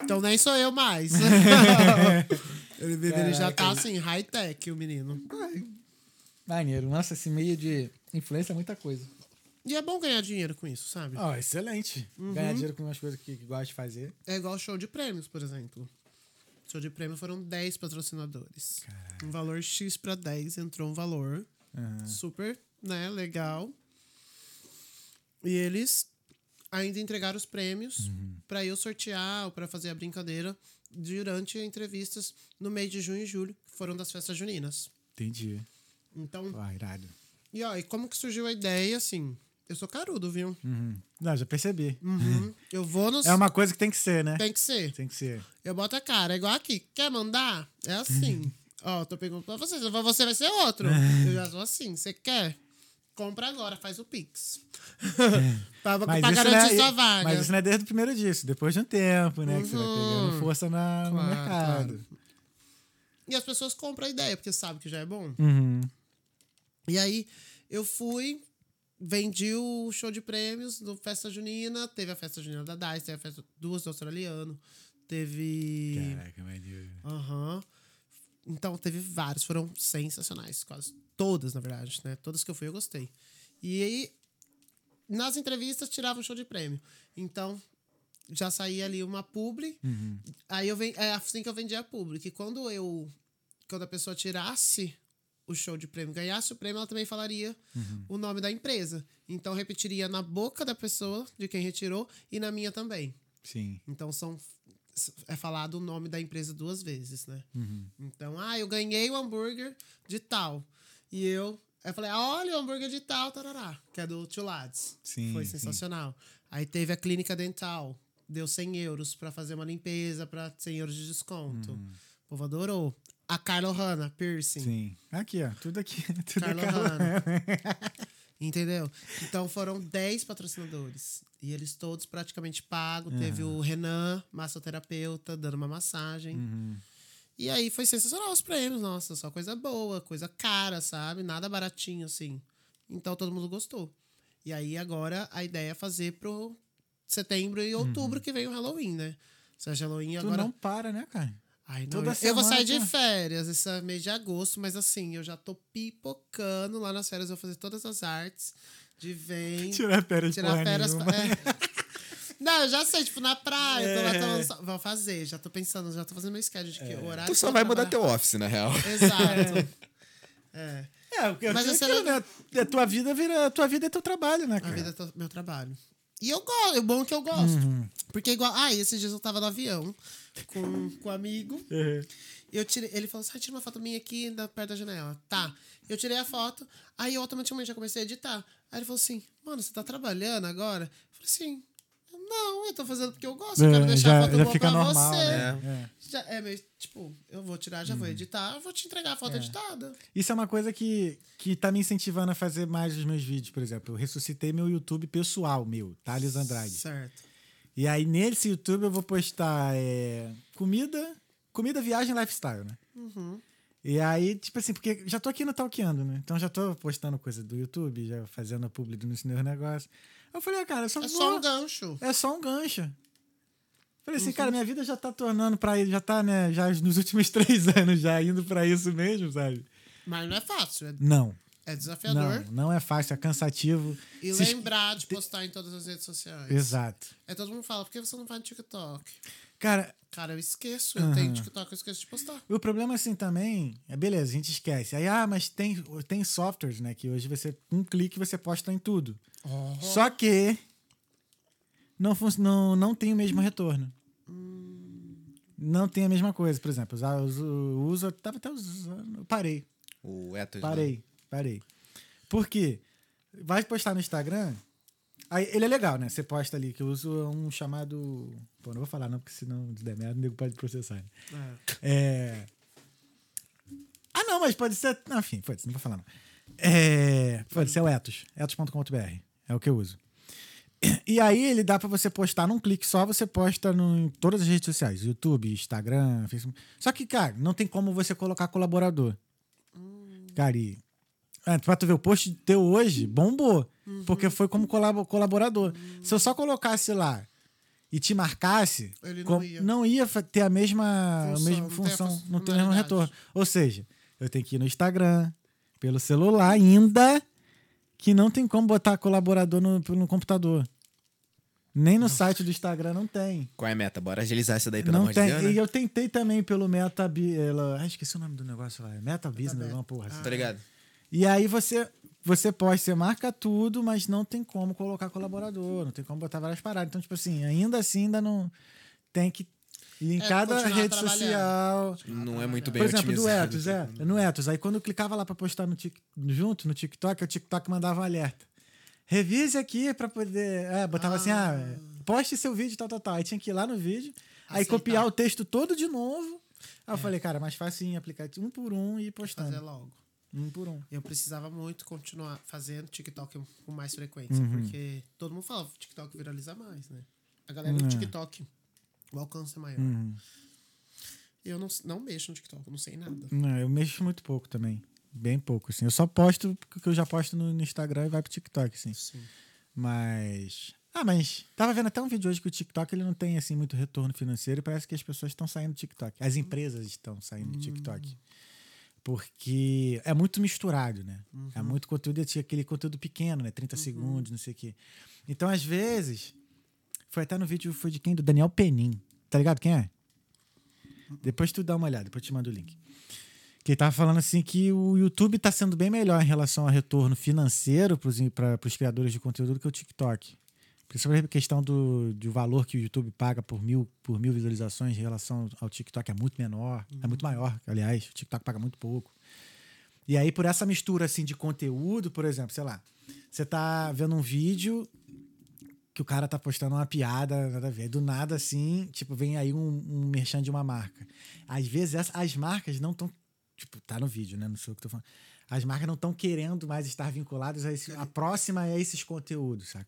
Então nem sou eu mais. ele, ele já tá assim, high-tech, o menino. Maneiro. Nossa, esse meio de influência é muita coisa. E é bom ganhar dinheiro com isso, sabe? Ó, excelente. Uhum. Ganhar dinheiro com umas coisas que, que gosta de fazer. É igual show de prêmios, por exemplo. Show de prêmio foram 10 patrocinadores. Um valor X pra 10 entrou um valor super, né, legal. E eles ainda entregaram os prêmios pra eu sortear ou pra fazer a brincadeira durante entrevistas no mês de junho e julho, que foram das festas juninas. Entendi. Então, Ó, irado. e ó, e como que surgiu a ideia, assim? Eu sou carudo, viu? Uhum. Não, já percebi. Uhum. Eu vou nos. É uma coisa que tem que ser, né? Tem que ser. Tem que ser. Eu boto a cara, é igual aqui. Quer mandar? É assim. Ó, tô perguntando pra você. Você vai ser outro. Eu já sou assim. Você quer? Compra agora, faz o Pix. pra pra Mas isso, garantir não sua é, vaga. mas isso não é desde o primeiro disso. Depois de um tempo, né? Que você vai Uhum. pegando força na, no Claro, mercado. E as pessoas compram a ideia, porque sabem que já é bom. Uhum. E aí, eu fui, vendi o show de prêmios no Festa Junina. Teve a Festa Junina da DICE, teve a festa duas do australiano. Teve... Caraca, maneiro. Aham. Então, teve vários, foram sensacionais, quase todas, na verdade, né? Todas que eu fui, eu gostei. E aí, nas entrevistas, tirava um show de prêmio. Então, já saía ali uma publi. Aí eu ven... é assim que eu vendia a publi. Que quando eu. Quando a pessoa tirasse o show de prêmio, ganhasse o prêmio, ela também falaria o nome da empresa. Então repetiria na boca da pessoa, de quem retirou, e na minha também. Sim. Então são é falado o nome da empresa duas vezes, né? Então, ah, eu ganhei o hambúrguer de tal. E eu, eu falei, ah, olha o hambúrguer de tal, tarará, que é do Tio Lads. Sim, Foi sim. sensacional. Aí teve a clínica dental, deu 100 euros pra fazer uma limpeza para 100 euros de desconto. O povo adorou. A Carla Hanna, piercing. Sim. Aqui, ó. Tudo aqui. Tudo Carla é Carla. Hanna. Entendeu? Então foram 10 patrocinadores. E eles todos praticamente pagos. Teve o Renan, massoterapeuta, dando uma massagem. E aí foi sensacional os prêmios. Nossa, só coisa boa, coisa cara, sabe? Nada baratinho assim. Então todo mundo gostou. E aí agora a ideia é fazer pro setembro e outubro que vem o Halloween, né? Seja Halloween Tu agora. não para, né, cara? Ai, não, Toda eu, eu vou semana sair de férias esse mês de agosto, mas assim, eu já tô pipocando lá nas férias, eu vou fazer todas as artes de vem. Tirar férias tirar férias. nenhuma. é. Não, eu já sei, tipo, na praia, tô lá É. tomando. Vou fazer, já tô pensando, já tô fazendo meu schedule de que o horário. Tu só eu vai mudar teu office, na real. Exato. É. É, porque Mas mas esse aquilo, né? A tua vida vira. A tua vida é teu trabalho, né, A cara? vida é to- meu trabalho. E eu gosto, o bom é que eu gosto. Uhum. Porque igual. Ah, esses dias eu tava no avião com, com um amigo. Uhum. Eu tirei, ele falou assim: ah, tira uma foto minha aqui da, perto da janela. Tá. Eu tirei a foto, aí eu automaticamente já comecei a editar. Aí ele falou assim: mano, você tá trabalhando agora? Eu falei assim: não, eu tô fazendo porque eu gosto, eu quero É, deixar já- a foto já boa fica pra normal, você. né? É. Já, é, meio, tipo, eu vou tirar, já vou editar, eu vou te entregar a foto editada. Isso é uma coisa que, que tá me incentivando a fazer mais os meus vídeos, por exemplo. Eu ressuscitei meu YouTube pessoal, meu, Thales Andrade. Certo. E aí, nesse YouTube, eu vou postar é, comida, comida, viagem lifestyle, né? E aí, tipo assim, porque já tô aqui no Talkeando, né? Então já tô postando coisa do YouTube, já fazendo a publi nos meus negócios. Eu falei, ah, cara, eu só É vou- só um gancho. é só um gancho. Falei Uhum. assim, cara, minha vida já tá tornando pra já tá, né, já nos últimos três anos já indo pra isso mesmo, sabe? Mas não é fácil, é, Não, é desafiador. não, não é fácil, é cansativo. E Se es- lembrar de postar em todas as redes sociais. Exato. Aí todo mundo fala, por que você não vai no TikTok? Cara, Cara, eu esqueço. Eu tenho TikTok, eu esqueço de postar. o problema assim também é beleza, a gente esquece. Aí, ah, mas tem, tem softwares, né, que hoje você, um clique você posta em tudo. Só que não, não, não tem o mesmo retorno. Não tem a mesma coisa. Por exemplo, usar, uso, uso, tava até usando, eu parei. O Etos. né? Parei. Por quê? Vai postar no Instagram. Aí, ele é legal, né? Você posta ali, que eu uso um chamado. Pô, não vou falar não, porque senão se der merda, o nego pode processar. Né? É. Ah, não, mas pode ser. Não, enfim, foda-se, não vou falar não. É... Pode ser o Etos, etos.com.br. É o que eu uso. E aí ele dá pra você postar num clique só, você posta no, em todas as redes sociais, YouTube, Instagram, Facebook. Só que, cara, não tem como você colocar colaborador. Cara, e. É, pra tu ver, o post teu hoje bombou. Porque foi como colabo- colaborador. Se eu só colocasse lá e te marcasse, Ele não com- ia. não ia ter a mesma Função, a mesma não tem a função, não tem o mesmo funcionalidade. retorno. Ou seja, eu tenho que ir no Instagram, pelo celular ainda, que não tem como botar colaborador no, no computador. Nem no site do Instagram não tem. Qual é a meta? Bora agilizar isso daí, pelo não amor tem. de Deus, né? E eu tentei também pelo Meta... Bi- Ela, ah, esqueci o nome do negócio lá. Meta Business, Meta- uma porra assim. Tá ligado? E aí você você posta, você marca tudo, mas não tem como colocar colaborador, não tem como botar várias paradas. Então, tipo assim, ainda assim, ainda não tem que ir em É, cada rede social. Não é muito bem Por exemplo, do. Etos, é. No Etos. Aí quando eu clicava lá pra postar no Tik- junto no TikTok, o TikTok mandava um alerta. Revise aqui pra poder. É, botava assim, ah, poste seu vídeo, tal, tal, tal. Aí tinha que ir lá no vídeo, aí Aceitar. copiar o texto todo de novo. Aí eu falei, cara, mais fácil em aplicar um por um e ir postando. Fazer logo. Um por um. Eu precisava muito continuar fazendo TikTok com mais frequência, Uhum. porque todo mundo fala que TikTok viraliza mais, né? A galera É. do TikTok, o alcance é maior. Uhum. Eu não, não mexo no TikTok, não sei nada. Não, eu mexo muito pouco também. Bem pouco, assim. Eu só posto porque eu já posto no Instagram e vai pro TikTok, assim. Sim. Mas. Ah, mas. Tava vendo até um vídeo hoje que o TikTok ele não tem, assim, muito retorno financeiro e parece que as pessoas estão saindo do TikTok. As empresas estão saindo do TikTok. Porque é muito misturado, né? É muito conteúdo, tinha aquele conteúdo pequeno, né? 30 segundos, não sei o quê. Então, às vezes. Foi até no vídeo, foi de quem? Do Daniel Penin. Tá ligado quem é? Depois tu dá uma olhada, depois eu te mando o link. Que ele tava falando assim que o YouTube tá sendo bem melhor em relação ao retorno financeiro para os criadores de conteúdo do que o TikTok. Principalmente a questão do, do valor que o YouTube paga por mil, por mil visualizações em relação ao TikTok é muito menor, é muito maior, aliás, o TikTok paga muito pouco. E aí, por essa mistura assim de conteúdo, por exemplo, sei lá, você tá vendo um vídeo que o cara tá postando uma piada, nada a ver. Do nada, assim, tipo, vem aí um, um merchan de uma marca. Às vezes, essa- as marcas não estão. Tipo, tá no vídeo, né? Não sei o que tô falando. As marcas não estão querendo mais estar vinculadas a esse. A próxima é esses conteúdos, saca?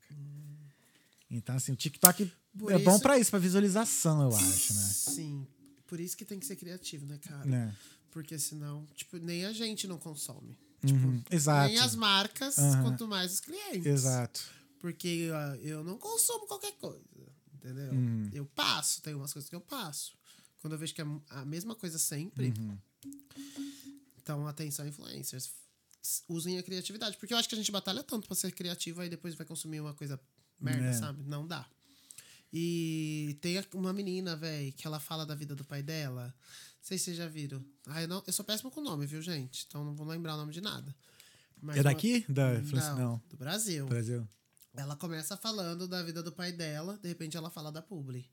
Então, assim, o TikTok Por é bom isso- pra isso, pra visualização, eu acho, né? Sim. Por isso que tem que ser criativo, né, cara? Né? Porque senão, tipo, nem a gente não consome. Uhum, Exato. Nem as marcas, Aham. quanto mais os clientes. Exato. Porque ah, eu não consumo qualquer coisa, entendeu? Uhum. Eu passo, tem umas coisas que eu passo. Quando eu vejo que é a mesma coisa sempre. Uhum. Então, atenção, influencers. Usem a criatividade. Porque eu acho que a gente batalha tanto pra ser criativo aí depois vai consumir uma coisa merda, É. sabe? Não dá. E tem uma menina, velho, que ela fala da vida do pai dela. Não sei se vocês já viram. Ah, eu, não, eu sou péssimo com nome, viu, gente? Então não vou lembrar o nome de nada. Mas É uma- daqui? Da França? Não, Não. do Brasil. Brasil. Ela começa falando da vida do pai dela, de repente ela fala da publi.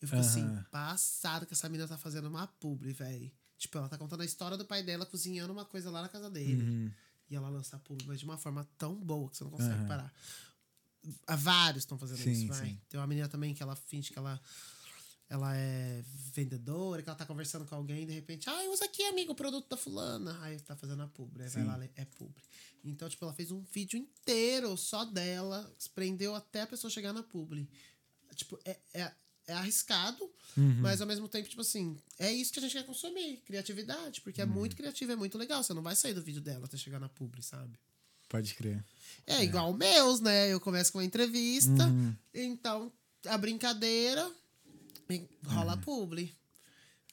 Eu fico Aham. assim, passado que essa menina tá fazendo uma publi, velho. Tipo, ela tá contando a história do pai dela cozinhando uma coisa lá na casa dele. Uhum. E ela lança a publi, mas de uma forma tão boa que você não consegue parar. Há vários estão fazendo Sim, isso, vai. sim. Tem uma menina também que ela finge que ela, ela é vendedora, que ela tá conversando com alguém e de repente, ah, usa aqui, amigo, o produto da fulana. Aí tá fazendo a publi, aí vai lá, é publi. Então, tipo, ela fez um vídeo inteiro só dela, prendeu até a pessoa chegar na publi. Tipo, é, é, é arriscado, Uhum. mas ao mesmo tempo, tipo assim, é isso que a gente quer consumir, criatividade, porque é Uhum. muito criativo, é muito legal. Você não vai sair do vídeo dela até chegar na publi, sabe? Pode crer. É, igual meus, né? Eu começo com uma entrevista, Uhum. então a brincadeira rola a publi.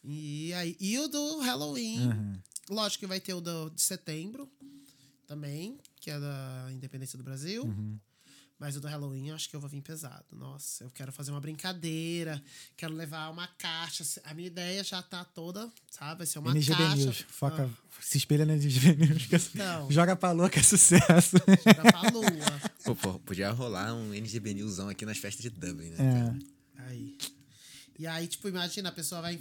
E, aí, e o do Halloween, Uhum. lógico que vai ter o do, de setembro também, que é da Independência do Brasil. Uhum. Mas o do Halloween eu acho que eu vou vir pesado. Nossa, eu quero fazer uma brincadeira, quero levar uma caixa. A minha ideia já tá toda, sabe? Vai ser uma NGB caixa. News. Foca, Ah, Se espelha na NGB News. que é- Não. Joga pra louca, é sucesso. joga pra lua. Pô, pô, podia rolar um NGB Newsão aqui nas festas de Dublin, né? É. Aí. E aí, tipo, imagina, a pessoa vai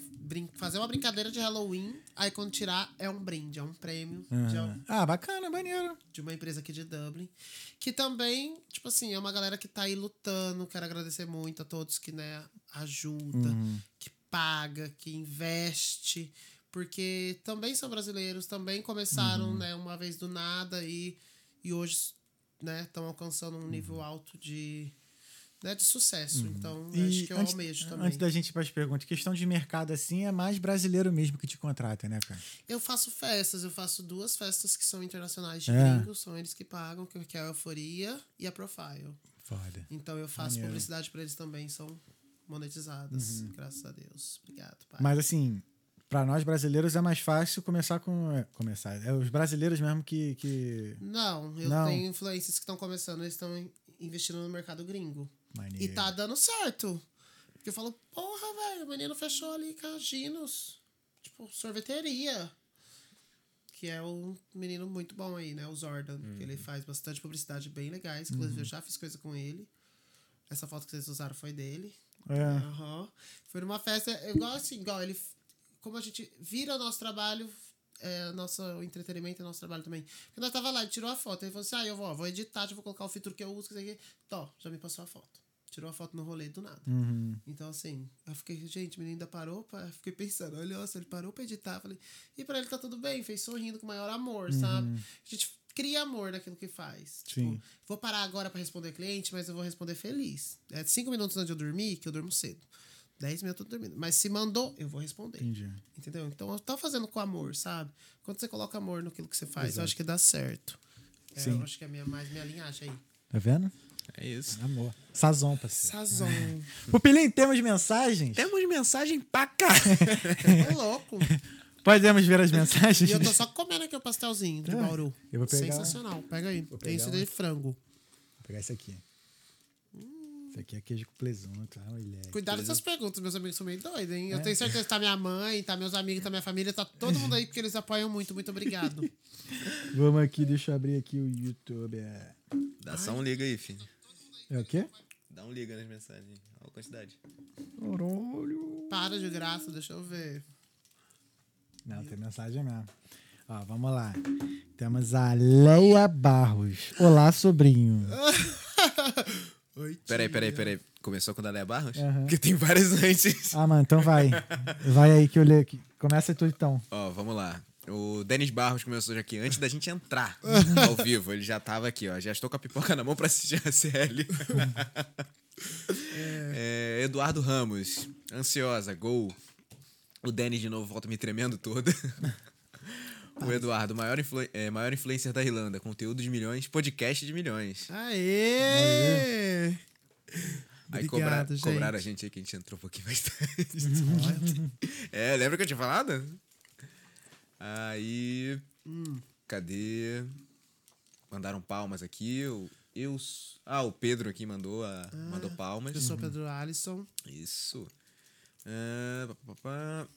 fazer uma brincadeira de Halloween, aí quando tirar é um brinde, é um prêmio Uhum. Ah, bacana, maneiro. de uma empresa aqui de Dublin. Que também, tipo assim, é uma galera que tá aí lutando. Quero agradecer muito a todos que, né, ajuda, Uhum. que paga, que investe. Porque também são brasileiros, também começaram, Uhum. né, uma vez do nada e, e hoje, né, estão alcançando um Uhum. nível alto de, né, de sucesso. Então, eu acho que eu antes, almejo também. antes da gente ir para as perguntas, questão de mercado assim é mais brasileiro mesmo que te contrata, né, cara? Eu faço festas, eu faço duas festas que são internacionais de É. gringos, são eles que pagam, que que é a Euforia e a Profile. Foda. Então eu faço Maneiro. Uhum. publicidade pra eles também, são monetizadas, graças a Deus. Obrigado, pai. Mas assim, para nós brasileiros é mais fácil começar com. é, começar. É os brasileiros mesmo que. que... Não, eu Não. tenho influências que estão começando, eles estão in- investindo no mercado gringo. Maneiro. E tá dando certo. Porque eu falo, porra, velho, o menino fechou ali com a Ginos. Tipo, sorveteria. Que é um menino muito bom aí, né? O Zordan. Que ele faz bastante publicidade bem legais. Inclusive, eu já fiz coisa com ele. Essa foto que vocês usaram foi dele. É. Aham. Foi numa festa, igual assim, igual ele. Como a gente vira o nosso trabalho, é, nosso entretenimento é nosso trabalho também. Quando eu tava lá, ele tirou a foto. Ele falou assim: ah, eu vou, ó, vou editar, vou colocar o filtro que eu uso, que isso aqui. Tó, já me passou a foto. Tirou a foto no rolê do nada. Uhum. Então, assim, eu fiquei, gente, o menino ainda parou, pra, fiquei pensando, olha, nossa, ele parou pra editar. Falei, e pra ele tá tudo bem, fez sorrindo com o maior amor, sabe? A gente cria amor naquilo que faz. Sim. Tipo, vou parar agora pra responder cliente, mas eu vou responder feliz. É cinco minutos antes de eu dormir, que eu durmo cedo. Dez minutos eu tô dormindo. Mas se mandou, eu vou responder. Entendi. Entendeu? Então eu tô fazendo com amor, sabe? Quando você coloca amor naquilo que você faz, eu acho que dá certo. É, Sim. eu acho que é a minha, mais minha linhagem aí. Tá vendo? É isso. Amor. Sazon, parceiro. Sazon. Pupilinho, temos mensagens? Temos mensagem pra cá. é louco. Podemos ver as mensagens? E eu tô só comendo aqui o pastelzinho de Ah, Bauru. eu vou pegar- Sensacional. Pega aí. Tem esse de frango. Vou pegar esse aqui. Esse aqui é queijo com presunto. Ah, moleque. Cuidado com essas perguntas, meus amigos são meio doidos, hein? É. Eu tenho certeza que tá minha mãe, tá meus amigos, tá minha família, tá todo mundo aí porque eles apoiam muito. Muito obrigado. Vamos aqui, deixa eu abrir aqui o YouTube. É, Dá só um liga aí, filho. é o quê? Dá um liga nas mensagens. Olha a quantidade. Caralho. Para de graça, deixa eu ver. Não, tem mensagem mesmo. Ó, vamos lá. Temos a Leia Barros. Olá, sobrinho. Oi, Peraí, tia. peraí, peraí. Começou com o Leia Barros? Aham. Porque tem várias antes. Ah, mano, então vai. Vai aí que eu leio aqui. Começa tu então. Ó, vamos lá. O Denis Barros começou já aqui antes da gente entrar ao vivo. Ele já tava aqui, ó. Já estou com a pipoca na mão pra assistir a série. É, Eduardo Ramos, ansiosa, gol. O Denis de novo volta me tremendo toda. O Eduardo, maior, influ é, maior influencer da Irlanda, conteúdo de milhões, podcast de milhões. Aê! Aí Obrigado, cobra, gente. cobraram a gente aí que a gente entrou um pouquinho mais tarde. é, lembra que eu tinha falado? Aí. Hum. Cadê? Mandaram palmas aqui. O, eu, ah, o Pedro aqui mandou, a, mandou palmas. Eu sou o Pedro Alisson. Isso. Ah, pá, pá, pá.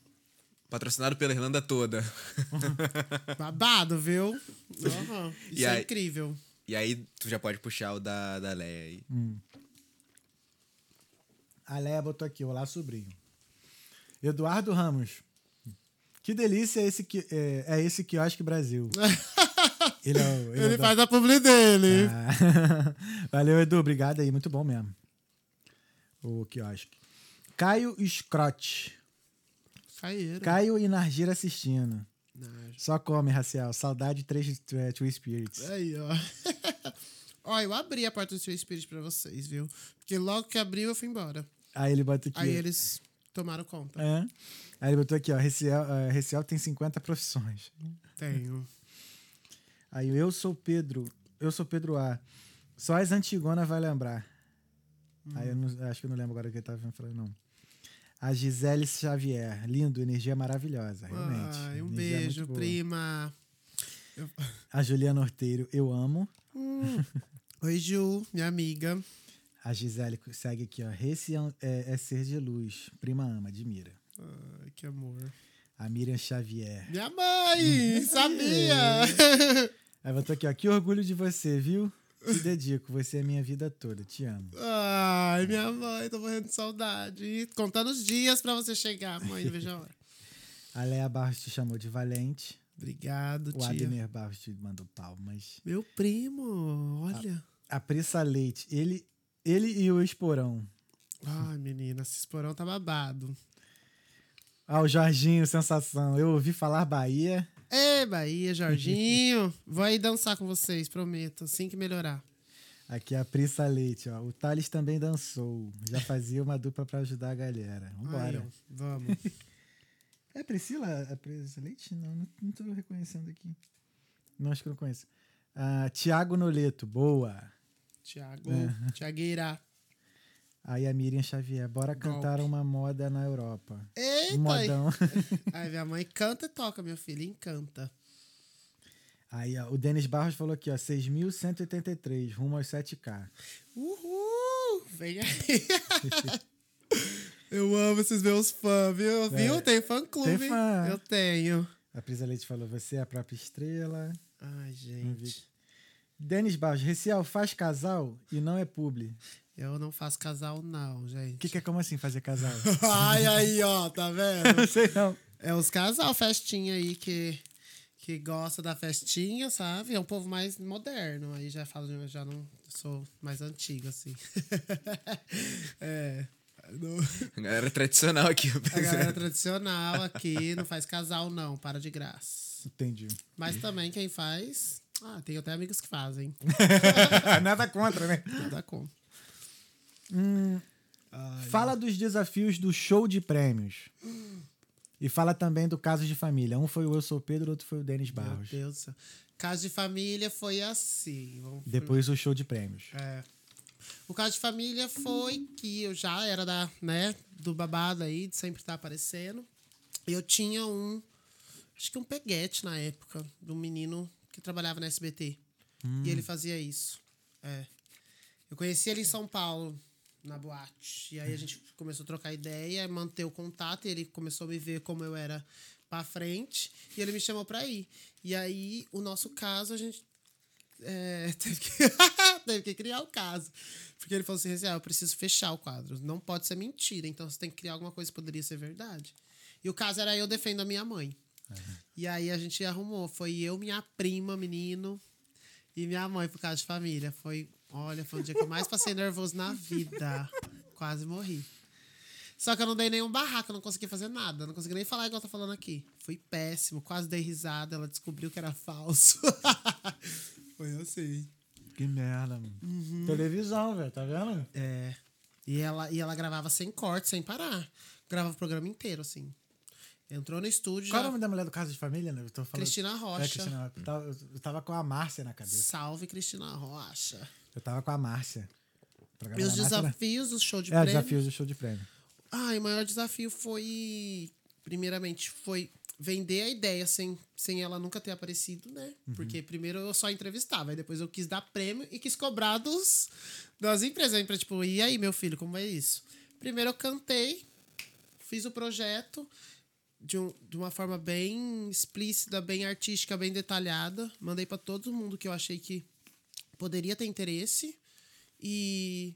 Patrocinado pela Irlanda toda. Babado, viu? Aham. Isso E é aí- incrível. e aí, tu já pode puxar o da, da Leia aí. A Leia botou aqui. Olá, sobrinho. Eduardo Ramos. Que delícia é esse, que, é, é esse quiosque Brasil. Ele, é o- ele é o Ele da- faz a publi dele. Ah. Valeu, Edu. Obrigado aí. Muito bom mesmo. O quiosque. Caio Scrote. Caio e Nargira assistindo. Não, Só come, Racial. Saudade 3 é, Two Spirits. Aí, ó. ó, eu abri a porta do seu Spirit pra vocês, viu? Porque logo que abriu, eu fui embora. Aí ele bota aqui. Aí eles tomaram conta. É. Aí ele botou aqui, ó. Reciel, uh, Reciel tem 50 profissões. Tenho. Aí eu sou Pedro. Eu sou Pedro A. Só as antigonas vai lembrar. Aí eu não- acho que eu não lembro agora o que ele tava falando, não. A Gisele Xavier. Lindo, energia maravilhosa, realmente. Ai, um Energia beijo, prima. A Juliana Orteiro, eu amo. Oi, Ju, minha amiga. A Gisele segue aqui, ó. Reciel é, é ser de luz. Prima ama, admira. Ai, que amor. A Miriam Xavier. Minha mãe! Sabia! Aí botou aqui, ó. Que orgulho de você, viu? Te dedico. Você é minha vida toda. Te amo. Ai, minha mãe, tô morrendo de saudade. Contando os dias pra você chegar, mãe, não vejo a hora. A Lea Barros te chamou de valente. Obrigado, O tia. Ademir Barros te mandou palmas. Meu primo, olha. A Prissa Leite. Ele, ele e o Esporão. Ai, menina, esse esporão tá babado. Ah, o Jorginho, sensação. Eu ouvi falar Bahia. Ei, Bahia, Jorginho. Vou aí dançar com vocês, prometo. Assim que melhorar. Aqui é a Prissa Leite, ó. O Thales também dançou. Já fazia uma dupla pra ajudar a galera. Aí, Vambora. ó, vamos. É Priscila? A Prissa Leite? Não, não, não tô reconhecendo aqui. Não, acho que eu não conheço. Ah, Tiago Noleto, boa. Tiago, É. Tiagueira. Aí a Miriam Xavier, bora cantar uma moda na Europa. Eita! Um modão. Aí minha mãe canta e toca, meu filho, encanta. Aí, ó, o Denis Barros falou aqui, ó, 6.183, rumo aos 7K. Uhul! Vem aí. Eu amo esses meus fãs, viu? Viu? Tem fã-clube. É. Tem fã. Eu tenho. A Prisa Leite falou, você é a própria estrela. Ai, gente. Denis Barros, Recial faz casal e não é publi. Eu não faço casal, não, O gente. que, que é como assim fazer casal? Ai, aí, ó, tá vendo? não sei não. É os casal festinha aí que, que gosta da festinha, sabe? É um povo mais moderno. Aí já falo, eu já não sou mais antigo, assim. é. não- A galera tradicional aqui. A galera tradicional aqui não faz casal, não. Para de graça. Entendi. Mas também quem faz. Ah, tem até amigos que fazem. Nada contra, né? Nada com. Fala dos desafios do show de prêmios. E fala também do caso de família. Um foi o Eu Sou Pedro, outro foi o Denis Meu Barros. Deus do céu. Caso de família foi assim. Vamos Depois o show de prêmios. É. O caso de família foi que eu já era da, né, do babado aí, de sempre estar aparecendo. Eu tinha um, acho que um peguete na época, de um menino que trabalhava na SBT. E ele fazia isso. É. Eu conheci ele em São Paulo, na boate. E aí a gente começou a trocar ideia, manter o contato, e ele começou a me ver como eu era pra frente, e ele me chamou pra ir. E aí, o nosso caso, a gente é, teve, que, teve que criar o caso. Porque ele falou assim: "Reciel, eu preciso fechar o quadro. Não pode ser mentira. Então você tem que criar alguma coisa que poderia ser verdade. E o caso era eu defendo a minha mãe. E aí a gente arrumou. Foi eu, minha prima, menino, e minha mãe pro caso de família. Foi, olha, foi o dia que eu mais passei nervoso na vida. Quase morri. Só que eu não dei nenhum barraco, eu não consegui fazer nada. Não consegui nem falar igual eu tô falando aqui. Fui péssimo, quase dei risada. Ela descobriu que era falso. Foi assim. Que merda, mano. Televisão, velho, tá vendo? É. E ela, e ela gravava sem corte, sem parar. Gravava o programa inteiro, assim. Entrou no estúdio. Qual é o já- nome da mulher do caso de família? né? Eu tô falando... Cristina Rocha. É, Cristina, eu, tava, eu tava com a Márcia na cabeça. Salve, Cristina Rocha. Eu tava com a Márcia. E os né? desafios do show de É, prêmio. desafios do show de prêmio. Ah, e o maior desafio foi. Primeiramente, foi vender a ideia sem, sem ela nunca ter aparecido, né? Porque primeiro eu só entrevistava, aí depois eu quis dar prêmio e quis cobrar dos, das empresas. A empresa, tipo, e aí, meu filho, como é isso? Primeiro eu cantei, fiz o projeto de, um, de uma forma bem explícita, bem artística, bem detalhada. Mandei pra todo mundo que eu achei que poderia ter interesse. E,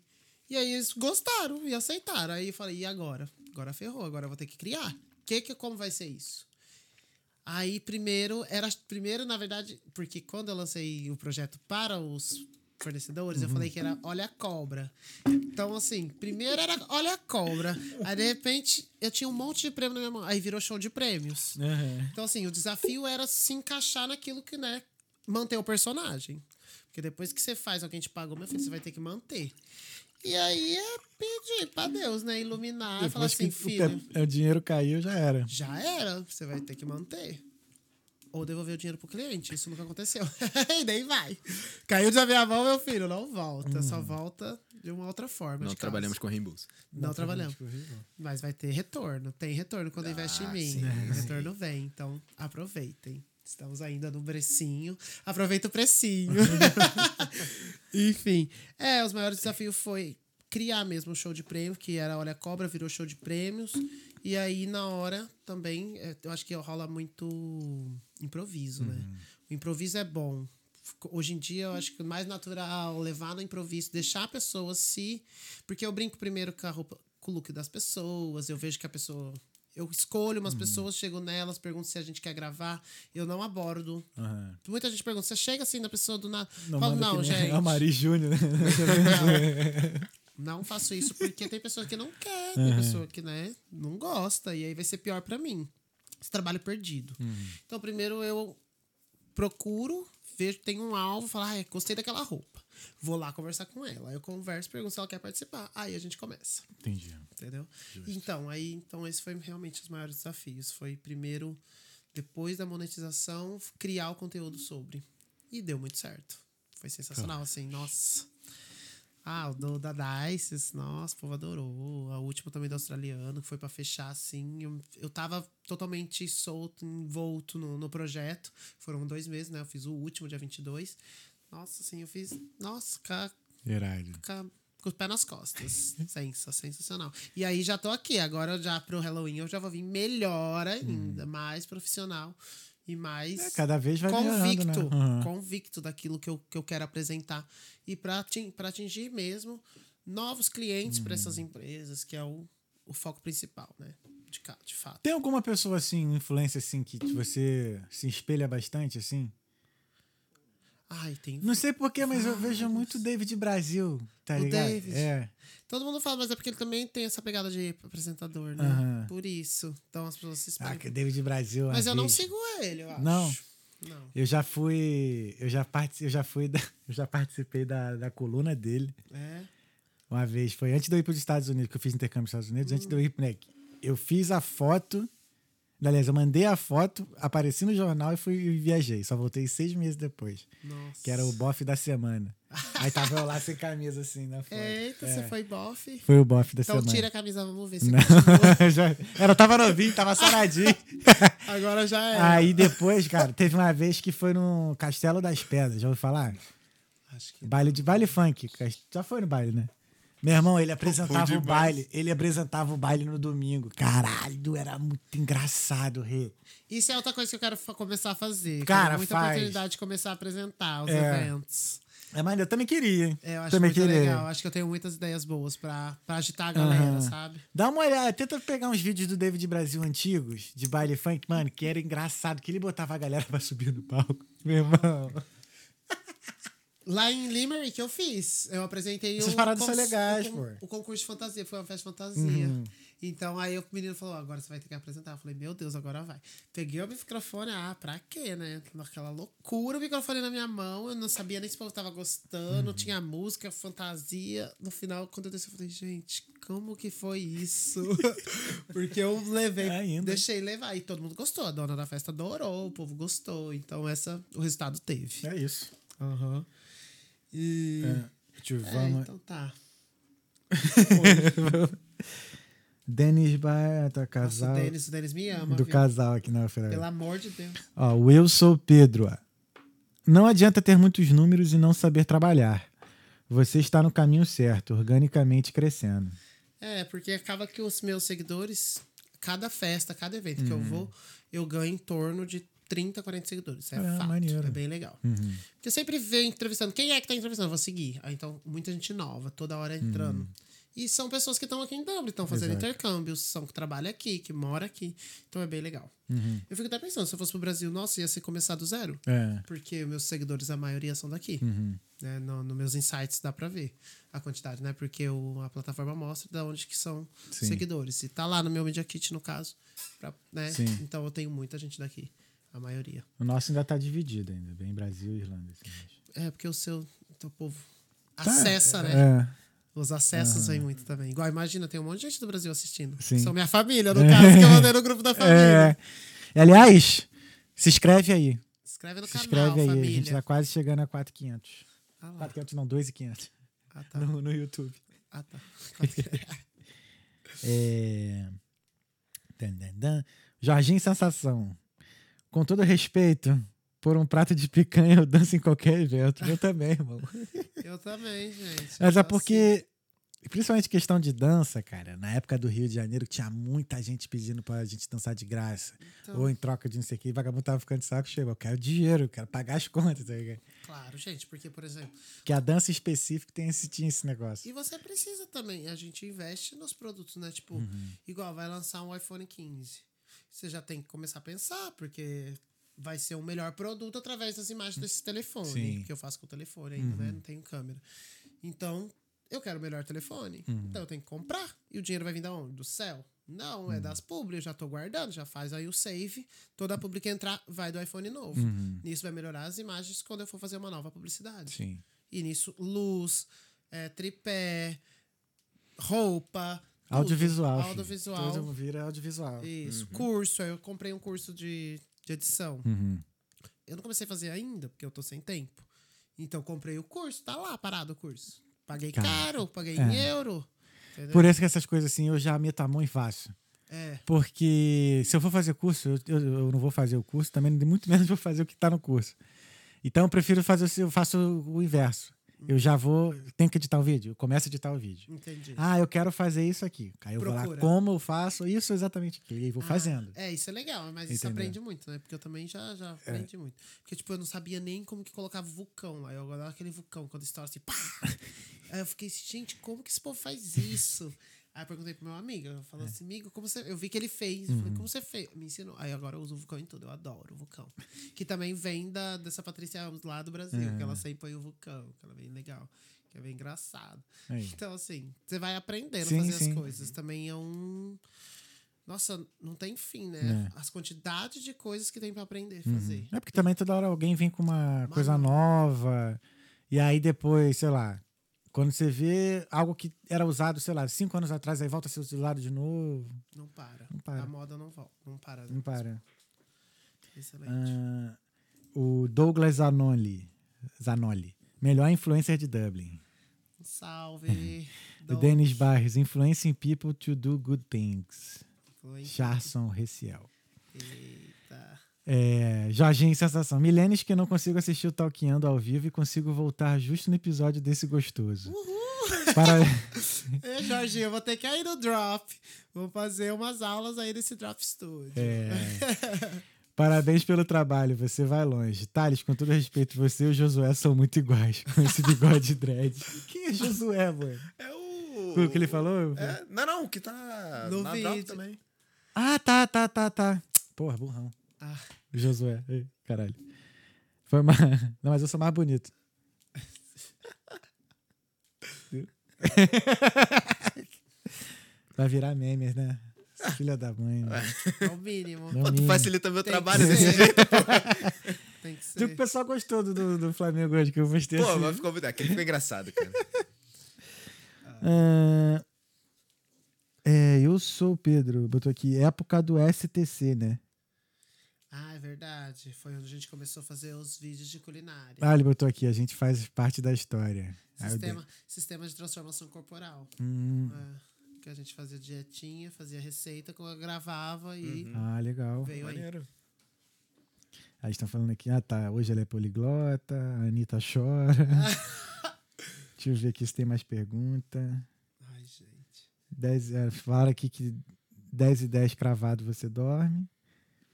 e aí eles gostaram e aceitaram. Aí eu falei, e agora? Agora ferrou, agora eu vou ter que criar. Que, que, como vai ser isso? Aí primeiro, era primeiro, na verdade, porque quando eu lancei o projeto para os fornecedores, eu falei que era Olha a Cobra. Então, assim, primeiro era Olha a Cobra. Aí, de repente, eu tinha um monte de prêmio na minha mão. Aí virou show de prêmios. Então, assim, o desafio era se encaixar naquilo que, né, manter o personagem. Porque depois que você faz alguém te pagou, meu filho, você vai ter que manter. E aí é pedir pra Deus, né? Iluminar e falar assim, que filho, o, o dinheiro caiu, já era. já era, você vai ter que manter. Ou devolver o dinheiro pro cliente. Isso nunca aconteceu. e nem vai. Caiu de minha mão, meu filho, não volta. Só volta de uma outra forma. Não de trabalhamos com reembolso. Não, trabalhamos. Mas vai ter retorno. Tem retorno quando investe em Ah, mim. sim. O retorno vem. Então, aproveitem. Estamos ainda no precinho. Aproveita o precinho. Enfim. É, os maiores desafios foi criar mesmo o show de prêmio, que era Olha a Cobra, virou show de prêmios. E aí, na hora, também, é, eu acho que rola muito improviso, né? O improviso é bom. Hoje em dia, eu acho que o mais natural levar no improviso, deixar a pessoa se. Porque eu brinco primeiro com a roupa, com o look das pessoas, eu vejo que a pessoa. Eu escolho umas pessoas, chego nelas, pergunto se a gente quer gravar. Eu não abordo. Aham. Muita gente pergunta, você chega assim na pessoa do nada. Não, Falo, não, gente. A Mari Júnior, né? Não faço isso porque tem pessoa que não quer, tem pessoa que, né, não gosta. E aí vai ser pior pra mim. Esse trabalho perdido. Então, primeiro eu procuro, vejo, tem um alvo, falo, ah, gostei daquela roupa. Vou lá conversar com ela. Aí eu converso, pergunto se ela quer participar. Aí a gente começa. Entendi. Entendeu? Então, aí, então esse foi realmente os maiores desafios. Foi primeiro, depois da monetização, criar o conteúdo sobre. E deu muito certo. Foi sensacional, assim, nossa. Ah, o do, da Dice, nossa, o povo adorou. A última também do australiano, que foi pra fechar, assim. Eu, eu tava totalmente solto, envolto no, no projeto. Foram dois meses, né? Eu fiz o último, dia 22. Nossa, assim, eu fiz. Nossa, ca, Irado. ca, com o pé nas costas. Sensa, sensacional. E aí já tô aqui. Agora, já pro Halloween, eu já vou vir melhor ainda, mais profissional e mais É, cada vez vai melhorando, né? convicto, Uhum. convicto daquilo que eu, que eu quero apresentar. E para atingir mesmo novos clientes para Uhum. essas empresas, que é o, o foco principal, né? De, de fato. Tem alguma pessoa assim, influência assim, que você se espelha bastante, assim? Ai, tem. Não sei porquê, mas eu vejo muito David Brasil, tá O ligado? David. É. Todo mundo fala, mas é porque ele também tem essa pegada de apresentador, né? Por isso. Então as pessoas se Ah, espelham. que David Brasil. mas uma eu não vez- sigo ele, eu acho. Não? Não. Eu já fui. Eu já, partici, eu já fui. da- eu já participei da, da coluna dele. É. Uma vez. Foi antes de eu ir para os Estados Unidos, que eu fiz intercâmbio nos Estados Unidos. Antes de eu ir, né, eu fiz a foto. Aliás, eu mandei a foto, apareci no jornal e fui e viajei. Só voltei seis meses depois. Nossa. Que era o bofe da semana. Aí tava eu lá sem camisa, assim, na foto. Eita, É. você foi bofe. Foi o bofe da Então semana. tira a camisa, vamos ver se Não. Já- Era, tava novinho, tava saradinho. Agora já é. Aí depois, cara, teve uma vez que foi no Castelo das Pedras, já ouviu falar? Acho que Baile de baile funk. Já foi no baile, né? Meu irmão, ele apresentava o baile. Ele apresentava o baile no domingo. Caralho, era muito engraçado, Rê. Isso é outra coisa que eu quero começar a fazer. Eu Cara, quero muita faz. oportunidade de começar a apresentar os É. eventos. É, mas eu também queria. hein? É, eu acho também muito queria. legal. Acho que eu tenho muitas ideias boas pra, pra agitar a galera, Aham. sabe? Dá uma olhada, tenta pegar uns vídeos do David Brasil antigos, de baile funk, mano, que era engraçado, que ele botava a galera pra subir no palco. Meu irmão. Lá em Limerick eu fiz. Eu apresentei Essas o paradas são legais, o, pô. Uhum. o concurso de fantasia, foi uma festa de fantasia. Então aí o menino falou: agora você vai ter que apresentar. Eu falei, meu Deus, agora vai. Peguei o microfone, ah, pra quê, né? Naquela loucura, o microfone na minha mão. Eu não sabia nem se o povo tava gostando, Uhum. tinha música, fantasia. No final, quando eu desci, eu falei, gente, como que foi isso? Porque eu levei, Ainda. deixei levar. E todo mundo gostou. A dona da festa adorou, o povo gostou. Então, essa, o resultado teve. É isso. Aham. E. É, eu É, então tá. Denis Baeta, Nossa, o casal. Denis, o Denis me ama. do viu? casal aqui na Feira. Pelo amor de Deus. Ó, o Eu Sou Pedro. Não adianta ter muitos números e não saber trabalhar. Você está no caminho certo, organicamente crescendo. É, porque acaba que os meus seguidores, cada festa, cada evento que eu vou, eu ganho em torno de 30, 40 seguidores. É Ah, fato. maneiro. É bem legal. Porque eu sempre vejo entrevistando. Quem é que tá entrevistando? Eu vou seguir. Ah, então, muita gente nova, toda hora entrando. E são pessoas que estão aqui em Dublin, estão fazendo Exato. intercâmbios, são que trabalham aqui, que moram aqui. Então é bem legal. Eu fico até pensando, se eu fosse pro Brasil, nossa, ia ser começar do zero. É. Porque meus seguidores, a maioria são daqui. Né? No, no meus insights dá pra ver a quantidade, né? Porque o, a plataforma mostra de onde que são Sim. seguidores. E tá lá no meu Media Kit, no caso. pra- né? Então eu tenho muita gente daqui. A maioria. O nosso ainda tá dividido ainda, bem Brasil e Irlanda. assim, É, porque o seu, teu povo Tá, acessa, né? É. Os acessos vêm muito também. Igual, imagina, tem um monte de gente do Brasil assistindo. Sim. São minha família, no caso, que eu mandei no grupo da família. É. Aliás, se inscreve aí. Escreve no Se canal, inscreve aí. família. A gente tá quase chegando a 4,500. Ah, lá. 4,500 não, 2,500 Ah, tá. no, no YouTube. Ah, tá. É... Dan, dan, dan. Jorginho Sensação. Com todo respeito, por um prato de picanha eu danço em qualquer evento. Eu também, irmão. Eu também, gente. Mas é porque, principalmente questão de dança, cara, na época do Rio de Janeiro, tinha muita gente pedindo pra gente dançar de graça. Então- Ou em troca de não sei o que. E vagabundo tava ficando de saco cheio. Eu quero dinheiro, eu quero pagar as contas. Tá? Claro, gente, porque, por exemplo, Porque a dança específica tem esse, tinha esse negócio. E você precisa também. A gente investe nos produtos, né? Tipo, Uhum. igual vai lançar um iPhone 15. Você já tem que começar a pensar, porque vai ser o melhor produto através das imagens desse telefone. Sim. Que eu faço com o telefone ainda, Uhum. né? Não tenho câmera. Então, eu quero o melhor telefone. Uhum. Então eu tenho que comprar. E o dinheiro vai vir da onde? Do céu? Não, Uhum. é das publi, eu já tô guardando, já faz aí o save. Toda a publi que entrar vai do iPhone novo. Uhum. Nisso vai melhorar as imagens quando eu for fazer uma nova publicidade. Sim. E nisso, luz, é, tripé, roupa. Tudo. Audiovisual. Tudo vira audiovisual. Isso. Curso. aí Eu comprei um curso de, de edição. Uhum. Eu não comecei a fazer ainda, porque eu tô sem tempo. Então, comprei o curso. Tá lá parado o curso. Paguei Cara, caro, paguei é. em euro. Entendeu? Por isso que essas coisas assim eu já meto a mão e faço. É. Porque se eu for fazer curso, eu, eu, eu não vou fazer o curso, também muito menos vou fazer o que tá no curso. Então eu prefiro fazer, o- eu faço o inverso. Eu já vou, tenho que editar o vídeo, eu começo a editar o vídeo. Entendi. Ah, eu quero fazer isso aqui. Aí eu vou lá, Procura. como eu faço isso exatamente aqui. E aí vou Ah, fazendo. É, isso é legal, mas isso Entendeu? É. aprende muito, né? Porque eu também já, já aprendi muito. Porque, tipo, eu não sabia nem como que colocava vulcão lá. Eu olhava aquele vulcão quando estoura assim, pá! Aí eu fiquei, gente, como que esse povo faz isso? Aí eu perguntei pro meu amigo, eu É. falei assim, amigo, como você. Eu vi que ele fez. Eu falei, Uhum. como você fez? Me ensinou. Aí agora eu uso o vulcão em tudo, eu adoro o vulcão. Que também vem da, dessa Patrícia Ramos lá do Brasil, É. que ela sempre põe o vulcão, que ela é bem legal, que é bem engraçado. Aí. Então, assim, você vai aprendendo Sim, a fazer sim. as coisas. Também é um. Nossa, não tem fim, né? As quantidades de coisas que tem pra aprender a fazer. É porque também toda hora alguém vem com uma coisa nova. E aí depois, sei lá, quando você vê algo que era usado, sei lá, cinco anos atrás, aí volta a ser usado de novo. Não para. Não para. A moda não volta. Não para. Não para. Excelente. Ah, o Douglas Zanoli. Zanoli. Melhor influencer de Dublin. Salve. O. Denis Barres. Influencing people to do good things. Charson Reciel. Eita. É, Jorginho Sensação. Milênios que não consigo assistir o Talqueando ao vivo e consigo voltar justo no episódio desse gostoso. Para... Ei, Jorginho, eu vou ter que ir no drop. Vou fazer umas aulas aí nesse drop studio. É. Parabéns pelo trabalho, você vai longe. Thales, com todo respeito, você e o Josué são muito iguais, com esse bigode dread. Quem é Josué, mano? É o. O que ele falou? É, não, não, que tá No na vídeo. drop também. Ah, tá, tá, tá, tá. Porra, burrão. Ah, O Josué. Ei, caralho. Foi mais... Não, mas eu sou mais bonito. Vai virar memes, né? Filha da mãe. né? é o mínimo. Pô, tu mínimo. facilita meu Tem trabalho que desse ser. jeito. Tem que Digo que o ser. pessoal gostou do, do, do Flamengo hoje, que eu mostrei Pô, assim. mas ficou. Aquele ficou engraçado, cara. Ah, é, eu sou o Pedro, botou aqui, época do STC, né? Ah, é verdade. Foi onde a gente começou a fazer os vídeos de culinária. Ah, ele botou aqui, a gente faz parte da história. Eu Sistema, sistema de transformação corporal. Hum, É, que a gente fazia dietinha, fazia receita, que eu gravava e ah, legal. veio aí. Maneiro. Aí estão falando aqui, ah tá, hoje ela é poliglota, a Anitta chora. Deixa eu ver aqui se tem mais pergunta. Ai, gente. 10, é, falaram aqui que 10 e 10 cravado você dorme.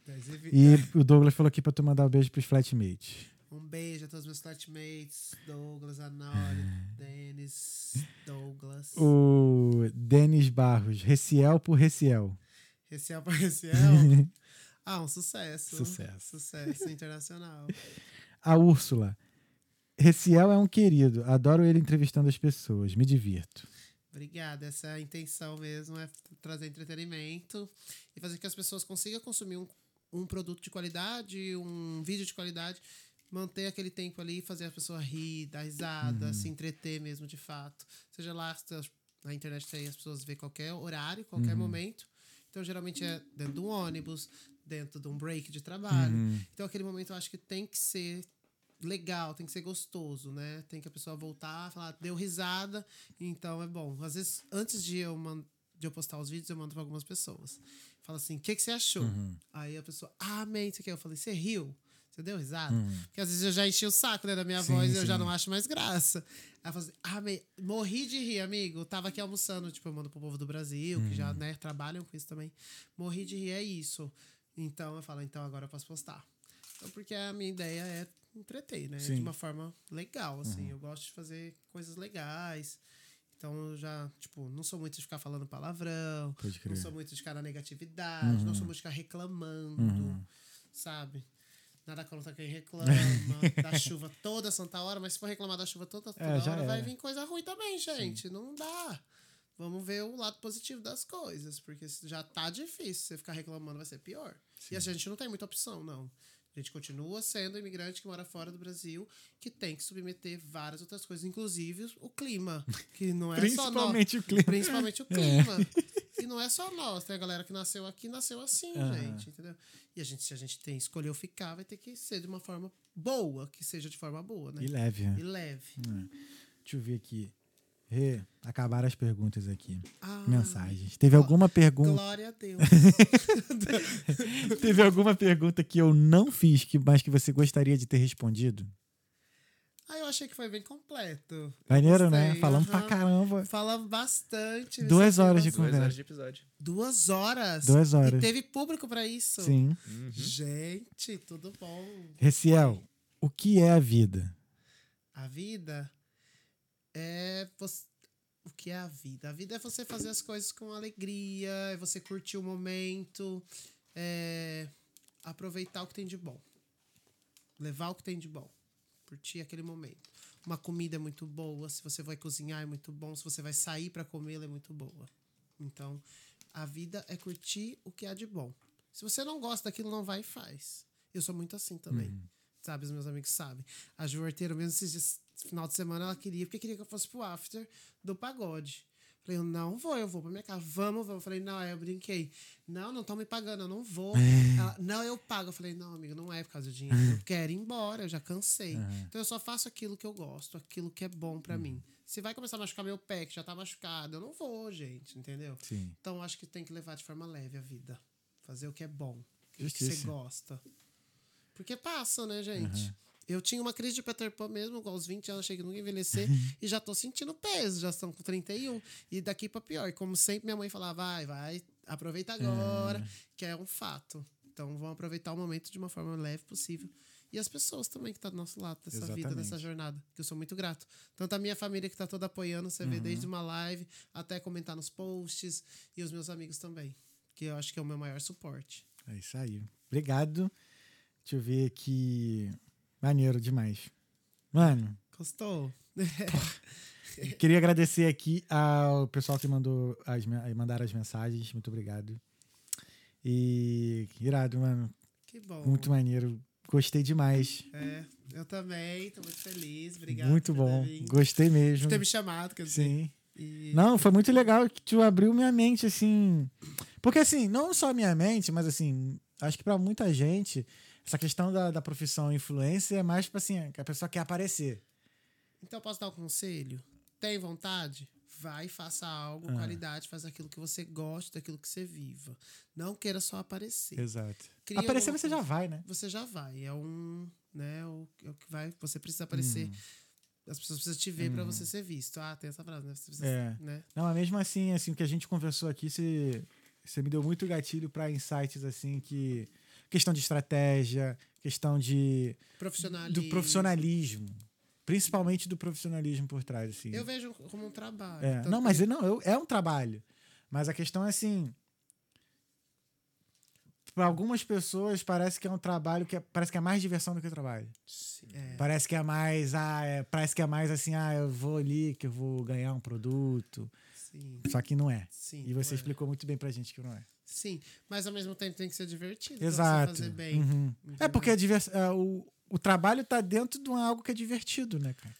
10 e 20. O Douglas falou aqui pra tu mandar um beijo pros flatmates. Um beijo a todos meus flatmates, Douglas, Anori, Denis, Douglas. O Denis Barros, Reciel por Reciel. Reciel para Reciel. Ah, um sucesso. Sucesso. Sucesso internacional. A Úrsula. Reciel é um querido. Adoro ele entrevistando as pessoas. Me divirto. Obrigada. Essa é a intenção mesmo, é trazer entretenimento e fazer que as pessoas consigam consumir um, um produto de qualidade, um vídeo de qualidade manter aquele tempo ali, fazer a pessoa rir, dar risada, Uhum. se entreter mesmo de fato. Seja lá, na internet tem as pessoas vê qualquer horário, qualquer Uhum. momento. Então, geralmente é dentro de um ônibus, dentro de um break de trabalho. Uhum. Então, aquele momento eu acho que tem que ser legal, tem que ser gostoso, né? Tem que a pessoa voltar, falar, deu risada, então é bom. Às vezes, antes de eu, de eu postar os vídeos, eu mando pra algumas pessoas. Fala assim, o que, que você achou? Uhum. Aí a pessoa, ah, amém, isso aqui. Eu falei, você riu? Você deu risada? Porque às vezes eu já enchi o saco né, da minha Uhum. Sim, voz e eu já não acho mais graça. Aí eu falei assim, ah, amei. morri de rir, amigo. Tava aqui almoçando, tipo, eu mando pro povo do Brasil, que Uhum. já, né, trabalham com isso também. Morri de rir, é isso. Então eu falo, então agora eu posso postar. Então, porque a minha ideia é entreter, né? Sim. De uma forma legal, assim. Eu gosto de fazer coisas legais. Então eu já, tipo, não sou muito de ficar falando palavrão. Não sou muito de ficar na negatividade. Não sou muito de ficar reclamando, sabe? Nada contra quem reclama da chuva toda santa hora, mas se for reclamar da chuva toda, toda É, hora, vai vir coisa ruim também, gente. Não dá. Vamos ver o lado positivo das coisas, porque já tá difícil. Você ficar reclamando vai ser pior. E a gente não tem muita opção, não. A gente continua sendo imigrante que mora fora do Brasil, que tem que submeter várias outras coisas, inclusive o clima, que não é só nós. Principalmente o clima. Principalmente o clima. E não é só nós, tem a galera que nasceu aqui, nasceu assim, Aham. gente, entendeu? E a gente, se a gente tem escolheu ficar, vai ter que ser de uma forma boa, que seja de forma boa, né? E leve. né? E leve. Deixa eu ver aqui. Rê, acabaram as perguntas aqui. Ah, Mensagens. Teve alguma pergunta? Glória a Deus. Teve alguma pergunta que eu não fiz, que, mas que você gostaria de ter respondido? ah, eu achei que foi bem completo. Maneiro, né? Falamos pra aham. caramba. Fala bastante. Duas horas de bastante. Duas conversa. horas de episódio. Duas horas? Duas horas. E teve público pra isso? Sim. Gente, tudo bom. Reciel, o que é a vida? A vida é você... o que é a vida? A vida é você fazer as coisas com alegria, é você curtir o momento, é aproveitar o que tem de bom. Levar o que tem de bom. Curtir aquele momento. Uma comida é muito boa, se você vai cozinhar é muito bom, se você vai sair para comer ela é muito boa. Então, a vida é curtir o que há de bom. Se você não gosta daquilo, não vai e faz. Eu sou muito assim também. Sabe, os meus amigos sabem. A Ju Arteiro, mesmo esses dias, final de semana, ela queria, porque queria que eu fosse pro after do pagode. Falei, eu não vou, eu vou pra minha casa. Vamos, vamos. Falei, não, aí eu brinquei. Não, não estão me pagando, eu não vou. Ela, não, eu pago. Eu falei, não, amigo, não é por causa do dinheiro. Eu quero ir embora, eu já cansei. Então eu só faço aquilo que eu gosto, aquilo que é bom pra mim. Se vai começar a machucar meu pé, que já tá machucado, eu não vou, gente, entendeu? Sim. Então eu acho que tem que levar de forma leve a vida. Fazer o que é bom. Aquilo que você Justiça. gosta. Porque passa, né, gente? Eu tinha uma crise de Peter Pan mesmo, aos 20 anos, achei que nunca ia envelhecer, e já tô sentindo peso, já estão com 31. E daqui pra pior. E como sempre, minha mãe falava, vai, vai, aproveita agora, que é um fato. Então vamos aproveitar o momento de uma forma leve possível. E as pessoas também que estão do nosso lado dessa vida, Exatamente. dessa jornada, que eu sou muito grato. Tanto a minha família que tá toda apoiando, você vê desde uma live até comentar nos posts, e os meus amigos também, que eu acho que é o meu maior suporte. É isso aí. Obrigado. Deixa eu ver aqui. Maneiro demais. Mano, Gostou? queria agradecer aqui ao pessoal que mandou as, mandaram as mensagens. Muito obrigado. E irado, mano. Que bom. Muito maneiro. Gostei demais. É, eu também, tô muito feliz. Obrigado. muito por bom. Gostei por mesmo. ter me chamado, quer dizer. Sim. E- Não, foi muito legal que tu abriu minha mente, assim. Porque, assim, não só minha mente, mas, assim, acho que pra muita gente, essa questão da, da profissão influência é mais, tipo assim, que a pessoa quer aparecer. Então eu posso dar um conselho? Tem vontade? Vai faça algo, Ah. qualidade, faz aquilo que você gosta, daquilo que você viva. Não queira só aparecer. Exato. Cria aparecer você já vai, né? Você já vai. É um. Né, o, é o que vai. Você precisa aparecer. Hum. As pessoas precisam te ver pra você ser visto. Ah, tem essa frase, né? Você precisa, É. né? Não, mas mesmo assim, assim, o que a gente conversou aqui, você, você me deu muito gatilho pra insights, assim, que... Questão de estratégia, questão de... Profissionalismo. Do profissionalismo. Principalmente do profissionalismo por trás, assim. Eu vejo como um trabalho. É, Tanto não, que- mas não, eu- é um trabalho. Mas a questão é assim. Para algumas pessoas parece que é um trabalho que é- parece que é mais diversão do que trabalho. É. Parece que é mais, ah, é- parece que é mais assim, ah, eu vou ali que eu vou ganhar um produto. Sim, Só que não é. sim. E você é. explicou muito bem pra gente que não é. Sim, mas ao mesmo tempo tem que ser divertido. Exato. Fazer bem. Uhum. É porque a divers... é, o... o trabalho tá dentro de algo que é divertido, né, cara?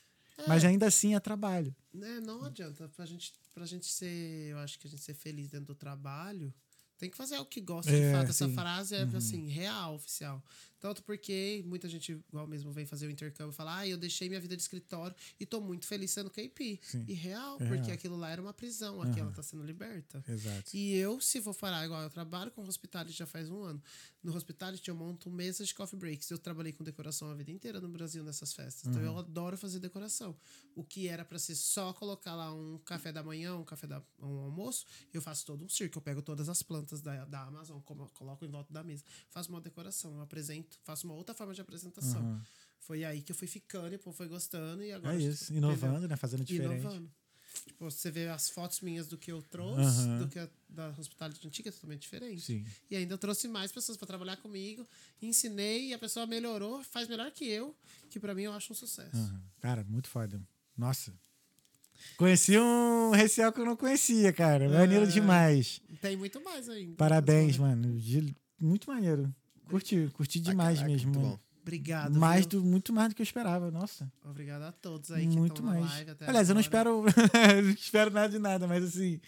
Mas ainda assim é trabalho. né, não adianta. Pra gente, pra gente ser, eu acho que a gente ser feliz dentro do trabalho, tem que fazer o que gosta de É, fato. Essa sim. frase é, assim, real, oficial. Tanto porque muita gente, igual mesmo, vem fazer o intercâmbio e fala, ah, eu deixei minha vida de escritório e tô muito feliz sendo KP. Sim. E real, É porque real. aquilo lá era uma prisão, aqui ela tá sendo liberta. Exato. E eu, se for parar, igual eu trabalho com hospitality já faz um ano. No hospitality eu monto mesas de coffee breaks. Eu trabalhei com decoração a vida inteira no Brasil nessas festas. Então eu adoro fazer decoração. O que era pra ser só colocar lá um café da manhã, um café da um almoço, eu faço todo um circo. Eu pego todas as plantas da, da Amazon, como, coloco em volta da mesa. Faço uma decoração, eu apresento, faço uma outra forma de apresentação. Foi aí que eu fui ficando e o povo foi gostando e agora É isso. Inovando, né? Fazendo diferente. Inovando. Tipo, você vê as fotos minhas do que eu trouxe, Aham. do que a da hospitalidade antiga, é totalmente diferente. Sim. E ainda eu trouxe mais pessoas para trabalhar comigo, ensinei e a pessoa melhorou, faz melhor que eu, que pra mim eu acho um sucesso. Aham. Cara, muito foda. Nossa. Conheci um recial que eu não conhecia, cara. Maneiro É. demais. Tem muito mais ainda. Parabéns, mano. Muito maneiro. Curti, curti demais caraca, mesmo. muito bom. Obrigado. Mais viu? do, muito mais do que eu esperava, nossa. Obrigado a todos aí que muito na mais. live até Aliás, eu não agora. espero, não espero nada de nada, mas assim,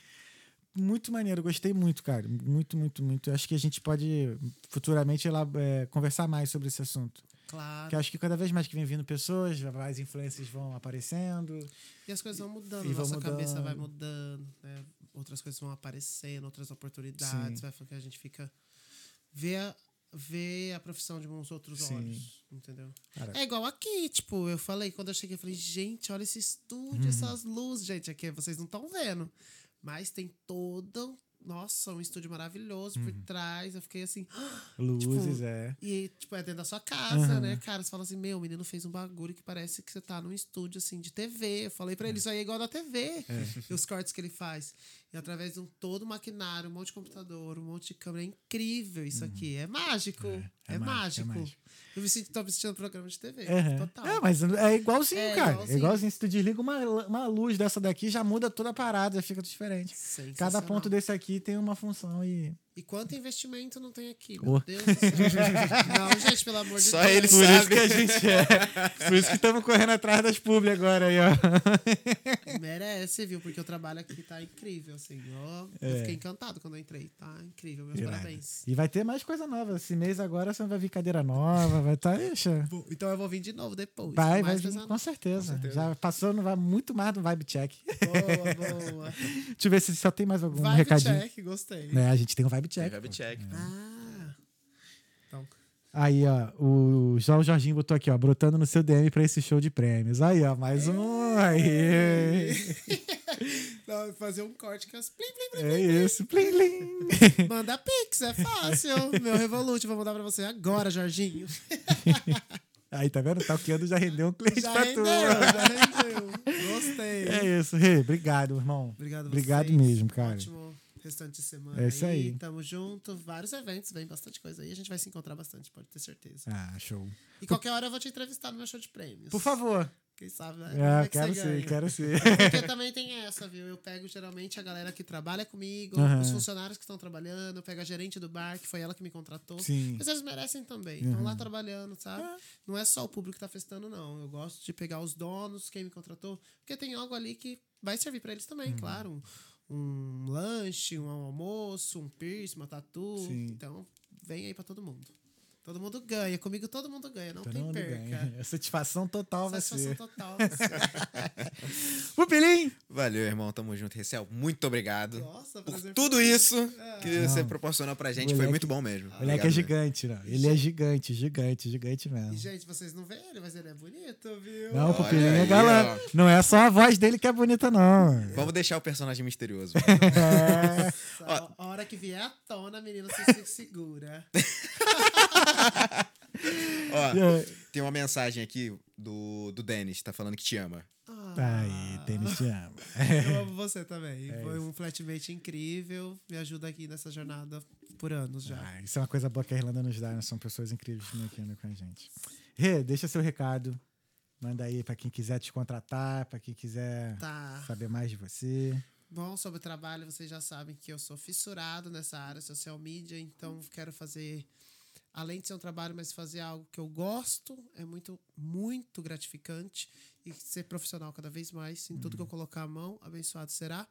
muito maneiro, gostei muito, cara. Muito, muito, muito. Acho que a gente pode futuramente lá, é, conversar mais sobre esse assunto. Claro. Porque acho que cada vez mais que vem vindo pessoas, mais influências vão aparecendo. E as coisas vão mudando, E nossa cabeça mudando. vai mudando, né? Outras coisas vão aparecendo, outras oportunidades, Sim. vai fazer que a gente fica vê a, vê a profissão de uns outros Sim. olhos, entendeu? Cara, É igual aqui, tipo, eu falei, quando eu cheguei, eu falei, gente, olha esse estúdio, Uhum. essas luzes, gente, aqui vocês não estão vendo. Mas tem todo, nossa, um estúdio maravilhoso por Uhum. trás. Eu fiquei assim, luzes, é. e, tipo, é dentro da sua casa, Uhum. né, cara? Você fala assim, meu, o menino fez um bagulho que parece que você tá num estúdio, assim, de TV. Eu falei pra ele, isso aí é igual da TV. E os cortes que ele faz. E através de um todo maquinário, um monte de computador, um monte de câmera. É incrível isso aqui. É mágico. É, é mágico, mágico. é mágico. Eu me sinto, tô me sentindo um programa de TV. Uhum. Total. É, mas é igualzinho, É cara. igualzinho. É igualzinho. Se tu desliga uma, uma luz dessa daqui, já muda toda a parada, já fica diferente. Cada ponto desse aqui tem uma função e. E quanto investimento não tem aqui? Meu Oh. Deus do céu. não, gente, pelo amor de Só Deus. ele Por isso sabe. que a gente é. Por isso que estamos correndo atrás das publi agora aí, ó. Merece, viu? Porque o trabalho aqui tá incrível, assim. Ó, É. Eu fiquei encantado quando eu entrei. Tá incrível, meus parabéns. E vai ter mais coisa nova. Esse mês agora você vai vir cadeira nova, vai estar. Tá, Então eu vou vir de novo depois. vai, vai mais vir, com certeza. Com certeza. Já passou no, vai muito mais do Vibe Check. Boa, boa. Deixa eu ver se só tem mais algum Vibe recadinho. check, gostei. É, a gente tem um Vibe Check. check. Ah. Então, Aí, ó, o João Jorginho botou aqui, ó, brotando no seu DM pra esse show de prêmios. Aí, ó, mais um. Aí. não, fazer um corte com as plim, plim, plim. É isso. Plim, plim. Manda pix, é fácil. Meu Revolut, vou mandar pra você agora, Jorginho. Aí, tá vendo? Talqueando já rendeu um cliente Já pra rendeu, tu. já rendeu. Gostei. É isso, Rê. Obrigado, irmão. Obrigado, Obrigado vocês. mesmo, cara. Ótimo restante de semana. É isso aí. Tamo junto. Vários eventos, vem bastante coisa aí. A gente vai se encontrar bastante, pode ter certeza. Ah, show. E qualquer hora eu vou te entrevistar no meu show de prêmios. Por favor. Quem sabe, né? É, Como é que quero ser, quero ser. Porque também tem essa, viu? Eu pego geralmente a galera que trabalha comigo, os funcionários que estão trabalhando, eu pego a gerente do bar, que foi ela que me contratou. Sim. Mas eles merecem também. Estão Uhum. lá trabalhando, sabe? Não é só o público que tá festando, não. Eu gosto de pegar os donos, quem me contratou, porque tem algo ali que vai servir pra eles Uhum. também, claro. Um, um lanche, um almoço, um piercing, uma tatu. Sim. Então, vem aí pra todo mundo. Todo mundo ganha. Comigo todo mundo ganha, não Todo tem perca. ganha. A satisfação total vai Satisfação ser. total. Pupilim! Valeu, irmão. Tamo junto. Recel, muito obrigado Nossa, por prazer tudo isso que Não. você proporcionou pra gente. Foi muito bom mesmo. O moleque Obrigado é gigante, né? Ele é gigante, gigante, gigante E, mesmo. gente, vocês não veem ele, mas ele é bonito, viu? Não, o Pupilim é galã. ó. Não é só a voz dele que é bonita, não. Vamos deixar o personagem misterioso. É. Nossa, A hora que vier à tona, a menina se se segura. Ó, tem uma mensagem aqui do, do Denis, tá falando que te ama. Ah, Aí, tênis te ama. eu amo você também. É Foi um flatmate incrível. Me ajuda aqui nessa jornada por anos já. Ah, isso é uma coisa boa que a Irlanda nos dá, né? São pessoas incríveis que estão aqui com a gente. Rê, deixa seu recado. Manda aí pra quem quiser te contratar, pra quem quiser Tá. saber mais de você. Bom, sobre o trabalho, vocês já sabem que eu sou fissurado nessa área social media, então quero fazer além de ser um trabalho, mas fazer algo que eu gosto é muito, muito gratificante. E ser profissional cada vez mais em tudo que eu colocar a mão, abençoado será.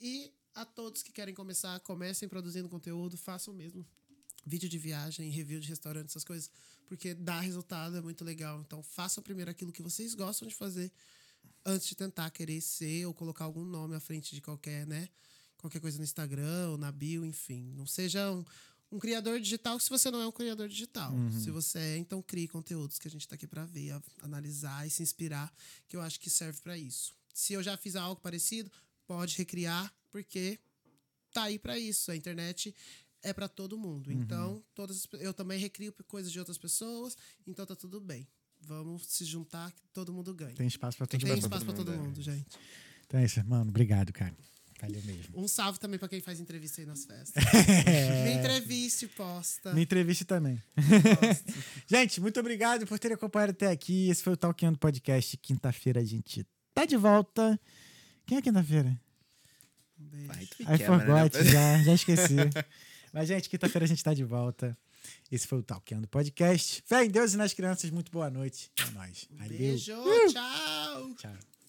E a todos que querem começar, comecem produzindo conteúdo, façam mesmo vídeo de viagem, review de restaurante, essas coisas, porque dá resultado, é muito legal. Então, façam primeiro aquilo que vocês gostam de fazer antes de tentar querer ser ou colocar algum nome à frente de qualquer, né? Qualquer coisa no Instagram ou na bio, enfim. Não seja um, criador digital se você não é um criador digital. Se você é, então crie conteúdos que a gente tá aqui para ver, analisar e se inspirar, que eu acho que serve para isso. Se eu já fiz algo parecido, pode recriar, porque tá aí para isso. A internet é para todo mundo. Então, todas eu também recrio coisas de outras pessoas, então tá tudo bem. Vamos se juntar que todo mundo ganha. Tem espaço pra todo Tem mundo. espaço para todo mundo, gente. Então é isso, mano. Obrigado, cara. Valeu mesmo. Um salve também para quem faz entrevista aí nas festas. Me entreviste, posta. Me entreviste também. gente, muito obrigado por terem acompanhado até aqui. Esse foi o Talkando Podcast. Quinta-feira a gente tá de volta. Quem é quinta-feira? Um beijo. Vai, tu I quebra, né? forgot, já, já esqueci. Mas, gente, quinta-feira a gente tá de volta. Esse foi o Talkando Podcast. Fé em Deus e nas crianças. Muito boa noite. É nóis. Valeu. Beijo, tchau. Tchau.